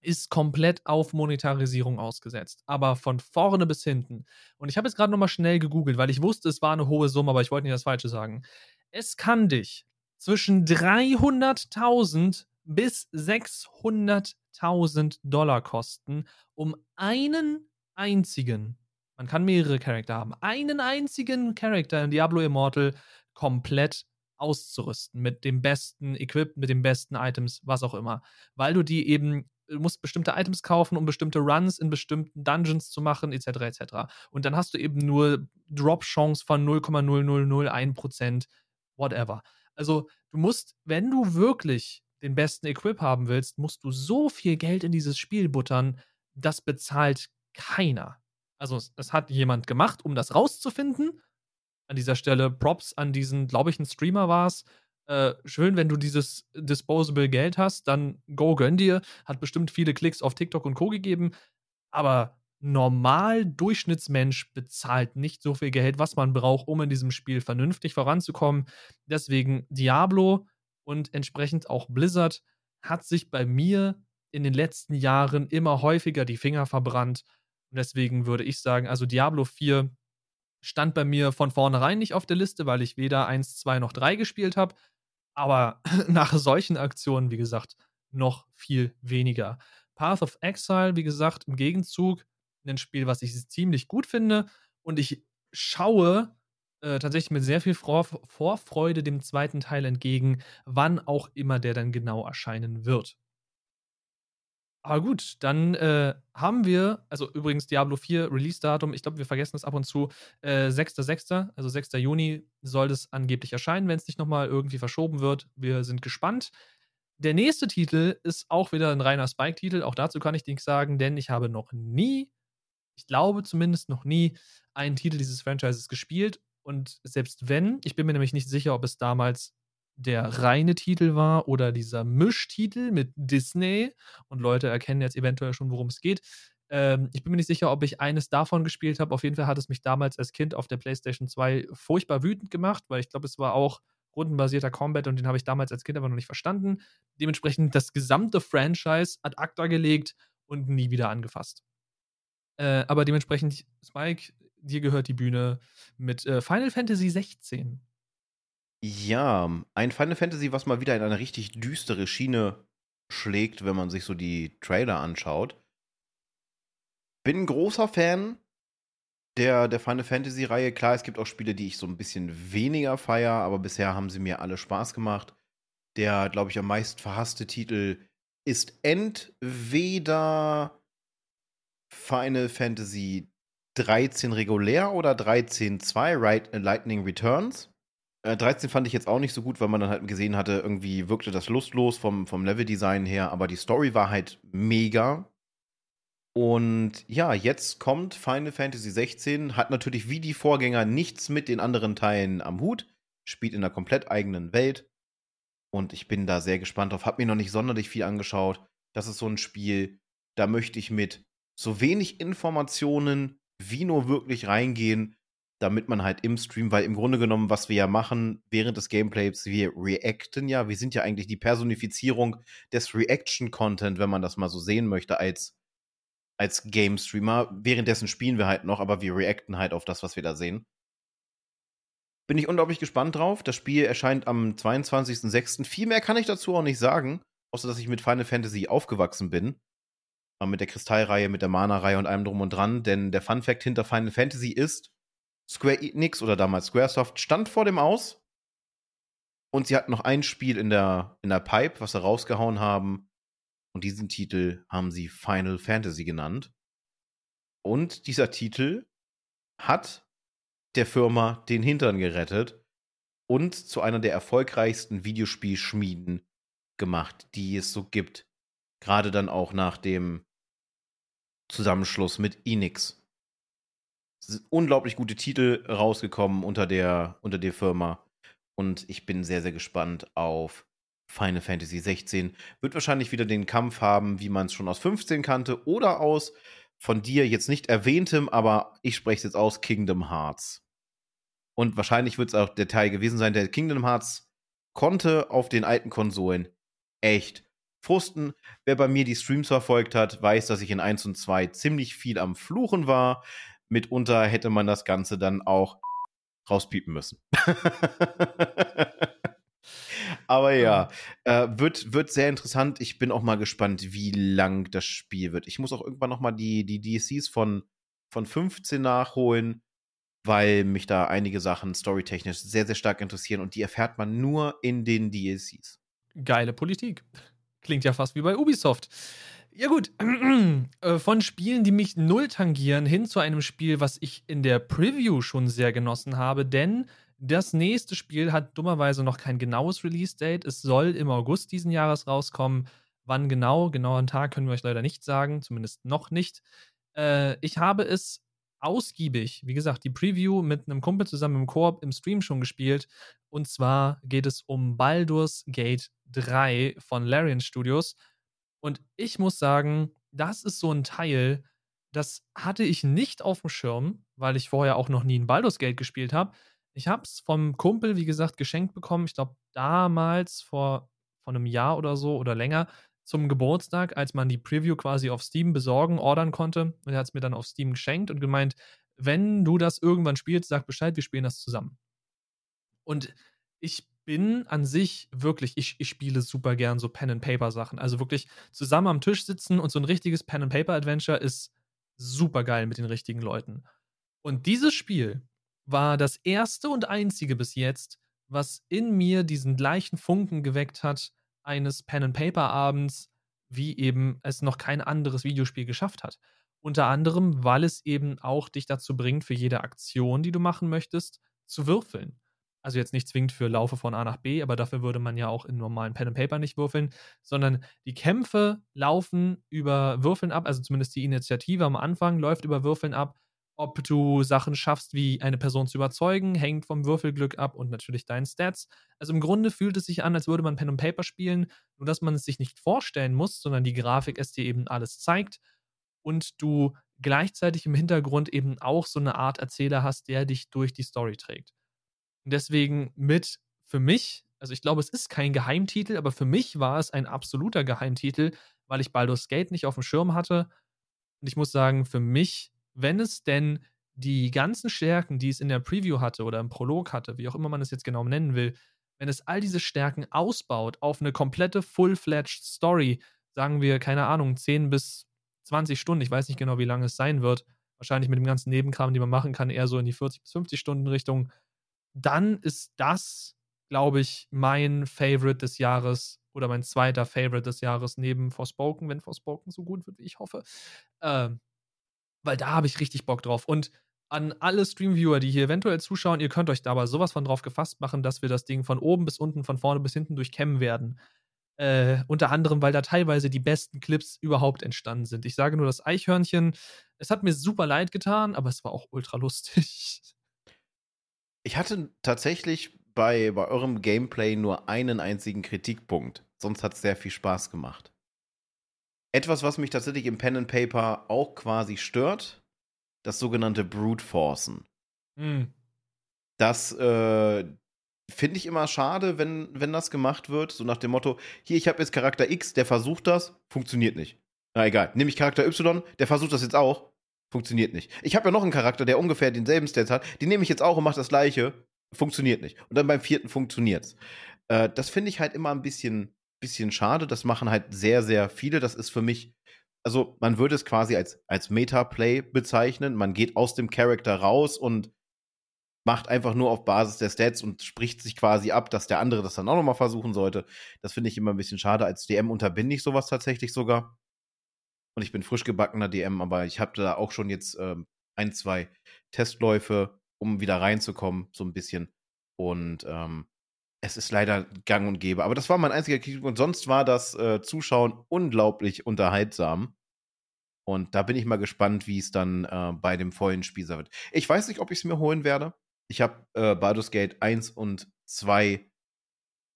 B: ist komplett auf Monetarisierung ausgesetzt. Aber von vorne bis hinten. Und ich habe jetzt gerade nochmal schnell gegoogelt, weil ich wusste, es war eine hohe Summe, aber ich wollte nicht das Falsche sagen. Es kann dich zwischen 300.000 bis 600.000 Dollar kosten, um einen einzigen, man kann mehrere Charakter haben, einen einzigen Charakter in Diablo Immortal komplett auszurüsten mit dem besten Equip, mit den besten Items, was auch immer, weil du die eben du musst bestimmte Items kaufen, um bestimmte Runs in bestimmten Dungeons zu machen, etc. etc. Und dann hast du eben nur Drop-Chance von 0,0001%, whatever. Also du musst, wenn du wirklich den besten Equip haben willst, musst du so viel Geld in dieses Spiel buttern, das bezahlt keiner. Also es, es hat jemand gemacht, um das rauszufinden an dieser Stelle Props an diesen, glaube ich, ein Streamer war es. Äh, schön, wenn du dieses Disposable Geld hast, dann go gönn dir. Hat bestimmt viele Klicks auf TikTok und Co. gegeben. Aber normal Durchschnittsmensch bezahlt nicht so viel Geld, was man braucht, um in diesem Spiel vernünftig voranzukommen. Deswegen Diablo und entsprechend auch Blizzard hat sich bei mir in den letzten Jahren immer häufiger die Finger verbrannt. Und deswegen würde ich sagen, also Diablo 4 stand bei mir von vornherein nicht auf der Liste, weil ich weder 1, 2 noch 3 gespielt habe. Aber nach solchen Aktionen, wie gesagt, noch viel weniger. Path of Exile, wie gesagt, im Gegenzug ein Spiel, was ich ziemlich gut finde. Und ich schaue äh, tatsächlich mit sehr viel Vor Vorfreude dem zweiten Teil entgegen, wann auch immer der dann genau erscheinen wird. Aber gut, dann äh, haben wir, also übrigens Diablo 4 Release-Datum, ich glaube, wir vergessen das ab und zu, äh, 6.6., also 6. Juni soll das angeblich erscheinen, wenn es nicht nochmal irgendwie verschoben wird. Wir sind gespannt. Der nächste Titel ist auch wieder ein reiner Spike-Titel, auch dazu kann ich nichts sagen, denn ich habe noch nie, ich glaube zumindest noch nie, einen Titel dieses Franchises gespielt. Und selbst wenn, ich bin mir nämlich nicht sicher, ob es damals der reine Titel war oder dieser Mischtitel mit Disney. Und Leute erkennen jetzt eventuell schon, worum es geht. Ähm, ich bin mir nicht sicher, ob ich eines davon gespielt habe. Auf jeden Fall hat es mich damals als Kind auf der PlayStation 2 furchtbar wütend gemacht, weil ich glaube, es war auch rundenbasierter Combat und den habe ich damals als Kind aber noch nicht verstanden. Dementsprechend das gesamte Franchise ad acta gelegt und nie wieder angefasst. Äh, aber dementsprechend, Spike, dir gehört die Bühne mit äh, Final Fantasy 16.
A: Ja, ein Final Fantasy, was mal wieder in eine richtig düstere Schiene schlägt, wenn man sich so die Trailer anschaut. Bin ein großer Fan der, der Final Fantasy-Reihe. Klar, es gibt auch Spiele, die ich so ein bisschen weniger feier, aber bisher haben sie mir alle Spaß gemacht. Der, glaube ich, am meisten verhasste Titel ist entweder Final Fantasy 13 regulär oder 13.2 Lightning Returns. 13 äh, fand ich jetzt auch nicht so gut, weil man dann halt gesehen hatte, irgendwie wirkte das lustlos vom, vom Leveldesign her, aber die Story war halt mega. Und ja, jetzt kommt Final Fantasy 16, hat natürlich wie die Vorgänger nichts mit den anderen Teilen am Hut, spielt in einer komplett eigenen Welt. Und ich bin da sehr gespannt drauf. Hab mir noch nicht sonderlich viel angeschaut. Das ist so ein Spiel, da möchte ich mit so wenig Informationen wie nur wirklich reingehen, damit man halt im Stream, weil im Grunde genommen, was wir ja machen während des Gameplays, wir reacten ja, wir sind ja eigentlich die Personifizierung des Reaction-Content, wenn man das mal so sehen möchte, als, als Game-Streamer. Währenddessen spielen wir halt noch, aber wir reacten halt auf das, was wir da sehen. Bin ich unglaublich gespannt drauf. Das Spiel erscheint am 22.06. Viel mehr kann ich dazu auch nicht sagen, außer dass ich mit Final Fantasy aufgewachsen bin. Mit der Kristallreihe, mit der Mana-Reihe und allem drum und dran. Denn der Fun-Fact hinter Final Fantasy ist, Square Enix oder damals Squaresoft stand vor dem Aus und sie hatten noch ein Spiel in der, in der Pipe, was sie rausgehauen haben. Und diesen Titel haben sie Final Fantasy genannt. Und dieser Titel hat der Firma den Hintern gerettet und zu einer der erfolgreichsten Videospielschmieden gemacht, die es so gibt. Gerade dann auch nach dem Zusammenschluss mit Enix unglaublich gute Titel rausgekommen unter der, unter der Firma. Und ich bin sehr, sehr gespannt auf Final Fantasy 16. Wird wahrscheinlich wieder den Kampf haben, wie man es schon aus 15 kannte, oder aus von dir jetzt nicht erwähntem, aber ich spreche es jetzt aus, Kingdom Hearts. Und wahrscheinlich wird es auch der Teil gewesen sein, der Kingdom Hearts konnte auf den alten Konsolen echt frusten. Wer bei mir die Streams verfolgt hat, weiß, dass ich in 1 und 2 ziemlich viel am Fluchen war mitunter hätte man das Ganze dann auch rauspiepen müssen. Aber ja, äh, wird, wird sehr interessant. Ich bin auch mal gespannt, wie lang das Spiel wird. Ich muss auch irgendwann noch mal die, die DLCs von, von 15 nachholen, weil mich da einige Sachen storytechnisch sehr, sehr stark interessieren und die erfährt man nur in den DLCs.
B: Geile Politik. Klingt ja fast wie bei Ubisoft. Ja gut, äh, von Spielen, die mich null tangieren, hin zu einem Spiel, was ich in der Preview schon sehr genossen habe, denn das nächste Spiel hat dummerweise noch kein genaues Release-Date. Es soll im August diesen Jahres rauskommen. Wann genau, genauen Tag können wir euch leider nicht sagen, zumindest noch nicht. Äh, ich habe es ausgiebig, wie gesagt, die Preview mit einem Kumpel zusammen im Koop im Stream schon gespielt. Und zwar geht es um Baldur's Gate 3 von Larian Studios. Und ich muss sagen, das ist so ein Teil, das hatte ich nicht auf dem Schirm, weil ich vorher auch noch nie ein Baldur's Gate gespielt habe. Ich habe es vom Kumpel, wie gesagt, geschenkt bekommen. Ich glaube, damals vor, vor einem Jahr oder so oder länger zum Geburtstag, als man die Preview quasi auf Steam besorgen, ordern konnte. Und er hat es mir dann auf Steam geschenkt und gemeint, wenn du das irgendwann spielst, sag Bescheid, wir spielen das zusammen. Und ich bin an sich wirklich, ich, ich spiele super gern so Pen-and-Paper-Sachen. Also wirklich zusammen am Tisch sitzen und so ein richtiges Pen-and-Paper-Adventure ist super geil mit den richtigen Leuten. Und dieses Spiel war das erste und einzige bis jetzt, was in mir diesen gleichen Funken geweckt hat, eines Pen-and-Paper-Abends, wie eben es noch kein anderes Videospiel geschafft hat. Unter anderem, weil es eben auch dich dazu bringt, für jede Aktion, die du machen möchtest, zu würfeln. Also jetzt nicht zwingend für Laufe von A nach B, aber dafür würde man ja auch in normalen Pen and Paper nicht würfeln, sondern die Kämpfe laufen über Würfeln ab, also zumindest die Initiative am Anfang läuft über Würfeln ab ob du Sachen schaffst, wie eine Person zu überzeugen, hängt vom Würfelglück ab und natürlich deinen Stats. Also im Grunde fühlt es sich an, als würde man Pen und Paper spielen, nur dass man es sich nicht vorstellen muss, sondern die Grafik es dir eben alles zeigt und du gleichzeitig im Hintergrund eben auch so eine Art Erzähler hast, der dich durch die Story trägt. Und deswegen mit für mich, also ich glaube, es ist kein Geheimtitel, aber für mich war es ein absoluter Geheimtitel, weil ich Baldur's Gate nicht auf dem Schirm hatte. Und ich muss sagen, für mich wenn es denn die ganzen Stärken, die es in der Preview hatte oder im Prolog hatte, wie auch immer man es jetzt genau nennen will, wenn es all diese Stärken ausbaut auf eine komplette full-fledged Story, sagen wir, keine Ahnung, 10 bis 20 Stunden, ich weiß nicht genau, wie lange es sein wird, wahrscheinlich mit dem ganzen Nebenkram, den man machen kann, eher so in die 40 bis 50 Stunden Richtung, dann ist das, glaube ich, mein Favorite des Jahres oder mein zweiter Favorite des Jahres neben Forspoken, wenn Forspoken so gut wird, wie ich hoffe. Ähm, weil da habe ich richtig Bock drauf. Und an alle Streamviewer, die hier eventuell zuschauen, ihr könnt euch dabei sowas von drauf gefasst machen, dass wir das Ding von oben bis unten, von vorne bis hinten durchkämmen werden. Äh, unter anderem, weil da teilweise die besten Clips überhaupt entstanden sind. Ich sage nur das Eichhörnchen. Es hat mir super leid getan, aber es war auch ultra lustig.
A: Ich hatte tatsächlich bei, bei eurem Gameplay nur einen einzigen Kritikpunkt. Sonst hat es sehr viel Spaß gemacht. Etwas, was mich tatsächlich im Pen and Paper auch quasi stört, das sogenannte Brute Forcen. Mhm. Das äh, finde ich immer schade, wenn, wenn das gemacht wird. So nach dem Motto: Hier, ich habe jetzt Charakter X, der versucht das, funktioniert nicht. Na egal, nehme ich Charakter Y, der versucht das jetzt auch, funktioniert nicht. Ich habe ja noch einen Charakter, der ungefähr denselben Stats hat, den nehme ich jetzt auch und mache das gleiche, funktioniert nicht. Und dann beim vierten funktioniert's. Äh, das finde ich halt immer ein bisschen bisschen schade. Das machen halt sehr, sehr viele. Das ist für mich, also man würde es quasi als, als Meta-Play bezeichnen. Man geht aus dem Charakter raus und macht einfach nur auf Basis der Stats und spricht sich quasi ab, dass der andere das dann auch nochmal versuchen sollte. Das finde ich immer ein bisschen schade. Als DM unterbinde ich sowas tatsächlich sogar. Und ich bin frisch gebackener DM, aber ich habe da auch schon jetzt ähm, ein, zwei Testläufe, um wieder reinzukommen, so ein bisschen. Und ähm, es ist leider gang und gäbe. Aber das war mein einziger Kritikpunkt. Sonst war das äh, Zuschauen unglaublich unterhaltsam. Und da bin ich mal gespannt, wie es dann äh, bei dem vollen Spiel sein wird. Ich weiß nicht, ob ich es mir holen werde. Ich habe äh, Baldur's Gate 1 und 2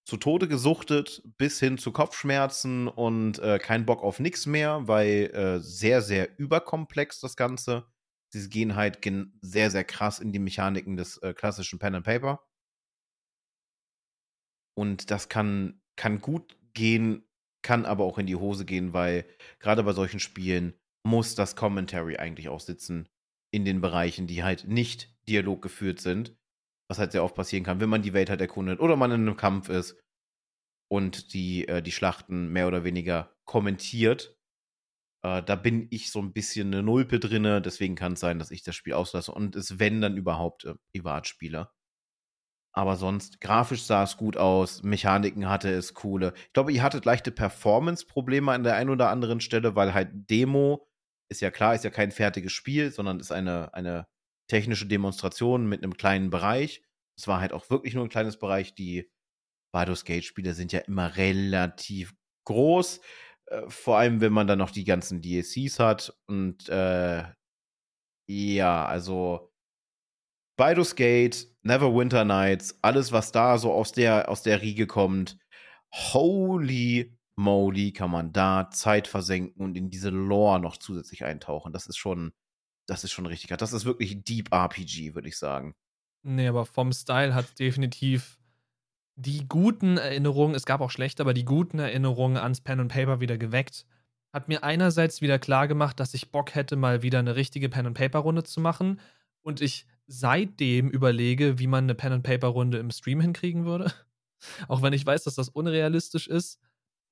A: zu Tode gesuchtet, bis hin zu Kopfschmerzen und äh, kein Bock auf nichts mehr, weil äh, sehr, sehr überkomplex das Ganze. Sie gehen halt gen sehr, sehr krass in die Mechaniken des äh, klassischen Pen and Paper. Und das kann, kann gut gehen, kann aber auch in die Hose gehen, weil gerade bei solchen Spielen muss das Commentary eigentlich auch sitzen in den Bereichen, die halt nicht Dialog geführt sind. Was halt sehr oft passieren kann, wenn man die Welt halt erkundet oder man in einem Kampf ist und die, äh, die Schlachten mehr oder weniger kommentiert. Äh, da bin ich so ein bisschen eine Nulpe drinne, deswegen kann es sein, dass ich das Spiel auslasse und es, wenn dann überhaupt, äh, Privatspieler. Aber sonst, grafisch sah es gut aus, Mechaniken hatte es coole. Ich glaube, ihr hattet leichte Performance-Probleme an der einen oder anderen Stelle, weil halt Demo ist ja klar, ist ja kein fertiges Spiel, sondern ist eine, eine technische Demonstration mit einem kleinen Bereich. Es war halt auch wirklich nur ein kleines Bereich. Die Baldur's Gate-Spiele sind ja immer relativ groß. Äh, vor allem, wenn man dann noch die ganzen DLCs hat und äh, Ja, also Baldur's Gate, Neverwinter Nights, alles, was da so aus der, aus der Riege kommt. Holy moly, kann man da Zeit versenken und in diese Lore noch zusätzlich eintauchen. Das ist schon, das ist schon richtig. Das ist wirklich Deep RPG, würde ich sagen.
B: Nee, aber vom Style hat definitiv die guten Erinnerungen, es gab auch schlechte, aber die guten Erinnerungen ans Pen and Paper wieder geweckt. Hat mir einerseits wieder klar gemacht, dass ich Bock hätte, mal wieder eine richtige Pen and Paper Runde zu machen und ich seitdem überlege, wie man eine Pen and Paper Runde im Stream hinkriegen würde. Auch wenn ich weiß, dass das unrealistisch ist,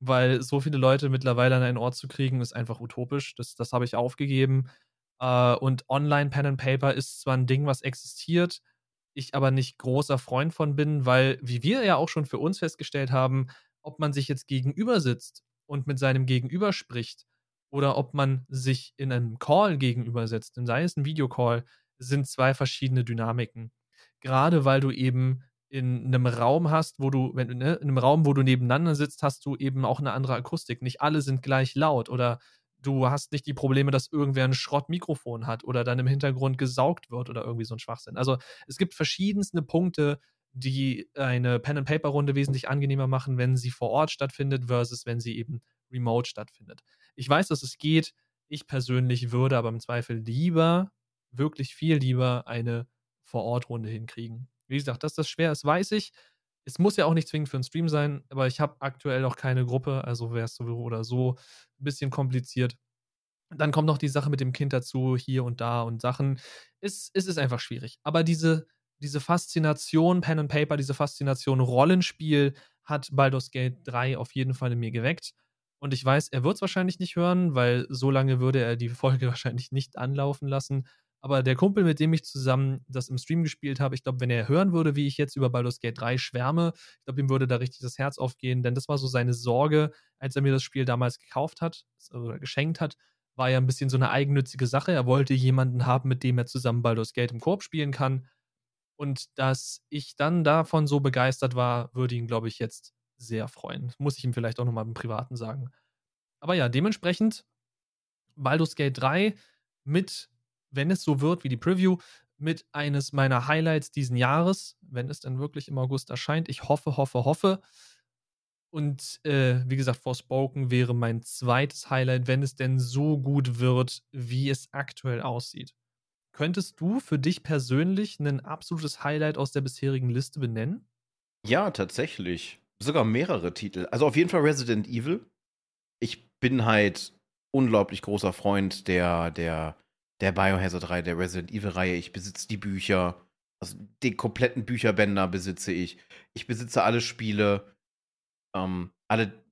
B: weil so viele Leute mittlerweile an einen Ort zu kriegen, ist einfach utopisch. Das, das habe ich aufgegeben. Äh, und Online Pen and Paper ist zwar ein Ding, was existiert, ich aber nicht großer Freund von bin, weil, wie wir ja auch schon für uns festgestellt haben, ob man sich jetzt gegenüber sitzt und mit seinem Gegenüber spricht oder ob man sich in einem Call gegenüber setzt, sei es ein Videocall, sind zwei verschiedene Dynamiken. Gerade weil du eben in einem Raum hast, wo du, wenn, ne, in einem Raum, wo du nebeneinander sitzt, hast du eben auch eine andere Akustik. Nicht alle sind gleich laut oder du hast nicht die Probleme, dass irgendwer ein Schrottmikrofon hat oder dann im Hintergrund gesaugt wird oder irgendwie so ein Schwachsinn. Also es gibt verschiedenste Punkte, die eine Pen-and-Paper-Runde wesentlich angenehmer machen, wenn sie vor Ort stattfindet, versus wenn sie eben remote stattfindet. Ich weiß, dass es geht. Ich persönlich würde aber im Zweifel lieber, wirklich viel lieber, eine Vor-Ort-Runde hinkriegen. Wie gesagt, dass das schwer ist, weiß ich. Es muss ja auch nicht zwingend für einen Stream sein, aber ich habe aktuell noch keine Gruppe, also wäre es so oder so ein bisschen kompliziert. Dann kommt noch die Sache mit dem Kind dazu, hier und da und Sachen. Es, es ist einfach schwierig. Aber diese, diese Faszination Pen and Paper, diese Faszination Rollenspiel hat Baldur's Gate 3 auf jeden Fall in mir geweckt. Und ich weiß, er wird es wahrscheinlich nicht hören, weil so lange würde er die Folge wahrscheinlich nicht anlaufen lassen. Aber der Kumpel, mit dem ich zusammen das im Stream gespielt habe, ich glaube, wenn er hören würde, wie ich jetzt über Baldur's Gate 3 schwärme, ich glaube, ihm würde da richtig das Herz aufgehen, denn das war so seine Sorge, als er mir das Spiel damals gekauft hat oder geschenkt hat, war ja ein bisschen so eine eigennützige Sache. Er wollte jemanden haben, mit dem er zusammen Baldur's Gate im Korb spielen kann. Und dass ich dann davon so begeistert war, würde ihn, glaube ich, jetzt sehr freuen. Muss ich ihm vielleicht auch nochmal im Privaten sagen. Aber ja, dementsprechend Baldur's Gate 3 mit wenn es so wird wie die Preview, mit eines meiner Highlights diesen Jahres, wenn es dann wirklich im August erscheint. Ich hoffe, hoffe, hoffe. Und äh, wie gesagt, Forspoken wäre mein zweites Highlight, wenn es denn so gut wird, wie es aktuell aussieht. Könntest du für dich persönlich ein absolutes Highlight aus der bisherigen Liste benennen?
A: Ja, tatsächlich. Sogar mehrere Titel. Also auf jeden Fall Resident Evil. Ich bin halt unglaublich großer Freund der, der der Biohazard-Reihe, der Resident Evil-Reihe. Ich besitze die Bücher. Also den kompletten Bücherbänder besitze ich. Ich besitze alle Spiele. Ähm, alle,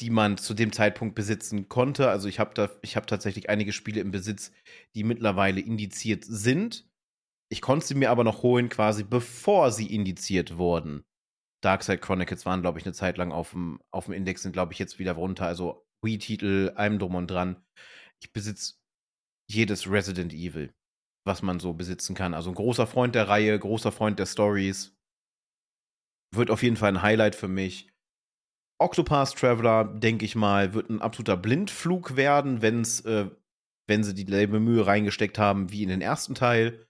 A: die man zu dem Zeitpunkt besitzen konnte. Also ich habe da, ich habe tatsächlich einige Spiele im Besitz, die mittlerweile indiziert sind. Ich konnte sie mir aber noch holen, quasi bevor sie indiziert wurden. Darkside Chronicles waren, glaube ich, eine Zeit lang auf dem, auf dem Index, sind, glaube ich, jetzt wieder runter. Also Wii-Titel, allem drum und dran. Ich besitze jedes Resident Evil, was man so besitzen kann. Also ein großer Freund der Reihe, großer Freund der Stories. Wird auf jeden Fall ein Highlight für mich. Octopath Traveler, denke ich mal, wird ein absoluter Blindflug werden, wenn's, äh, wenn sie dieselbe Mühe reingesteckt haben wie in den ersten Teil.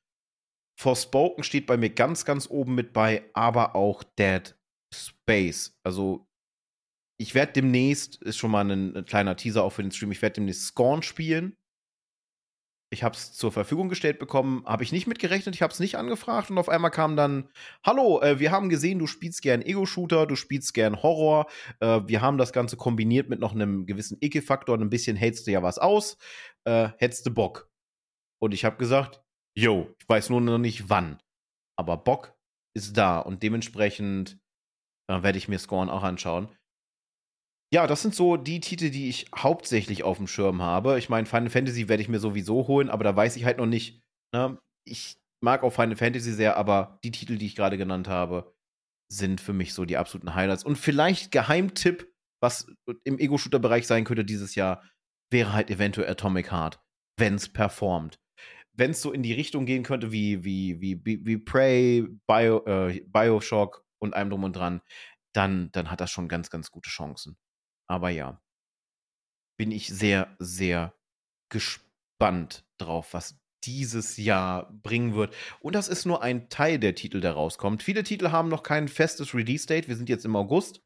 A: Forspoken steht bei mir ganz, ganz oben mit bei, aber auch Dead Space. Also, ich werde demnächst, ist schon mal ein, ein, kleiner Teaser auch für den Stream, ich werde demnächst Scorn spielen ich habe es zur Verfügung gestellt bekommen, habe ich nicht mitgerechnet, ich habe es nicht angefragt und auf einmal kam dann, hallo, äh, wir haben gesehen, du spielst gern Ego-Shooter, du spielst gern Horror, äh, wir haben das Ganze kombiniert mit noch einem gewissen Ekelfaktor und ein bisschen hältst du ja was aus, äh, hättest du Bock. Und ich habe gesagt, yo, ich weiß nur noch nicht wann, aber Bock ist da und dementsprechend äh, werde ich mir Scorn auch anschauen. Ja, das sind so die Titel, die ich hauptsächlich auf dem Schirm habe. Ich meine, Final Fantasy werde ich mir sowieso holen, aber da weiß ich halt noch nicht. Ne? Ich mag auch Final Fantasy sehr, aber die Titel, die ich gerade genannt habe, sind für mich so die absoluten Highlights. Und vielleicht Geheimtipp, was im Ego-Shooter-Bereich sein könnte dieses Jahr, wäre halt eventuell Atomic Heart, wenn es performt. Wenn es so in die Richtung gehen könnte wie, wie, wie, wie, wie Prey, Bio, äh, Bioshock und allem drum und dran, dann, dann hat das schon ganz, ganz gute Chancen. Aber ja, bin ich sehr, sehr gespannt drauf, was dieses Jahr bringen wird. Und das ist nur ein Teil der Titel, der rauskommt. Viele Titel haben noch kein festes Release-Date. Wir sind jetzt im August.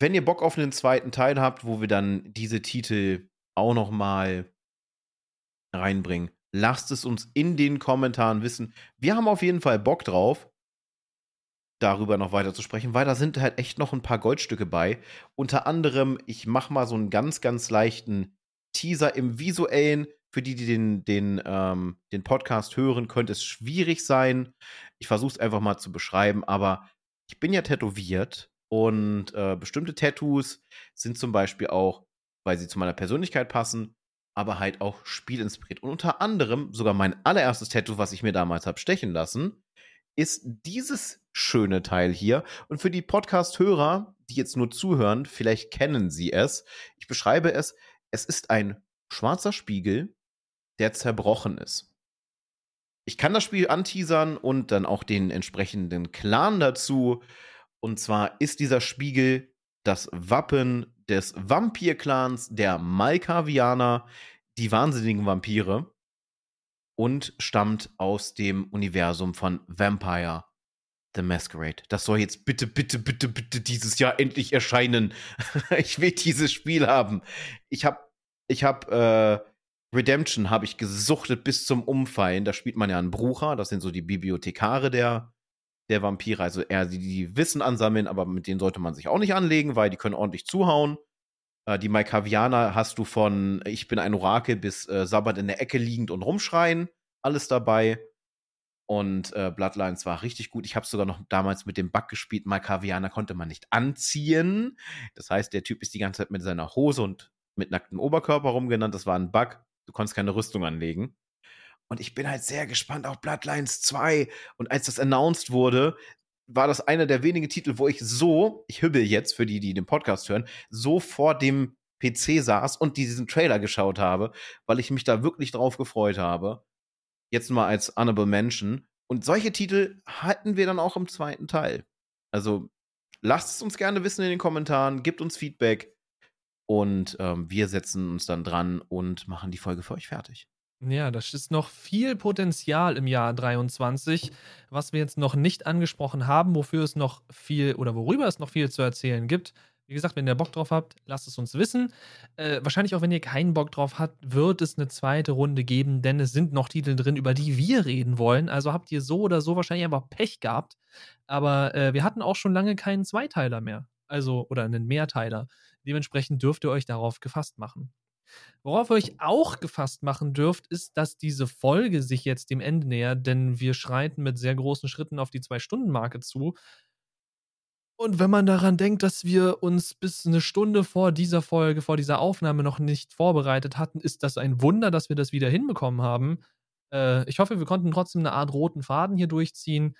A: Wenn ihr Bock auf einen zweiten Teil habt, wo wir dann diese Titel auch noch mal reinbringen, lasst es uns in den Kommentaren wissen. Wir haben auf jeden Fall Bock drauf, darüber noch weiter zu sprechen, weil da sind halt echt noch ein paar Goldstücke bei. Unter anderem, ich mache mal so einen ganz, ganz leichten Teaser im visuellen. Für die, die den, den, ähm, den Podcast hören, könnte es schwierig sein. Ich versuche es einfach mal zu beschreiben, aber ich bin ja tätowiert und äh, bestimmte Tattoos sind zum Beispiel auch, weil sie zu meiner Persönlichkeit passen, aber halt auch spielinspiriert. Und unter anderem, sogar mein allererstes Tattoo, was ich mir damals habe stechen lassen, ist dieses schöne Teil hier. Und für die Podcast-Hörer, die jetzt nur zuhören, vielleicht kennen sie es. Ich beschreibe es. Es ist ein schwarzer Spiegel, der zerbrochen ist. Ich kann das Spiel anteasern und dann auch den entsprechenden Clan dazu. Und zwar ist dieser Spiegel das Wappen des Vampir-Clans der Malkavianer, die wahnsinnigen Vampire, und stammt aus dem Universum von Vampire The Masquerade. Das soll jetzt bitte, bitte, bitte, bitte dieses Jahr endlich erscheinen. ich will dieses Spiel haben. Ich habe, ich habe äh, Redemption habe ich gesuchtet bis zum Umfallen. Da spielt man ja einen Brucher. Das sind so die Bibliothekare der der Vampire, also eher die, die Wissen ansammeln, aber mit denen sollte man sich auch nicht anlegen, weil die können ordentlich zuhauen. Äh, die Maikavianer hast du von Ich bin ein Orakel bis äh, Sabbat in der Ecke liegend und rumschreien. Alles dabei. Und äh, Bloodlines war richtig gut. Ich habe sogar noch damals mit dem Bug gespielt. Malkavianer konnte man nicht anziehen. Das heißt, der Typ ist die ganze Zeit mit seiner Hose und mit nacktem Oberkörper rumgenannt. Das war ein Bug. Du konntest keine Rüstung anlegen. Und ich bin halt sehr gespannt auf Bloodlines 2. Und als das announced wurde, war das einer der wenigen Titel, wo ich so, ich hübbel jetzt für die, die den Podcast hören, so vor dem PC saß und diesen Trailer geschaut habe, weil ich mich da wirklich drauf gefreut habe. Jetzt mal als Honorable Mention. Und solche Titel hatten wir dann auch im zweiten Teil. Also lasst es uns gerne wissen in den Kommentaren, gebt uns Feedback und ähm, wir setzen uns dann dran und machen die Folge für euch fertig.
B: Ja, das ist noch viel Potenzial im Jahr 23, was wir jetzt noch nicht angesprochen haben, wofür es noch viel oder worüber es noch viel zu erzählen gibt. Wie gesagt, wenn ihr Bock drauf habt, lasst es uns wissen. Äh, wahrscheinlich auch, wenn ihr keinen Bock drauf habt, wird es eine zweite Runde geben, denn es sind noch Titel drin, über die wir reden wollen. Also habt ihr so oder so wahrscheinlich einfach Pech gehabt. Aber äh, wir hatten auch schon lange keinen Zweiteiler mehr. Also, oder einen Mehrteiler. Dementsprechend dürft ihr euch darauf gefasst machen. Worauf ihr euch auch gefasst machen dürft, ist, dass diese Folge sich jetzt dem Ende nähert, denn wir schreiten mit sehr großen Schritten auf die Zwei-Stunden-Marke zu. Und wenn man daran denkt, dass wir uns bis eine Stunde vor dieser Folge, vor dieser Aufnahme noch nicht vorbereitet hatten, ist das ein Wunder, dass wir das wieder hinbekommen haben. Äh, ich hoffe, wir konnten trotzdem eine Art roten Faden hier durchziehen.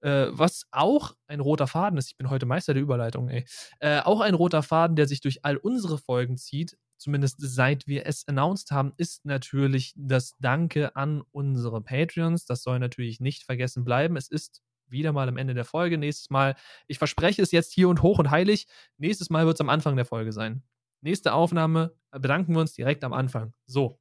B: Äh, was auch ein roter Faden ist, ich bin heute Meister der Überleitung, ey. Äh, auch ein roter Faden, der sich durch all unsere Folgen zieht, zumindest seit wir es announced haben, ist natürlich das Danke an unsere Patreons. Das soll natürlich nicht vergessen bleiben. Es ist wieder mal am Ende der Folge. Nächstes Mal, ich verspreche es jetzt hier und hoch und heilig, nächstes Mal wird es am Anfang der Folge sein. Nächste Aufnahme bedanken wir uns direkt am Anfang. So.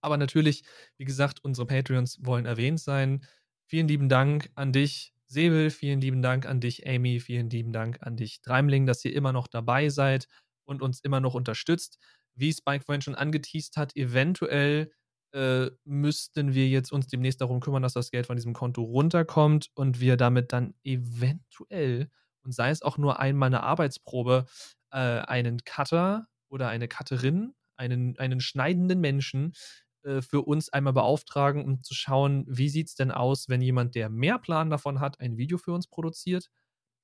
B: Aber natürlich, wie gesagt, unsere Patreons wollen erwähnt sein. Vielen lieben Dank an dich, Sebel. Vielen lieben Dank an dich, Amy. Vielen lieben Dank an dich, Dreimling, dass ihr immer noch dabei seid und uns immer noch unterstützt. Wie Spike vorhin schon angeteased hat, eventuell äh, müssten wir jetzt uns demnächst darum kümmern, dass das Geld von diesem Konto runterkommt und wir damit dann eventuell, und sei es auch nur einmal eine Arbeitsprobe, äh, einen Cutter oder eine Cutterin, einen, einen schneidenden Menschen äh, für uns einmal beauftragen, um zu schauen, wie sieht es denn aus, wenn jemand, der mehr Plan davon hat, ein Video für uns produziert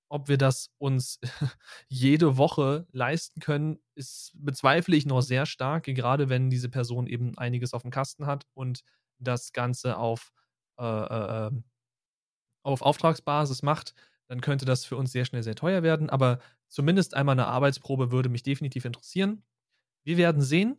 B: ob wir das uns jede Woche leisten können, ist, bezweifle ich noch sehr stark, gerade wenn diese Person eben einiges auf dem Kasten hat und das Ganze auf, äh, äh, ähm, auf Auftragsbasis macht, dann könnte das für uns sehr schnell sehr teuer werden. Aber zumindest einmal eine Arbeitsprobe würde mich definitiv interessieren. Wir werden sehen.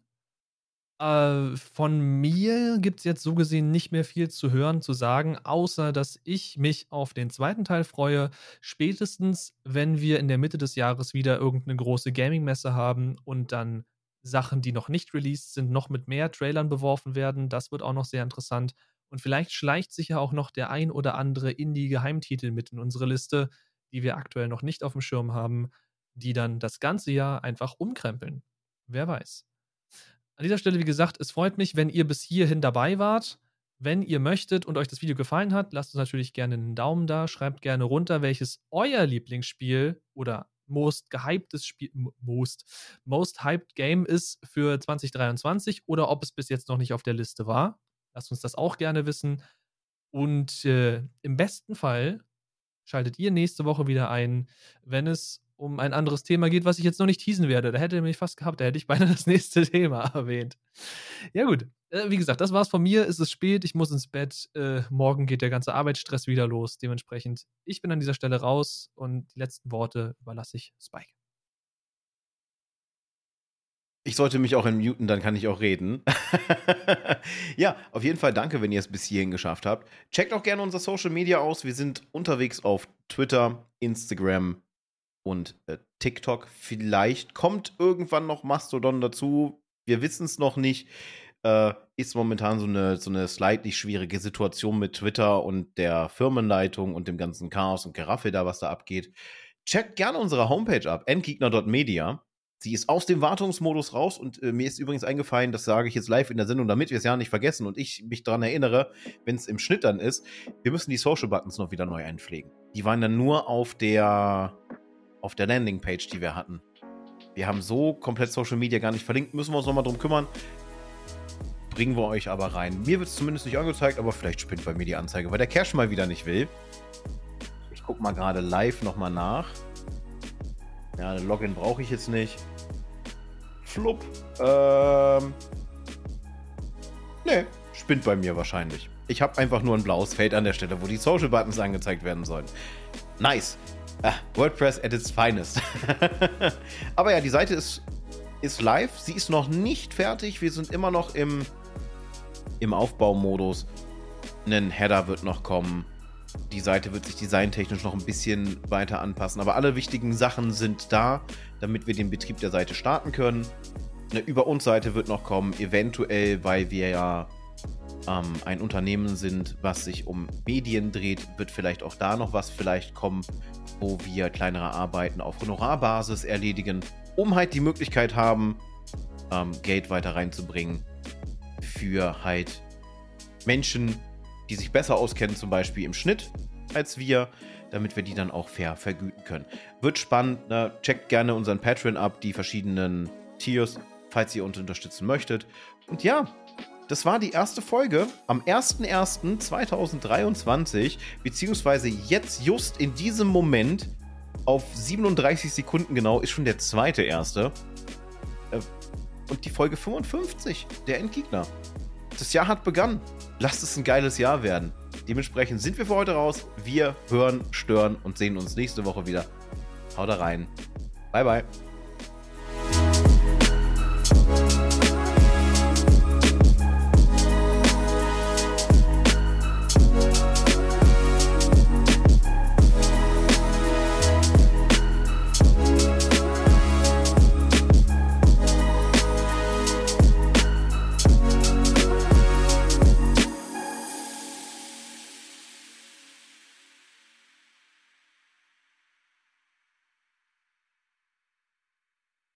B: Äh, von mir gibt es jetzt so gesehen nicht mehr viel zu hören, zu sagen, außer dass ich mich auf den zweiten Teil freue. Spätestens, wenn wir in der Mitte des Jahres wieder irgendeine große Gaming-Messe haben und dann Sachen, die noch nicht released sind, noch mit mehr Trailern beworfen werden. Das wird auch noch sehr interessant. Und vielleicht schleicht sich ja auch noch der ein oder andere Indie-Geheimtitel mit in unsere Liste, die wir aktuell noch nicht auf dem Schirm haben, die dann das ganze Jahr einfach umkrempeln. Wer weiß. An dieser Stelle, wie gesagt, es freut mich, wenn ihr bis hierhin dabei wart. Wenn ihr möchtet und euch das Video gefallen hat, lasst uns natürlich gerne einen Daumen da. Schreibt gerne runter, welches euer Lieblingsspiel oder most gehyptes Spiel, most, most hyped Game ist für 2023 oder ob es bis jetzt noch nicht auf der Liste war. Lasst uns das auch gerne wissen. Und äh, im besten Fall schaltet ihr nächste Woche wieder ein, wenn es um ein anderes Thema geht, was ich jetzt noch nicht teasen werde. Da hätte er mich fast gehabt, da hätte ich beinahe das nächste Thema erwähnt. Ja, gut. Äh, wie gesagt, das war's von mir. Es ist spät, ich muss ins Bett. Äh, morgen geht der ganze Arbeitsstress wieder los. Dementsprechend, ich bin an dieser Stelle raus und die letzten Worte überlasse ich Spike.
A: Ich sollte mich auch entmuten, dann kann ich auch reden. ja, auf jeden Fall danke, wenn ihr es bis hierhin geschafft habt. Checkt auch gerne unser Social Media aus. Wir sind unterwegs auf Twitter, Instagram und äh, TikTok. Vielleicht kommt irgendwann noch Mastodon dazu. Wir wissen es noch nicht. Äh, ist momentan so eine, so eine slightly schwierige Situation mit Twitter und der Firmenleitung und dem ganzen Chaos und Geraffel da, was da abgeht. Checkt gerne unsere Homepage ab, endgegner.media. Sie ist aus dem Wartungsmodus raus und äh, mir ist übrigens eingefallen, das sage ich jetzt live in der Sendung, damit wir es ja nicht vergessen und ich mich daran erinnere, wenn es im Schnitt dann ist, wir müssen die Social Buttons noch wieder neu einpflegen. Die waren dann nur auf der auf der Landingpage, die wir hatten. Wir haben so komplett Social Media gar nicht verlinkt, müssen wir uns nochmal drum kümmern. Bringen wir euch aber rein. Mir wird es zumindest nicht angezeigt, aber vielleicht spinnt bei mir die Anzeige, weil der Cash mal wieder nicht will. Ich gucke mal gerade live nochmal nach. Ja, ein Login brauche ich jetzt nicht. Flupp. Ähm. Nee, spinnt bei mir wahrscheinlich. Ich habe einfach nur ein blaues Feld an der Stelle, wo die Social Buttons angezeigt werden sollen. Nice. Ah, WordPress at its finest. Aber ja, die Seite ist, ist live. Sie ist noch nicht fertig. Wir sind immer noch im, im Aufbaumodus. Ein Header wird noch kommen. Die Seite wird sich designtechnisch noch ein bisschen weiter anpassen, aber alle wichtigen Sachen sind da, damit wir den Betrieb der Seite starten können. Eine Über uns Seite wird noch kommen, eventuell, weil wir ja ähm, ein Unternehmen sind, was sich um Medien dreht, wird vielleicht auch da noch was vielleicht kommen, wo wir kleinere Arbeiten auf Honorarbasis erledigen, um halt die Möglichkeit haben, ähm, Geld weiter reinzubringen für halt Menschen, die sich besser auskennen, zum Beispiel im Schnitt als wir, damit wir die dann auch fair vergüten können. Wird spannend, ne? checkt gerne unseren Patreon ab, die verschiedenen Tiers, falls ihr uns unterstützen möchtet. Und ja, das war die erste Folge am 01.01.2023, beziehungsweise jetzt just in diesem Moment auf 37 Sekunden genau ist schon der zweite erste. Äh, und die Folge 55, der Endgegner. Das Jahr hat begonnen. Lasst es ein geiles Jahr werden. Dementsprechend sind wir für heute raus. Wir hören, stören und sehen uns nächste Woche wieder. Haut rein. Bye, bye.